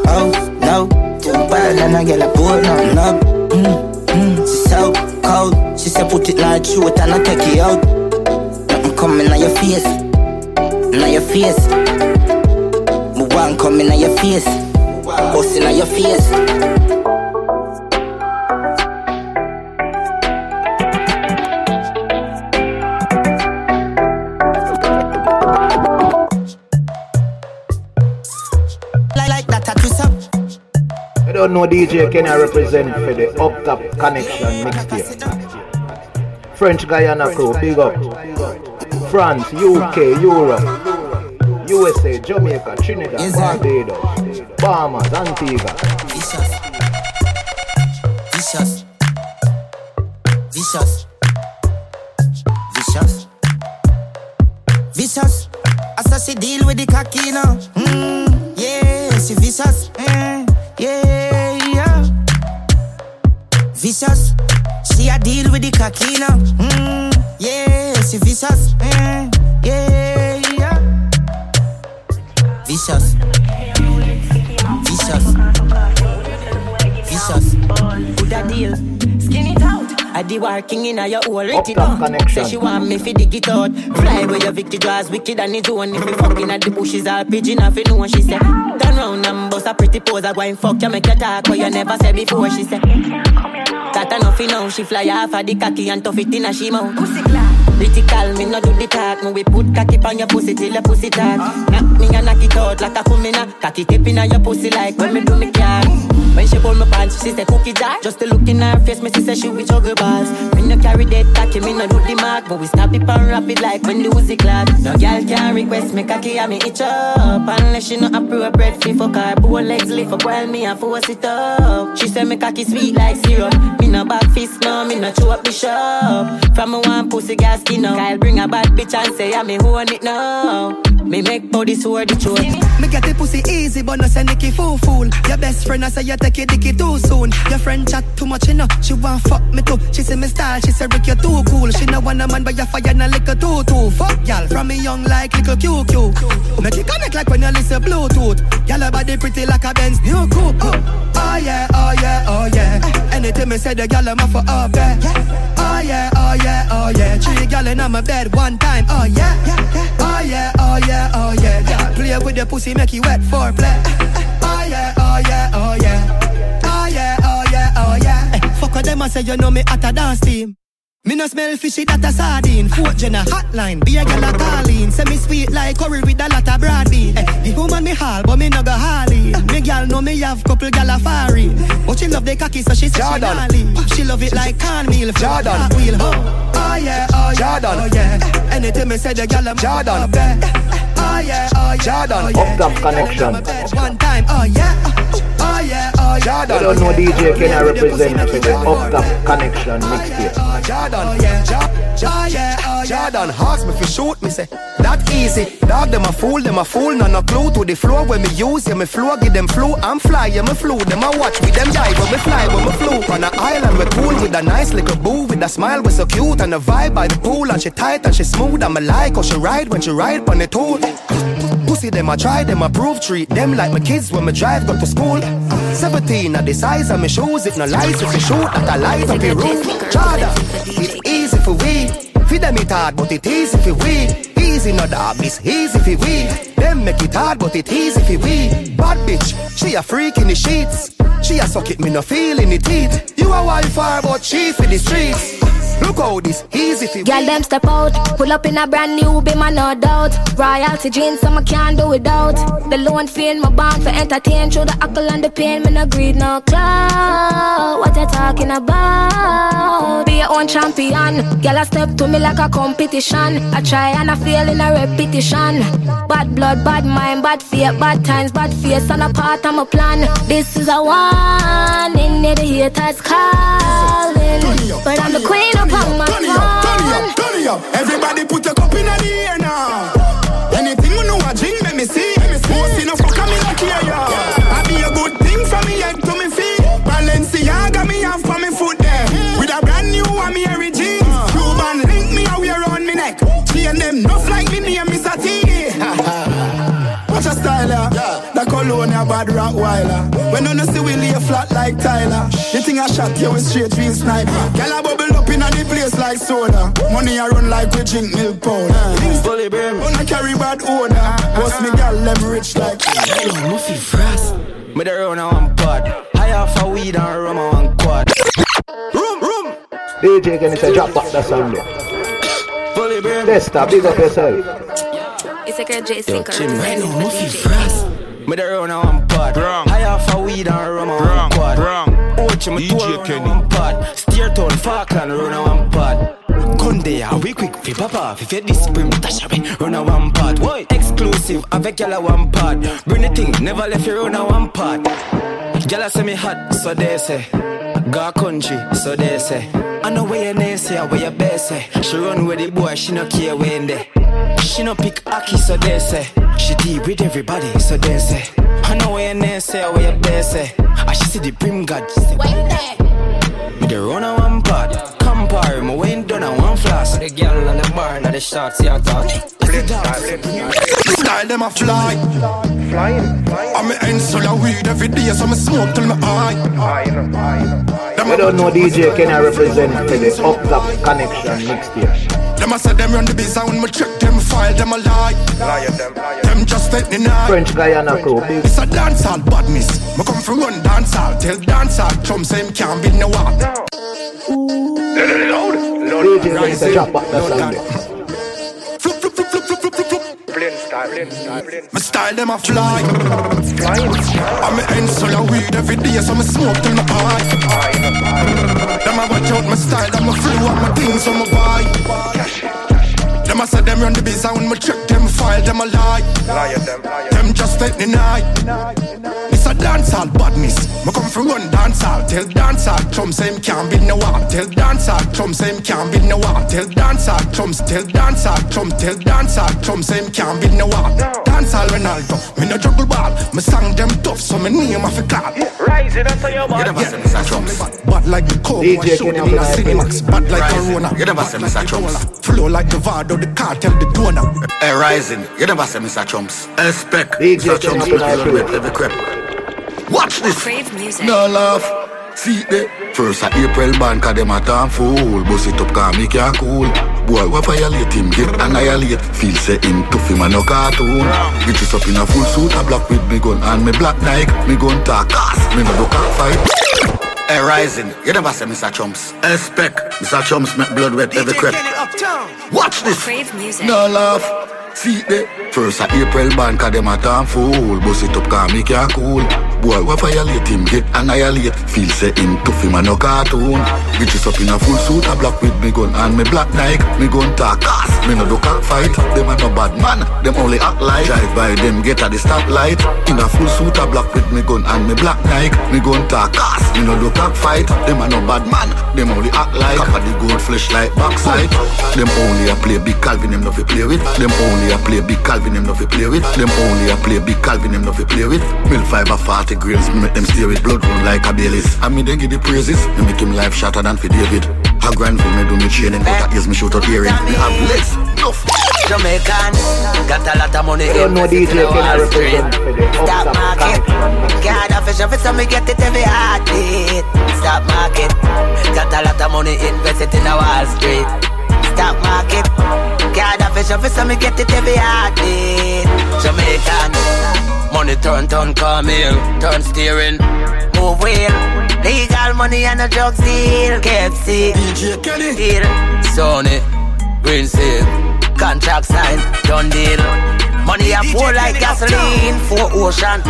Oh no, bad and I get a board no no. Mm, mm, she so cold. She said put it like truth and I take it out. Nothing coming on your face, on your face. Move on coming on your face, busting on your face. Know DJ Kenny represent for the Up Top ConeXXion mixtape. French Guiana crew, big up. France, UK, Europe, USA, Jamaica, Trinidad, Barbados, Bahamas, Antigua. Vicious. Vicious. Vicious. Vicious. Vicious. As I say, deal with the cocky now. Working in a your whole rate it up. Say she want me fi dig it out. Fly where your Vicky draws wicked and it own. If you fucking at the bushes, all pigeon off you know what she said. Turn round and bust a pretty pose. I go and fuck you, make you talk what you never said before. She said. That enough you know. She fly off of the cocky and tough it in a she mouth. Critical, me no do the talk. Me we put cocky on your pussy till your pussy talk. Knock me and knock it out like a kumina. Cocky tip in your pussy like when me do me car. When she pull my pants, she say cookie jar. Just to look in her face, me she say she with juggle balls. Me no carry dead tacky, me no do the mark, but we snap it and wrap it like when the Uzi clad. No girl can request me cocky and me itch up unless she no appropriate fi fuck her. Bow legs lift up while me a force it up. She say me cocky sweet like syrup. Me no back fist no, me no chew up the shop. From a one pussy gas skin up. Kyle bring a bad bitch and say I me own it now. Me make body sword the truth. Me get the pussy easy, but no say Nicky fool fool. Your best friend I say you take it dicky too soon. Your friend chat too much, you know. She want fuck me too. She say me style, she say Rick you're too cool. She no want a man, but you fire na liquor too too. Fuck y'all from me young like little QQ. Make it connect like when you listen Bluetooth. Y'all body pretty like a Benz new coupe. Oh, yeah, oh yeah, oh yeah. Anything me say the y'all am for up there. Oh yeah, oh yeah, oh yeah. Three y'all in my bed one time. Oh yeah, oh yeah, oh yeah, oh yeah. yeah. Play with the pussy, make you wet for play. Yeah, oh yeah, oh yeah. Oh yeah, oh yeah, oh yeah. Eh, fuck with them, I say you know me at a dance team. Me no smell fishy that a sardine. Fourth gen a hotline, be a gal a calling. Say me sweet like curry with a lot of broad bean. Eh, the woman me hall, but me no go hardy. Me gal know me have couple gal a fari. But she love the cocky, so she say she nally. She love it like cornmeal. Jordan. Wheel, oh. oh yeah, oh yeah, Jordan. oh yeah. Anything me say the gal am Jordan. Oh yeah, oh yeah, Jordan. oh yeah. Up Top ConeXXion. One time, oh yeah, oh yeah, oh yeah. You don't know DJ Kenny represent for the Up Top ConeXXion mixtape. Jordan, oh yeah, oh yeah, oh yeah. Jordan, ask me for shoot me say that easy. Dog them a fool, them a fool, no no clue to the floor when me use. Yeah, me flow, give them flu. I'm fly, yeah, me flew. Them a watch with them die when me fly, when me flew. On an island, we cool with a nice little boo, with a smile, we so cute and a vibe by the pool. And she tight and she smooth. I'm a like how she ride when she ride on the tool. Pussy them I try, them I prove treat them like my kids when me drive go to school. 17 at the size of my shoes, it no lies if you shoot that I light up your roof. Jordan, it's easy for we. Feed them it hard, but it easy for we. Easy no dog, it's easy for we. Them make it hard, but it easy for we. Bad bitch, she a freak in the sheets. She a suck it, me no feel in the teeth. You a wildfire, but she for the streets. Look how this easy for Girl, them step out. Pull up in a brand new be man, no doubt. Royalty jeans, some I can't do without. The loan fee in my bank for entertain. Through the alcohol and the pain, me no greed, no clout. What you talking about? Be your own champion. Girl, I step to me like a competition. I try and I fail in a repetition. Bad blood, bad mind, bad fear, bad times, bad face, and a part of my plan. This is a warning, the haters calling. But I'm the queen of my Turn it up, turn it up, turn it up. Everybody put your cup in the air now. Anything you know, I drink, let me see. Most in a fuck, me not care, ya. I be a good thing from me head to me feet. Balenciaga me have for me foot there. With a brand new Harry jeans. Cuban link me a wear on me neck. She and them nuff like me name Mr. T. Watch a style, yeah. The cologne a bad Rottweiler. When you no see we lay flat like Tyler. The thing I shot you with straight real sniper. Girl a bubble up in the place like soda. Money I run like we drink milk powder. Things fully burn. Wanna carry bad odor. Boss me girl them rich like. Hello, Muffy Frost. Me the run on one pod. High off a weed and rum on one quad. Room, room. DJ Kenny say drop back that sound. there. Fully burn. Testa, big up yourself. It's like a J Yo, Sinker. Jim, hello, Muffy Frost. Me the run on one pod. High off a weed and rum on one quad. Ochi me tour on one pod. Steer town Falkland run on one pod. There, we ah quick fi off. If you this brim dash away, run on one part. Why? Exclusive, avec y'all a one part. Bring the thing, never left you run on one part. Y'all say me hot, so they say. Go country, so they say. I know where your name say, where your best say. She run with the boy, she no care when they. She no pick Aki, so they say. She deal with everybody, so they say. I know where your name say, where your best say. I she see the brim god, she say. Me the run on one. Me went done on one flask. The girl on the bar, now the shots, yeah, talk. Style them a fly. Flying. I'm a insular weed every day, so me smoke till me high. You don't know DJ Kenny represent for the Up Top ConeXXion next year. Them a say them run the biz, and when me check them file, them a lie. Them just take the night. French Guiana crew, big. It's a dancehall badness. Me come from run dancehall, tell dancehall chum say him can't be no wall. DJ Kenny say drop back that song there. My style them a fly. I'm a end so I weed every day, so I smoke till my eye. Them a watch out my style, I'm a flow, I'm a things on my buy. Them a say them run the biz, and when me check them file, them a lie. Them just let me deny. It's a dancehall badness. Me come from run dancehall. Tell dancehall chum say him can't build no wall. Tell dancehall chum say him can't build no wall. Tell dancehall chums. Tell dancehall chum. Tell dancehall chum say him can't build no wall. Dancehall Ronaldo. Me no juggle ball. Me song them tough, so me name off a call. Rising, that's how you bad. You never say Mr. Chums. Bad like the coke. DJ show them in a Cinemax. Bad like Corona. You never say Mr. Chums. Flow like the Vado, the cartel, the donor. Hey, Rising. You never say Mr. Chums. Expect Mr. Chums to be every crap. Watch this. Crave music. No laugh. See the First of April ban cause them a damn fool Bust it up cause me can't cool Boy what violate him get annihilate Feel say him tough him a no cartoon Bitches up in a full suit a black with me gun And me black Nike Me gun talk ass Me no do cock fight Hey Rising, you never say Mr. Chumps Expect eh, Mr. Chumps make blood wet every crap. Watch this. Crave music. No laugh. See the First of April ban cause them a damn fool. Bust it up cause me can't cool. Boy, what violate him, get annihilate. Feel say him tough him a no cartoon. Bitches up in a full suit, a black with me gun And me black Nike, me gun talk ass Me no do fight. them a no bad man. Them only act like. Drive by them, get at the stoplight. In a full suit, a black with me gun And me black Nike, me gun talk ass Me no do fight. them a no bad man Them only act like. Cap the gold flesh like backside. Them only a play big Calvin, them no fi play with. Them only a play big Calvin, them no fi play with. Them only a play big Calvin, them no fi play with. Mill five a 40 grains, me make them stay with. Blood run like a Baileys. I me then give the praises, me make him life shatter than for David. A grand for me do me training, but at ears me shoot out earring. Me have legs, enough. Jamaican, got a lot of money in the DJ Kenny represent Stop market, got a fish office and me get it every heartbeat. Stop market, got a lot of money invested in a Wall Street. Stop market, got a fish office and me get it every heartbeat. Jamaican. Money turn, turn, come here, turn steering, move wheel. Legal money and a drug deal. KFC, DJ Kenny, deal. Sony, Green Seal, contract sign, done deal. Money a pour like gasoline for ocean,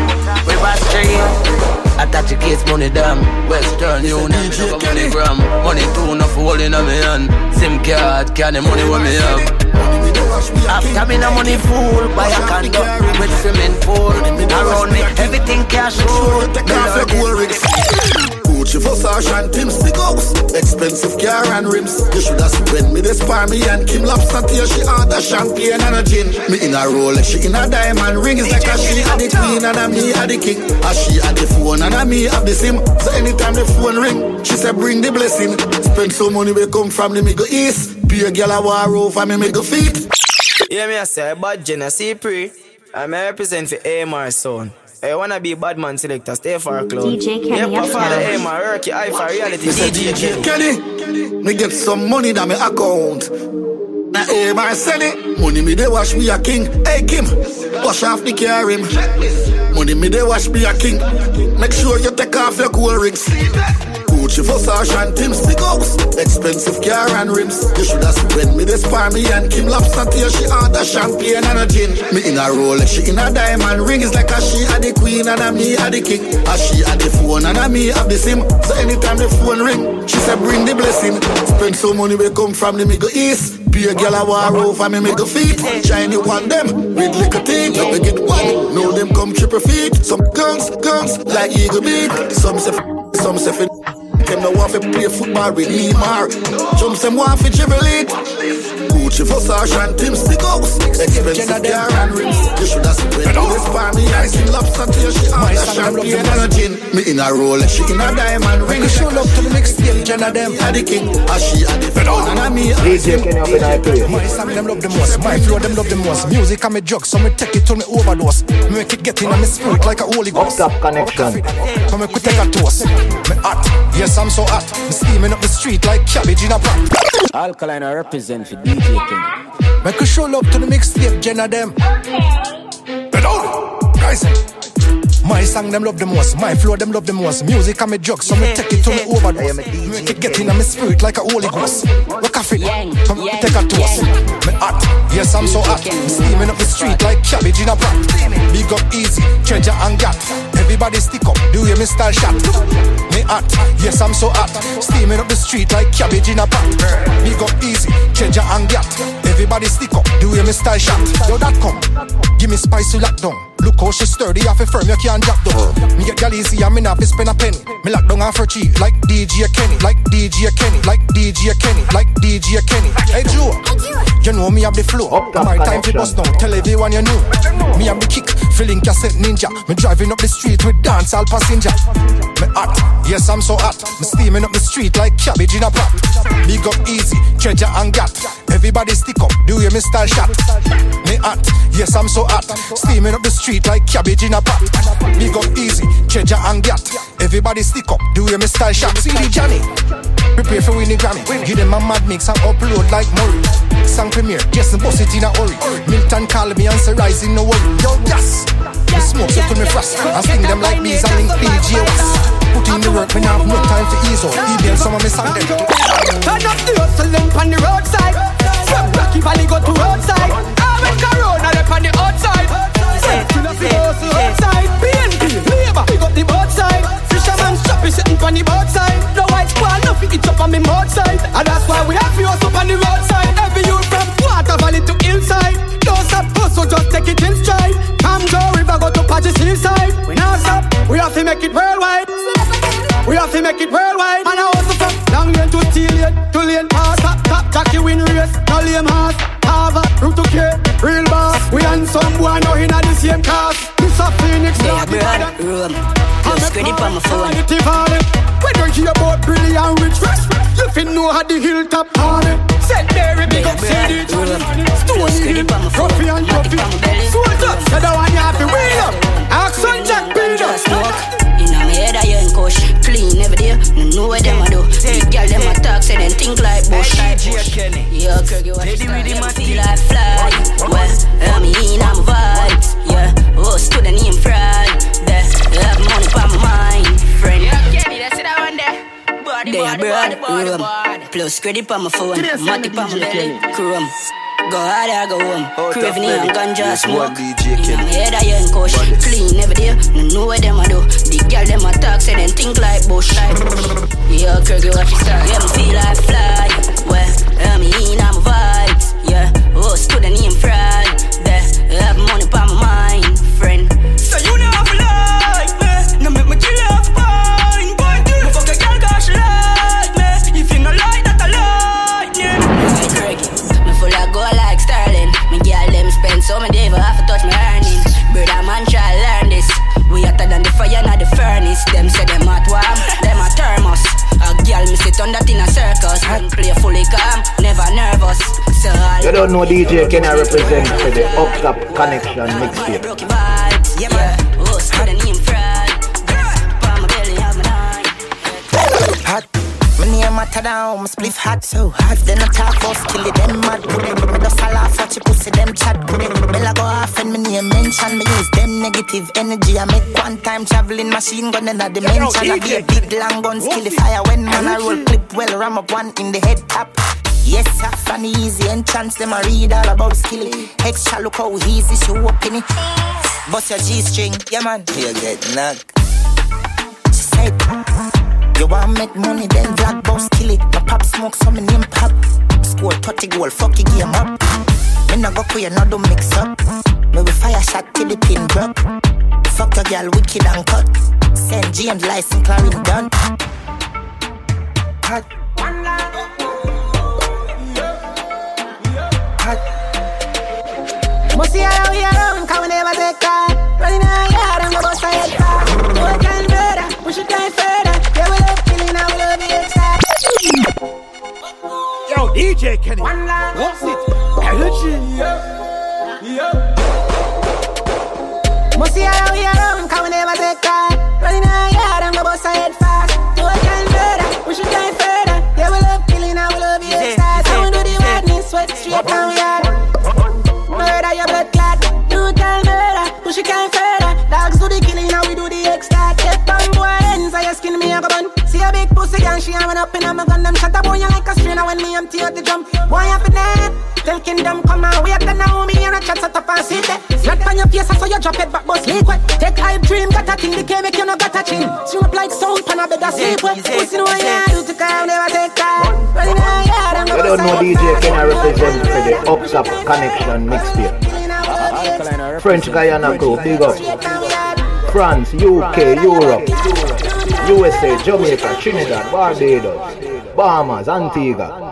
river stream. Attach your case, money down. Western Union, money gram. Money too enough holding on me hand. SIM card, candy money where me have. After me no money fool, buy a condo with swimming pool. Around me everything cash roll. Your cool rigs. Gucci Versace and Tim Stigos Expensive car and rims. You shoulda spent me this par me and Kim Lobster till she order champagne and a gin. Me in a Rolex, she in a diamond ring. It's like a she a the queen and a me a the king. A she a the phone and a me have the sim. So anytime the phone ring She say bring the blessing. Spend so money we come from the Middle East. Be a girl a war over me Middle feet Yeah me I say bad Genesee pre I'm a represent for AMR son I wanna be bad man selector, stay for a mm. club. DJ Kenny, yeah, father, hey, my work, eye for reality. DJ, DJ Kenny, me get some money in my account. Now, hey, my send it. Money me they wash me a king. Hey, Kim, wash off the car him. Money me they wash me a king. Make sure you take off your cool rings. Gucci Versace and Tim Stigos Expensive car and rims. You shoulda spent me this for me and Kim Lobster till she order champagne and a gin. Me in a Rolex, she in a diamond ring. It's like a she a the queen and a me a the king. A she a the phone and a me have the sim. So anytime the phone ring She say bring the blessing. Spend so money we come from the Middle East. Be a girl a war over me make a feet Shiny one them with liquor teeth. Let me get one. Know them come triple feet. Some guns, guns like Eagle Beat. Some say f- some say f- them no want to play football with Neymar. Jumps them want to dribble it. Gucci Versace and Tim Stigos. Expensive car and rims. You should have spent this for me. I see lobster till she on the champagne and a gin. Me in a Rolex, she in a diamond ring. Show love to the next stage, Jenna them. A the king, a she a the phone and a me. DJ Kenny up in I play. My song them love the most, my flow them love the most. Music and me drug, so me take it to me overdose. Me make it get in on me spirit like a holy ghost. Up Top ConeXXion. So me could take a toast. Me hot, yes I'm so hot. Me steaming up the street like cabbage in a pot. Alkaline I represent for DJ Kenny. Make a show love to the mixtape, Jenna them. Bend down, Rising. My song them love the most, my flow them love the most. Music I'm a drug, so me take it to me overdose. Make it get in my spirit like a holy ghost. Rock off it, come take a toast. Me hot, yes I'm so hot. Steaming up the street like cabbage in a pot. Big up easy, treasure and gat. Everybody stick up, do you Mr. shot? Me hot, yes I'm so hot. Steaming up the street like cabbage in a pot. Big up easy, treasure and gat. Everybody stick up, do you Mr. shot? Yo that come, give me spicy lockdown. Look how she sturdy, off a firm, you can't drop down. Me get gal easy, I mean, I spend a penny. Me lock down off her cheek, like DJ Kenny, like DJ Kenny, like DJ Kenny, like DJ Kenny. Hey Joe, you know me have the flow. My time to bust down, tell everyone you know. Me have the kick, feeling cassette ninja. Me driving up the street with dance all passenger. Me hot, yes I'm so hot. Me steaming up the street like cabbage in a pot. Big up easy, treasure and gat. Everybody stick up, do your me style shot. Me hot, yes I'm so hot. Steaming up the street like cabbage in a pot. Big up easy, treasure and gat. Everybody stick up, do your me style shot. See the Johnny. Prepare for winning Grammy. Give them a mad mix and upload like Murray. Song premiere, Jason boss it in a hurry. Milton call me and say rising no worry. Yo, yes. Me smoke so to me frost. And sting them like bees and link DJ was. Put in the work, me now have no time for ease out. Email some of me song them. Turn up the hustling on the roadside. From Rocky Valley go to roadside. I went Corona left on the outside. Till up the hustle outside. BNP, labor, pick up the boat side. Fisherman shop is sitting on the boat side. White itch up on me mouth side. And that's why we have to hustle on the roadside. Every youth from Water Valley to hillside. Don't stop hustle, just take it in stride. Camjo River go to Pachi seaside. We not stop, we have to make it worldwide. We have to make it worldwide. And I hustle from long lane to steel lane, to lane pass. Top, top, Jackie win race, no lame horse. Harvard, route to K, real boss. We and some boy now in the same class. This a Phoenix, Yeah, brother, room. Plus credit on my phone. You how the hilltop party. Said Mary, big up CD. Stony Hill, Ruffy and Tuffy. Soldier, said the one you have to wheel up. Action Jack Peter. In my head, I ain't kush. Clean every day. No know what them a do. The girl them a talk, say them think like bush. Yeah, what you start? Them feel like fly. Well, I'm in, I'm vibes. Yeah, oh, student in fraud. There, There, broad, room. Plus credit on my phone, money on my belly, chrome. Go hard or go home. Craving and ganja smoke. In my head, I ain't kush. Clean every day. No know what them a do. The girl them a talk, say them think like bush. Yeah, Kirky, what you start? Yeah, me feel like fly. Well, I'm in, I'm vibes. Yeah, oh, student in fraud. There, have money on furnace. Them say them warm, them a thermos. A girl me sit on that in a circus. And play fully calm, never nervous. So You don't know DJ Kenny represent for the Up Top ConeXXion mixtape. yeah. Matter down, my spliff hot so hot. Then I talk about kill it, them mad. Me just a laugh watch you pussy them chat. Bella go off and my name mention. Me use them negative energy. I make one time traveling machine gun in a dimension. I be a big long gun, kill the fire when man I roll clip well. Ram up one in the head top. Yes, sir, funny easy entrance. Them I read all about skilly. Extra look how easy she walk in it. Bust your G string, yeah man. You get knocked. She said. You want make money, then black boss kill it. My pop smoke, so me name pop. Score 30 goal, fuck your game up. Me nah go queer, no do mix up. Me we fire shot till the pin drop. Fuck a girl, wicked and cut. Send James license, Clarin done. Hot. Must see how we around, come we never take that. Running out yard and go bust a head. Do it kind murder, push it kind further. Yo, DJ Kenny. One line. What's it? Energy. Yeah. Yeah. Must see how we are on, come never take time. Running out, yeah, I'm the boss, I fast. Do a kind murder, we should die further. Yeah, we love killing, I will love you, yeah. I will do the madness, sweat straight down, we are. Murder your blood clot. Do a kind murder, push a kind further. Dogs do the killing, now we do the extra. Get on, boy, ends, I skin me, I go bun a big pussy and she having up in a gun. Them shut a boy like a strainer when me empty out the drum. Boy, you finna Tell kingdom come and wait and now me here a chat set up and sit there. Flat on your face so you drop it back, bust liquid. Take hype dream, got a thing, the game make you no got a chin. Swing up like sound, pan a bed a sleep with. Pussy know you do to come, never take time. Running out, yeah, I'm You don't know DJ Kenny represent for the Up Top ConeXXion mixtape. French Guiana crew, big up. France, UK, Europe, USA, Jamaica, Trinidad, Barbados, Bahamas, Antigua.